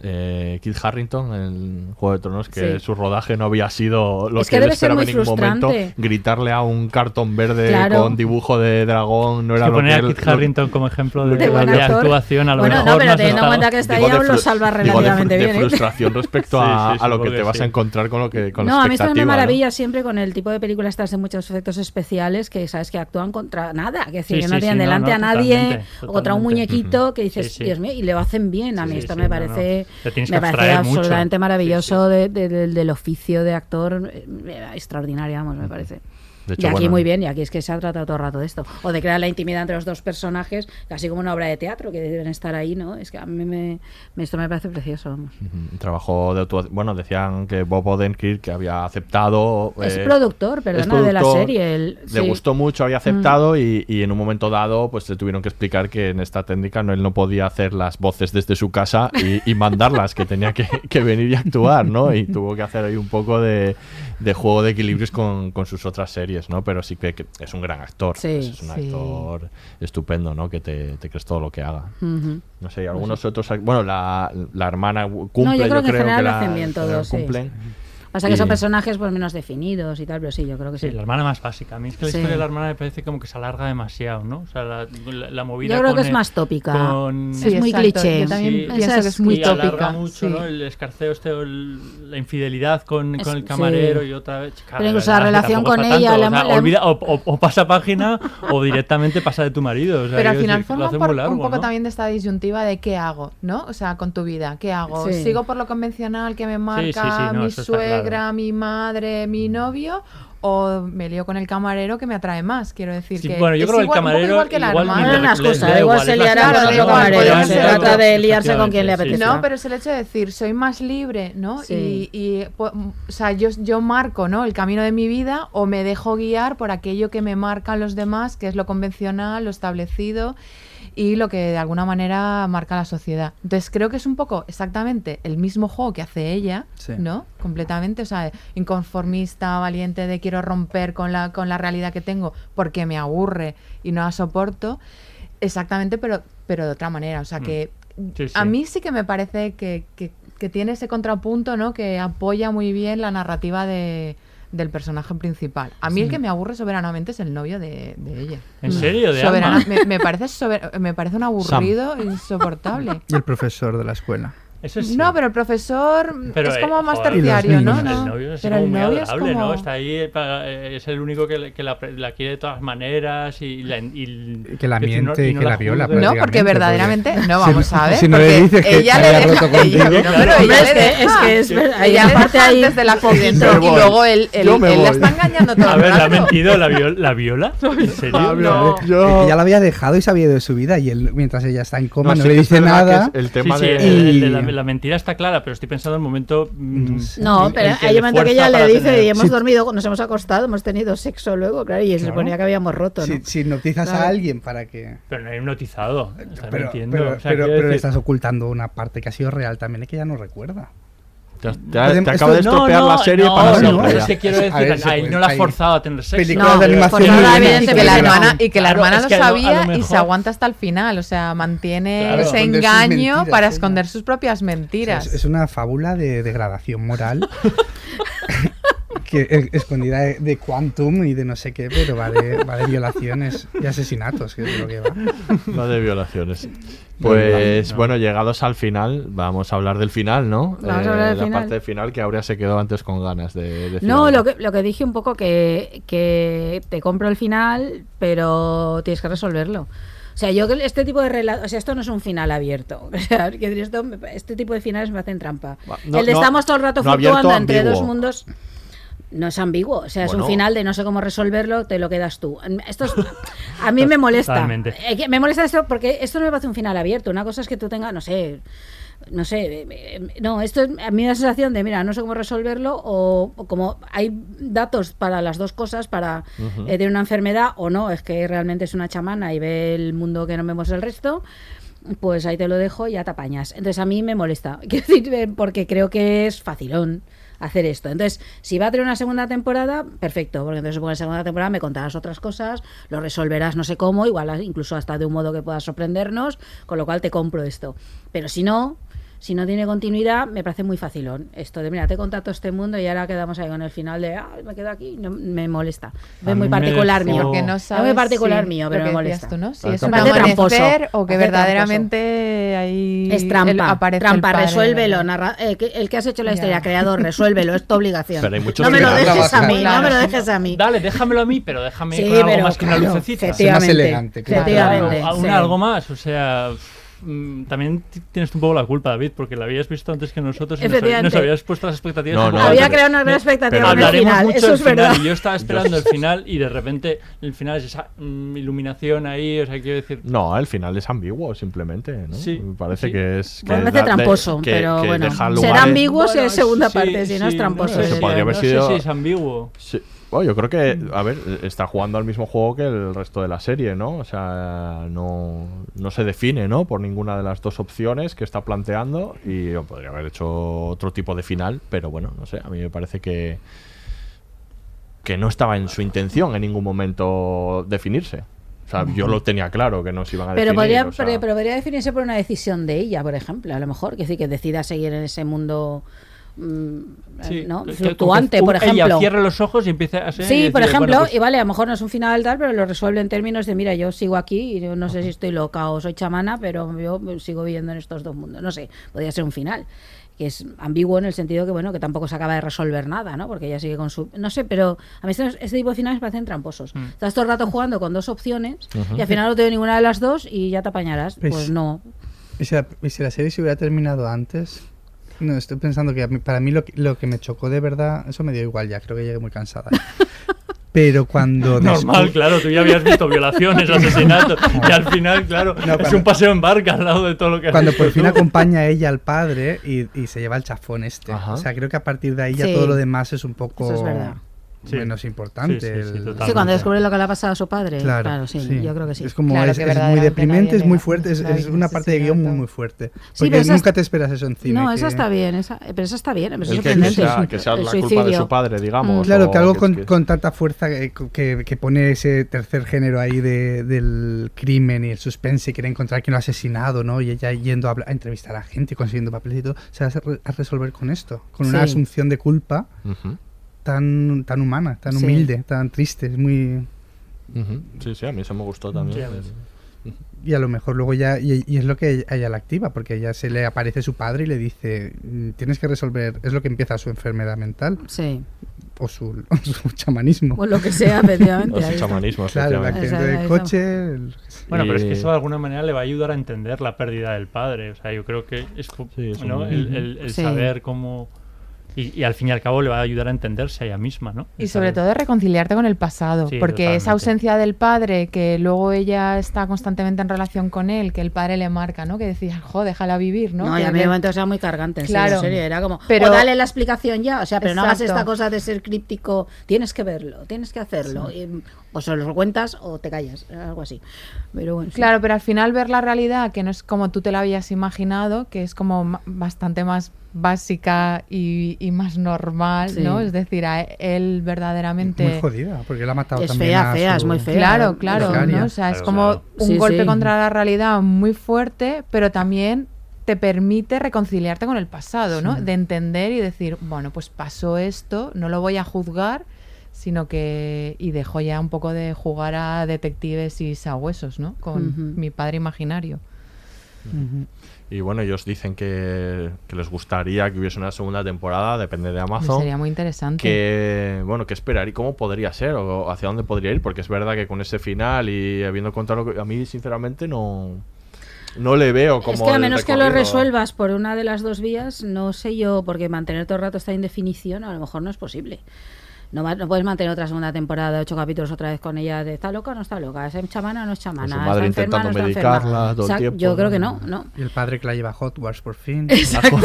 Eh, Kit Harrington en Juego de Tronos? Que Sí. su rodaje no había sido lo Es que, que él esperaba en ningún momento. Gritarle a un cartón verde Claro. con dibujo de dragón no Es era que lo poner que a él- Kit lo- Harrington como ejemplo de, actuación a lo Bueno, no, mejor pero teniendo en cuenta que está ahí, aún lo salva relativamente de bien. ¿eh? frustración respecto a, sí, a lo que te vas sí. a encontrar con lo que con No, la a mí esto ¿no? maravilla siempre con el tipo de películas estas de muchos efectos especiales que sabes que actúan contra nada, que, decir, no tienen delante a nadie o contra un muñequito que dices. Dios mío, y lo hacen bien. A mí esto me parece, me parece abstraer mucho. absolutamente maravilloso de- de- de- del oficio de actor, eh, extraordinario, vamos, me parece. De y aquí bueno, muy bien, y aquí es que se ha tratado todo el rato de esto. O de crear la intimidad entre los dos personajes, casi como una obra de teatro, que deben estar ahí, ¿no? Es que a mí me, esto me parece precioso, vamos. Trabajo de actuación. Bueno, decían que Bob Odenkirk que había aceptado. Es eh, productor, es perdona, de la serie. el- Le sí. Mm. gustó mucho, había aceptado y, y en un momento dado pues le tuvieron que explicar que en esta técnica no, él no podía hacer las voces desde su casa y, y mandarlas, que tenía que, que venir y actuar, ¿no? Y tuvo que hacer ahí un poco de, de juego de equilibrios con, con sus otras series, ¿no? Pero sí que, que es un gran actor, Sí, es un sí. actor estupendo, ¿no? Que te, te crees todo lo que haga. No sé, y algunos otros... Bueno, la, la hermana cumple, No, yo creo que la- hacen bien todos, sí. Pasa que son personajes pues menos definidos y tal, pero sí, yo creo que sí. Sí, la hermana más básica. A mí es que la Sí. historia de la hermana me parece como que se alarga demasiado, ¿no? O sea, la, la- la movida Yo creo con que es el- más tópica. con- Sí, Es muy exacto. cliché. Yo también Sí, pienso Esa que es muy y alarga tópica. mucho, sí. ¿no? El escarceo este, el- la infidelidad con, Es- con el sí. camarero y otra vez... Pero incluso la relación con ella, tanto, la o, sea, hemos- la olvida- o- o- o pasa página o directamente pasa de tu marido. o sea, Pero al final forma un poco también de esta disyuntiva de qué hago, ¿no? O sea, con tu vida, ¿qué hago? ¿Sigo por lo convencional que me marca mi claro. Suegra, mi madre, mi novio? ¿O me lío con el camarero que me atrae más? Quiero decir Sí, que bueno, yo es creo que el igual- un poco camarero igual que la igual hermana. igual igual, se liará con otro camarero. Se trata de liarse con quien le apetezca. No, pero es el hecho de decir, soy más libre, ¿no? Sí. Y, y, po- o sea, yo, yo marco, ¿no? El camino de mi vida o me dejo guiar por aquello que me marcan los demás, que es lo convencional, lo establecido y lo que de alguna manera marca la sociedad. Entonces creo que es un poco exactamente el mismo juego que hace ella, Sí. ¿no? Completamente, o sea, inconformista, valiente de quiero romper con la, con la realidad que tengo porque me aburre y no la soporto. Exactamente, pero, pero de otra manera. O sea, Mm. que Sí, a sí. mí sí que me parece que, que- que tiene ese contrapunto, ¿no? Que apoya muy bien la narrativa de, del personaje principal. A mí el que me aburre soberanamente es el novio de, de ella. ¿En serio? ¿De Soberana- Alma? me, me parece sober- me parece un aburrido insoportable. Y el profesor de la escuela. Eso sí. No, pero el profesor Pero, es eh, como más terciario, ¿no? ¿no? El novio es pero como el muy novio es como... ¿no? Está ahí, eh, para- eh, es el único que, la, la quiere de todas maneras y la, y, Que la y no- miente y que la viola, juzga. No, porque verdaderamente, no, si vamos no- a ver. si no le porque dices que ella le deja, roto ella, contigo. no, pero Hombre, ella es le que- deja, es que es verdad, ella y le deja ahí- antes del accidente Me y luego él, él, me él la está engañando todo A ver, ¿la ha mentido? ¿La, viol- ¿La viola? ¿En serio? Ya la había dejado y sabía de su vida y él, mientras ella está en coma, no, le dice nada. el tema de... de la la mentira está clara, pero estoy pensando en el momento. mm, No, el- pero hay un momento que ella le dice, tener- y hemos Sí. dormido, nos hemos acostado, hemos tenido sexo luego, claro, y se Claro. suponía que habíamos roto, ¿no? Si, si hipnotizas Claro. a alguien para que... Pero no he hipnotizado. Estás Pero, mintiendo. pero, O sea, pero- quiero pero le estás ocultando una parte que ha sido real también, es que ya no recuerda. Te, te- te de estropear no, la serie no, para no, es que quiero A decir, ver, no la has hay forzado a tener sexo. películas de animación Y que la hermana, y que la Claro, hermana es lo que a lo- a lo sabía y se aguanta hasta el final. O sea, mantiene Claro. ese engaño mentiras, para esconder sus propias O sea, mentiras. es, una fábula de degradación moral que escondida de, de quantum y de no sé qué, pero va de, va de violaciones y asesinatos, que es lo que va. Va de violaciones. Pues No. bueno, llegados al final, vamos a hablar del final, ¿no? Vamos a hablar del la final. parte final que Aurea se quedó antes con ganas de decir. No, lo que, lo que dije un poco que, que te compro el final, pero tienes que resolverlo. O sea, yo que este tipo de o sea, esto no es un final abierto. O sea, esto, este tipo de finales me hacen trampa. No- el de no- estamos todo el rato no fluctuando entre dos mundos. No es ambiguo, o sea, es un final de no sé cómo resolverlo, te lo quedas tú. Esto es- a mí me molesta. Totalmente. Me molesta esto porque esto no me parece un final abierto. Una cosa es que tú tengas, no sé, no sé, eh, eh, no, esto es- a mí me da la sensación de, mira, no sé cómo resolverlo o, o como hay datos para las dos cosas, para eh, de una enfermedad o no, es que realmente es una chamana y ve el mundo que no vemos el resto, pues ahí te lo dejo y ya te apañas. Entonces a mí me molesta, quiero decir, porque creo que es facilón hacer esto. Entonces, si va a tener una segunda temporada, perfecto, porque entonces supongo que en segunda temporada me contarás otras cosas, lo resolverás no sé cómo, igual incluso hasta de un modo que pueda sorprendernos, con lo cual te compro esto. Pero si no, si no tiene continuidad, me parece muy facilón. Esto de, mira, te contacto este mundo y ahora quedamos ahí con el final de, ah, me quedo aquí, no, me molesta. Es muy particular mío. Porque no es muy particular mío, pero me molesta. tú, ¿no? Si es un tramposo. o que verdaderamente ahí Es el- trampa, aparece trampa, el padre, resuélvelo, narra- eh, que- el que has hecho la historia, creador, resuélvelo, es tu obligación. Pero hay muchos no me lo dejes a mí, no me lo dejes a mí. Dale, déjamelo a mí, pero déjame Sí, con algo pero más que una lucecita. efectivamente, Más elegante, claro. efectivamente, Claro, un- sí. algo más, o sea. Mm, También tienes un poco la culpa, David, porque la habías visto antes que nosotros y nos, Efectivamente. nos habías puesto las expectativas. No, no, Había creado una gran expectativa Hablaremos final, mucho eso es verdad. final y yo estaba esperando el final y de repente el final es esa mm, iluminación ahí, o sea, quiero decir... No, el final es ambiguo, simplemente. ¿no? Sí, Me parece sí. que es. Que Bueno, tramposo, que- pero que bueno. Será ambiguo si es segunda sí, parte, si no es tramposo. No, sé, Eso podría haber no sido- sé si es ambiguo. Sí. Bueno, yo creo que, a ver, está jugando al mismo juego que el resto de la serie, ¿no? O sea, no, no se define, ¿no? Por ninguna de las dos opciones que está planteando y yo podría haber hecho otro tipo de final, pero bueno, no sé, a mí me parece que que no estaba en su intención en ningún momento definirse. O sea, yo lo tenía claro que no se iban a Pero definir. podría, o sea, pero, pero podría definirse por una decisión de ella, por ejemplo, a lo mejor, que decir, que decida seguir en ese mundo mm, Sí, ¿no? que- que- fluctuante, que por ella ejemplo. cierre los ojos y empiece a ser. Sí, por ejemplo, y vale, a lo mejor no es un final tal, pero lo resuelve en términos de, mira, yo sigo aquí y yo no sé si estoy loca o soy chamana, pero yo sigo viviendo en estos dos mundos. No sé, podría ser un final que es ambiguo en el sentido que, bueno, que tampoco se acaba de resolver nada, ¿no? Porque ella sigue con su... No sé, pero a mí estos- este tipo de finales me parecen tramposos. Mm. Estás todo el rato jugando con dos opciones y al final no te doy ninguna de las dos y ya te apañarás. Pues- Pues no. ¿Y si, la, y si la serie se hubiera terminado antes? No, estoy pensando que mí- para mí lo, que- lo que me chocó de verdad, eso me dio igual ya, creo que llegué muy cansada. Pero cuando... Normal, claro, tú ya habías visto violaciones, asesinatos, y al final, claro, No, es un paseo en barca al lado de todo lo que Cuando por fin tú. acompaña a ella al padre y, y se lleva el chafón este. Ajá. O sea, creo que a partir de ahí ya Sí. todo lo demás es un poco Eso es verdad. Sí. menos importante. Sí, sí, sí, el- cuando descubre lo que le ha pasado a su padre. Claro, Claro, sí, sí. yo creo que sí. Es como Claro, es, que es muy deprimente, es muy fuerte, es, una parte de guion muy muy fuerte. Porque nunca es- te esperas eso en cine. No, que- esa está bien, esa, pero esa está bien, pero es que, sea, que sea El la culpa de su padre, digamos. Claro, o que algo con, que- con tanta fuerza que, que- que pone ese tercer género ahí de- del crimen y el suspense y quiere encontrar quién lo ha asesinado, ¿no? Y ella yendo a, entrevistar a gente y consiguiendo papeles y todo, se va a, re- a resolver con esto, con una asunción de culpa tan, tan humana, tan Sí. humilde, tan triste, es muy... ujú. Sí, sí, a mí eso me gustó también. Sí, Y a lo mejor luego ya, y, y es lo que a ella la activa, porque ella se le aparece su padre y le dice, "Mm, tienes que resolver, es lo que empieza su enfermedad mental Sí, o su, o su chamanismo. o lo que sea, efectivamente. O su chamanismo, Claro, accidente Esa- del coche... el- Bueno, pero es que eso de alguna manera le va a ayudar a entender la pérdida del padre. O sea, yo creo que es Sí, ¿no? un- el, el- el Sí. saber cómo. Y, y al fin y al cabo le va a ayudar a entenderse a ella misma, ¿no? Y sobre todo reconciliarte con el pasado, Sí, porque esa ausencia del padre, que luego ella está constantemente en relación con él, que el padre le marca, ¿no? Que decía, jo, déjala vivir, ¿no? No, y a mí le- momento era muy cargante, en serio, Claro. serio, era como, Pero- o dale la explicación ya, o sea, pero no hagas esta cosa de ser críptico, tienes que verlo, tienes que hacerlo, y, o se lo cuentas o te callas, algo así. Pero bueno, sí. Claro, pero al final ver la realidad, que no es como tú te la habías imaginado, que es como bastante más básica y, y más normal, Sí. ¿no? Es decir, a él verdaderamente... Muy jodida, porque él ha matado Es también fea, a fea, su- es muy fea. Claro, claro. ¿no? O sea, es como un Sí, golpe sí. contra la realidad muy fuerte, pero también te permite reconciliarte con el pasado, ¿no? Sí. De entender y decir, bueno, pues pasó esto, no lo voy a juzgar, sino que... Y dejo ya un poco de jugar a detectives y sabuesos, ¿no? Con mi padre imaginario. Y bueno, ellos dicen que, que les gustaría que hubiese una segunda temporada, depende de Amazon. Sería muy interesante. Que, bueno, ¿qué esperaría? ¿Cómo podría ser? ¿O hacia dónde podría ir? Porque es verdad que con ese final y habiendo contado lo que... A mí, sinceramente, no... No le veo como Es que a menos que lo resuelvas por una de las dos vías, no sé yo, porque mantener todo el rato esta indefinición a lo mejor no es posible. No, va- no puedes mantener otra segunda temporada de ocho capítulos otra vez con ella de está loca o no está loca, es chamana o no es chamana, Con su madre está enferma o no intentando está enferma. medicarla todo el O sea, tiempo, Yo creo que no, no. Y el padre que la lleva a Hogwarts por fin. Exacto.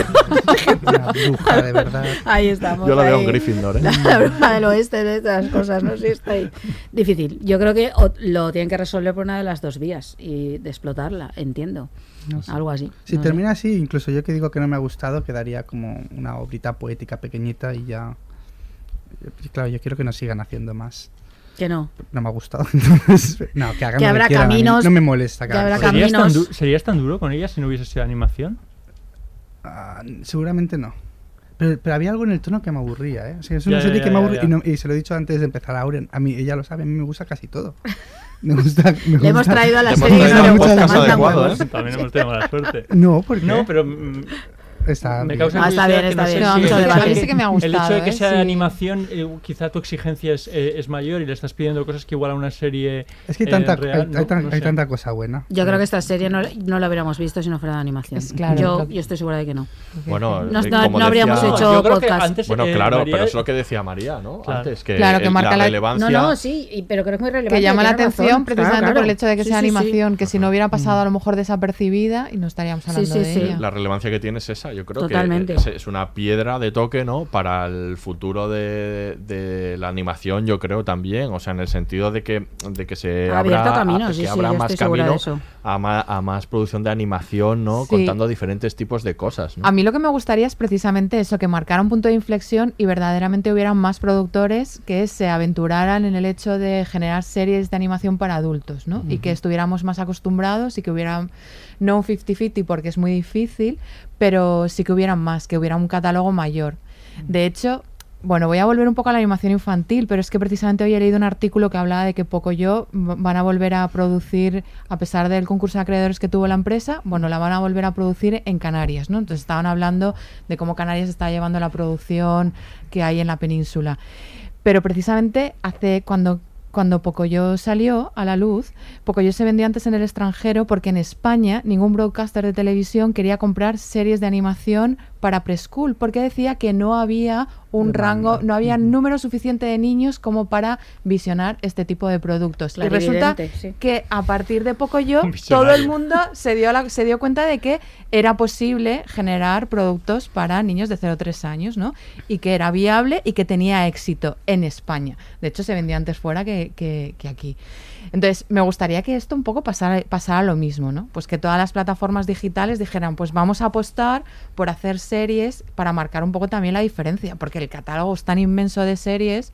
Una bruja, de verdad. Ahí estamos. Yo la veo ahí. en Gryffindor, ¿eh? La bruja del oeste de estas cosas, no sé, está ahí. Difícil. Yo creo que lo tienen que resolver por una de las dos vías y de explotarla, entiendo. No sé. Algo así. Si no sé. termina así, incluso yo que digo que no me ha gustado, quedaría como una obrita poética pequeñita y ya. Claro, yo quiero que nos sigan haciendo más. Que no. No me ha gustado. Entonces, no, que hagan Que habrá a caminos- No me molesta. que habrá. ¿Serías tan, du- ¿Serías tan duro con ella si no hubiese sido animación? Ah, seguramente no. Pero, pero había algo en el tono que me aburría, ¿eh? O sea, es una Ya, serie ya, que me ya, ya. y, no- y se lo he dicho antes de empezar Auren. A mí, ella lo sabe, a mí me gusta casi todo. Me gusta. me Le hemos traído a la serie no le a gusta. También hemos tenido mala suerte. No, ¿por qué? No, pero... mm, Está me bien. causa Ah, está bien, no está sé bien. si No, el debate. de que- Sí que me ha El hecho de gustado, que ¿eh? sea Sí. animación, eh, quizá tu exigencia es, eh, es mayor y le estás pidiendo cosas que igual a una serie Es que hay eh, tanta, real, hay, ¿no? hay tan- No hay sé. tanta cosa buena. Yo creo que esta serie no, no la hubiéramos visto si no fuera de animación. claro, yo, yo estoy segura de que no. Bueno, No- eh, no- como no habríamos decía- hecho podcast. antes, Bueno, eh, claro, María- pero es lo que decía María, ¿no? Claro. Antes, que, Claro, que el- marca la la- relevancia... No, no, sí, y- pero creo que es muy relevante. Que llama la atención precisamente por el hecho de que sea animación, que si no hubiera pasado a lo mejor desapercibida y no estaríamos hablando de ella. La relevancia que tiene es esa, yo creo Totalmente. que es, una piedra de toque, ¿no? Para el futuro de, de la animación, yo creo también, o sea, en el sentido de que, de que se abra, caminos, que sí, abra más estoy a, ma- a más producción de animación, ¿no? Sí. Contando diferentes tipos de cosas, ¿no? A mí lo que me gustaría es precisamente eso, que marcara un punto de inflexión y verdaderamente hubieran más productores que se aventuraran en el hecho de generar series de animación para adultos, ¿no? Y que estuviéramos más acostumbrados y que hubieran, no un 50-50 porque es muy difícil, pero sí que hubieran más, que hubiera un catálogo mayor. De hecho, bueno, voy a volver un poco a la animación infantil, pero es que precisamente hoy he leído un artículo que hablaba de que Pocoyo v- van a volver a producir, a pesar del concurso de acreedores que tuvo la empresa, bueno, la van a volver a producir en Canarias, ¿no? Entonces estaban hablando de cómo Canarias está llevando la producción que hay en la península. Pero precisamente hace cuando cuando Pocoyo salió a la luz, Pocoyo se vendió antes en el extranjero porque en España ningún broadcaster de televisión quería comprar series de animación para preschool porque decía que no había un rango, no había número suficiente de niños como para visionar este tipo de productos. Y resulta sí. que a partir de Pocoyo todo Visionario. el mundo se dio, la- se dio cuenta de que era posible generar productos para niños de 0 a 3 años, ¿no? Y que era viable y que tenía éxito en España. De hecho, se vendía antes fuera que, que- que aquí. Entonces, me gustaría que esto un poco pasara, pasara lo mismo, ¿no? Pues que todas las plataformas digitales dijeran, pues vamos a apostar por hacer series para marcar un poco también la diferencia, porque el catálogo es tan inmenso de series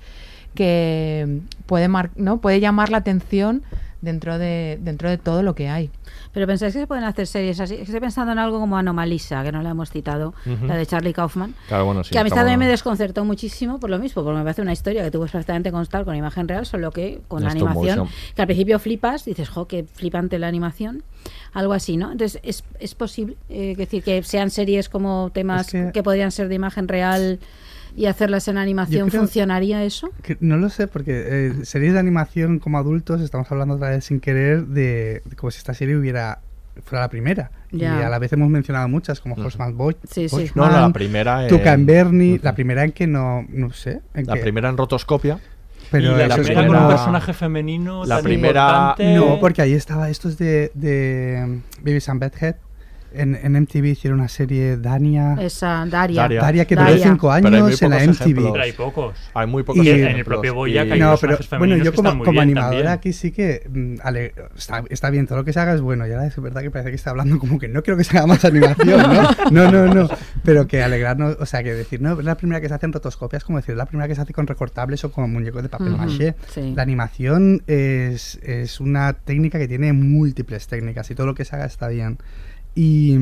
que puede, mar- ¿no? puede llamar la atención dentro de, dentro de todo lo que hay. Pero pensáis que se pueden hacer series así. Estoy pensando en algo como Anomalisa, que no la hemos citado, la de Charlie Kaufman. Claro, bueno, sí, que a mí también me desconcertó muchísimo por lo mismo, porque me parece una historia que tú puedes perfectamente constar con imagen real, solo que con la animación, motion. que al principio flipas, dices, jo, qué flipante la animación, algo así, ¿no? Entonces, ¿es, es posible eh, decir que sean series como temas Es que- que... podrían ser de imagen real y hacerlas en animación? Creo- ¿Funcionaría eso? Que no lo sé, porque eh, series de animación como adultos, estamos hablando otra vez sin querer de, de como si esta serie hubiera fuera la primera. Y Ya. a la vez hemos mencionado muchas, como Horseman Boy. Sí, sí. No, no, la primera en- Tuca en Bernie, la primera en que no, no sé. en La que- primera en rotoscopia. Pero y la eso es primera como- con un personaje femenino La tan primera- importante. No, porque ahí estaba, estos de, de Baby and Bedhead. En, en MTV hicieron una serie Dania. Esa, Daria. Daria. Daria que duró cinco años en la MTV. ejemplos. Pero hay pocos. Hay muy pocos Y- en el propio Y- Boyac hay No, pero bueno, yo que como, como bien animadora también. aquí sí que mm, ale- está, está bien, todo lo que se haga es bueno. Y ahora es verdad que parece que está hablando como que no quiero que se haga más animación, ¿no? No, no, no. Pero que alegrarnos, o sea, que decir, no, es la primera que se hace en rotoscopias, como decir, es la primera que se hace con recortables o con muñecos de papel Ujú, maché. sí. La animación es, es una técnica que tiene múltiples técnicas y todo lo que se haga está bien. Y,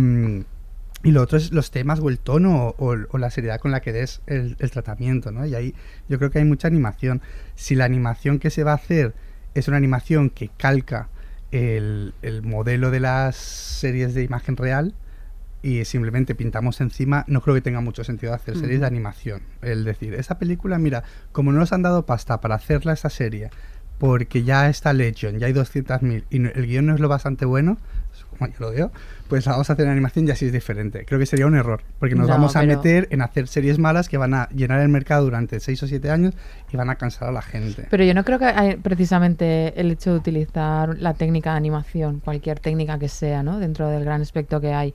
y lo otro es los temas o el tono o, o la seriedad con la que des el, el tratamiento, ¿no? Y ahí yo creo que hay mucha animación. Si la animación que se va a hacer es una animación que calca el, el modelo de las series de imagen real y simplemente pintamos encima, no creo que tenga mucho sentido hacer series de animación. El decir, esa película, mira, como no nos han dado pasta para hacerla esta serie, porque ya está Legion, ya hay 200.000 y el guion no es lo bastante bueno, como yo lo veo, pues la vamos a hacer en animación y así es diferente. Creo que sería un error, porque nos No, vamos a pero- meter en hacer series malas que van a llenar el mercado durante 6 o 7 años y van a cansar a la gente. Pero yo no creo que hay precisamente el hecho de utilizar la técnica de animación, cualquier técnica que sea, ¿no? Dentro del gran aspecto que hay,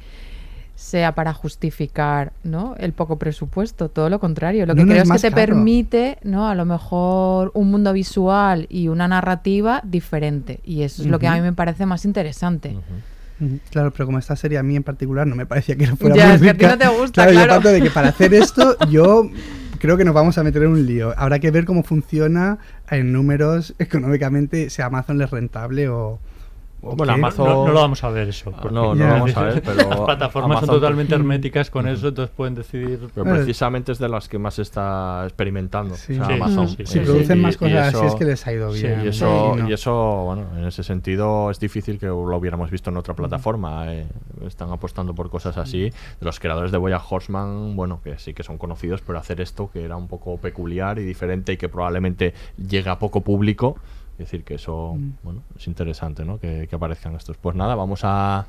sea para justificar, ¿no? El poco presupuesto. Todo lo contrario. Lo que No, no, creo es es, que te caro. permite, ¿no? A lo mejor un mundo visual y una narrativa diferente. Y eso es lo que a mí me parece más interesante. Claro, pero como esta serie a mí en particular no me parecía que fuera Ya, muy es que a ti no te gusta, claro, yo claro. parto de que para hacer esto yo creo que nos vamos a meter en un lío. Habrá que ver cómo funciona en números económicamente, si Amazon le es rentable o... Bueno. Amazon- No, no lo vamos a ver eso. Ah, porque no, no lo vamos a ver, pero Las plataformas Amazon- son totalmente herméticas con eso, entonces pueden decidir. Pero Bueno, precisamente es de las que más está experimentando. Sí. o sea, Sí, Amazon. sí, sí, Si sí, producen más cosas así es que les ha ido sí, bien. Y eso, Sí, no. y eso, bueno, en ese sentido es difícil que lo hubiéramos visto en otra plataforma. eh. Están apostando por cosas así. De los creadores de Boya Horseman, bueno, que sí que son conocidos, pero hacer esto que era un poco peculiar y diferente y que probablemente llega a poco público. Es decir, que eso, Mm. bueno, es interesante, ¿no? Que, que aparezcan estos. Pues nada, vamos a,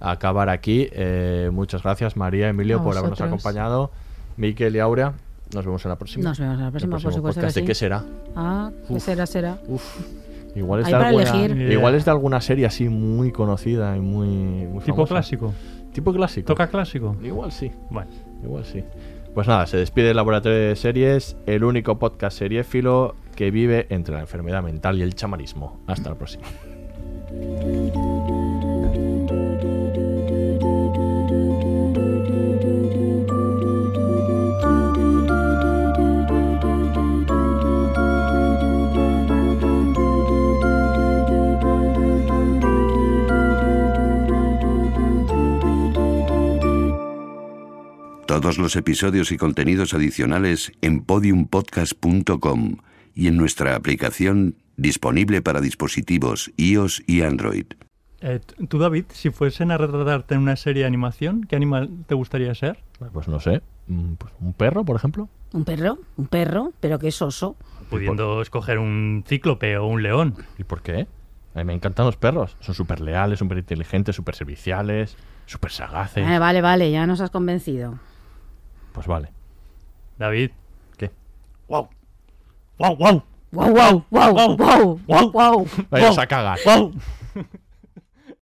a acabar aquí. Eh, muchas gracias, María, Emilio, A por habernos acompañado. Miquel y Aurea, nos vemos en la próxima. Nos vemos en la próxima, por supuesto podcast. que ¿De sí. qué será? Ah, ¿qué Uf. será, será? Uf, igual es, de alguna, igual es de alguna serie así muy conocida y muy, muy Tipo famosa. clásico. Tipo clásico. ¿Toca clásico? Igual sí, Bueno. igual sí. Pues nada, se despide el Laboratorio de Series, el único podcast seriéfilo que vive entre la enfermedad mental y el chamarismo. Hasta la próxima. Todos los episodios y contenidos adicionales en podiumpodcast.com y en nuestra aplicación disponible para dispositivos iOS y Android. Eh, tú, David, si fuesen a retratarte en una serie de animación, ¿qué animal te gustaría ser? Pues no sé, mm, pues un perro, por ejemplo. Un perro, un perro, pero que es oso. Pudiendo escoger un cíclope o un león. ¿Y por qué? A mí me encantan los perros. Son súper leales, súper inteligentes, súper serviciales, súper sagaces. Eh, vale, vale, ya nos has convencido. Pues vale. David. ¿Qué? ¡Wow! ¡Wow, wow! Wow, wow, wow, wow, wow, wow. Vayas a cagar. ¡Wow!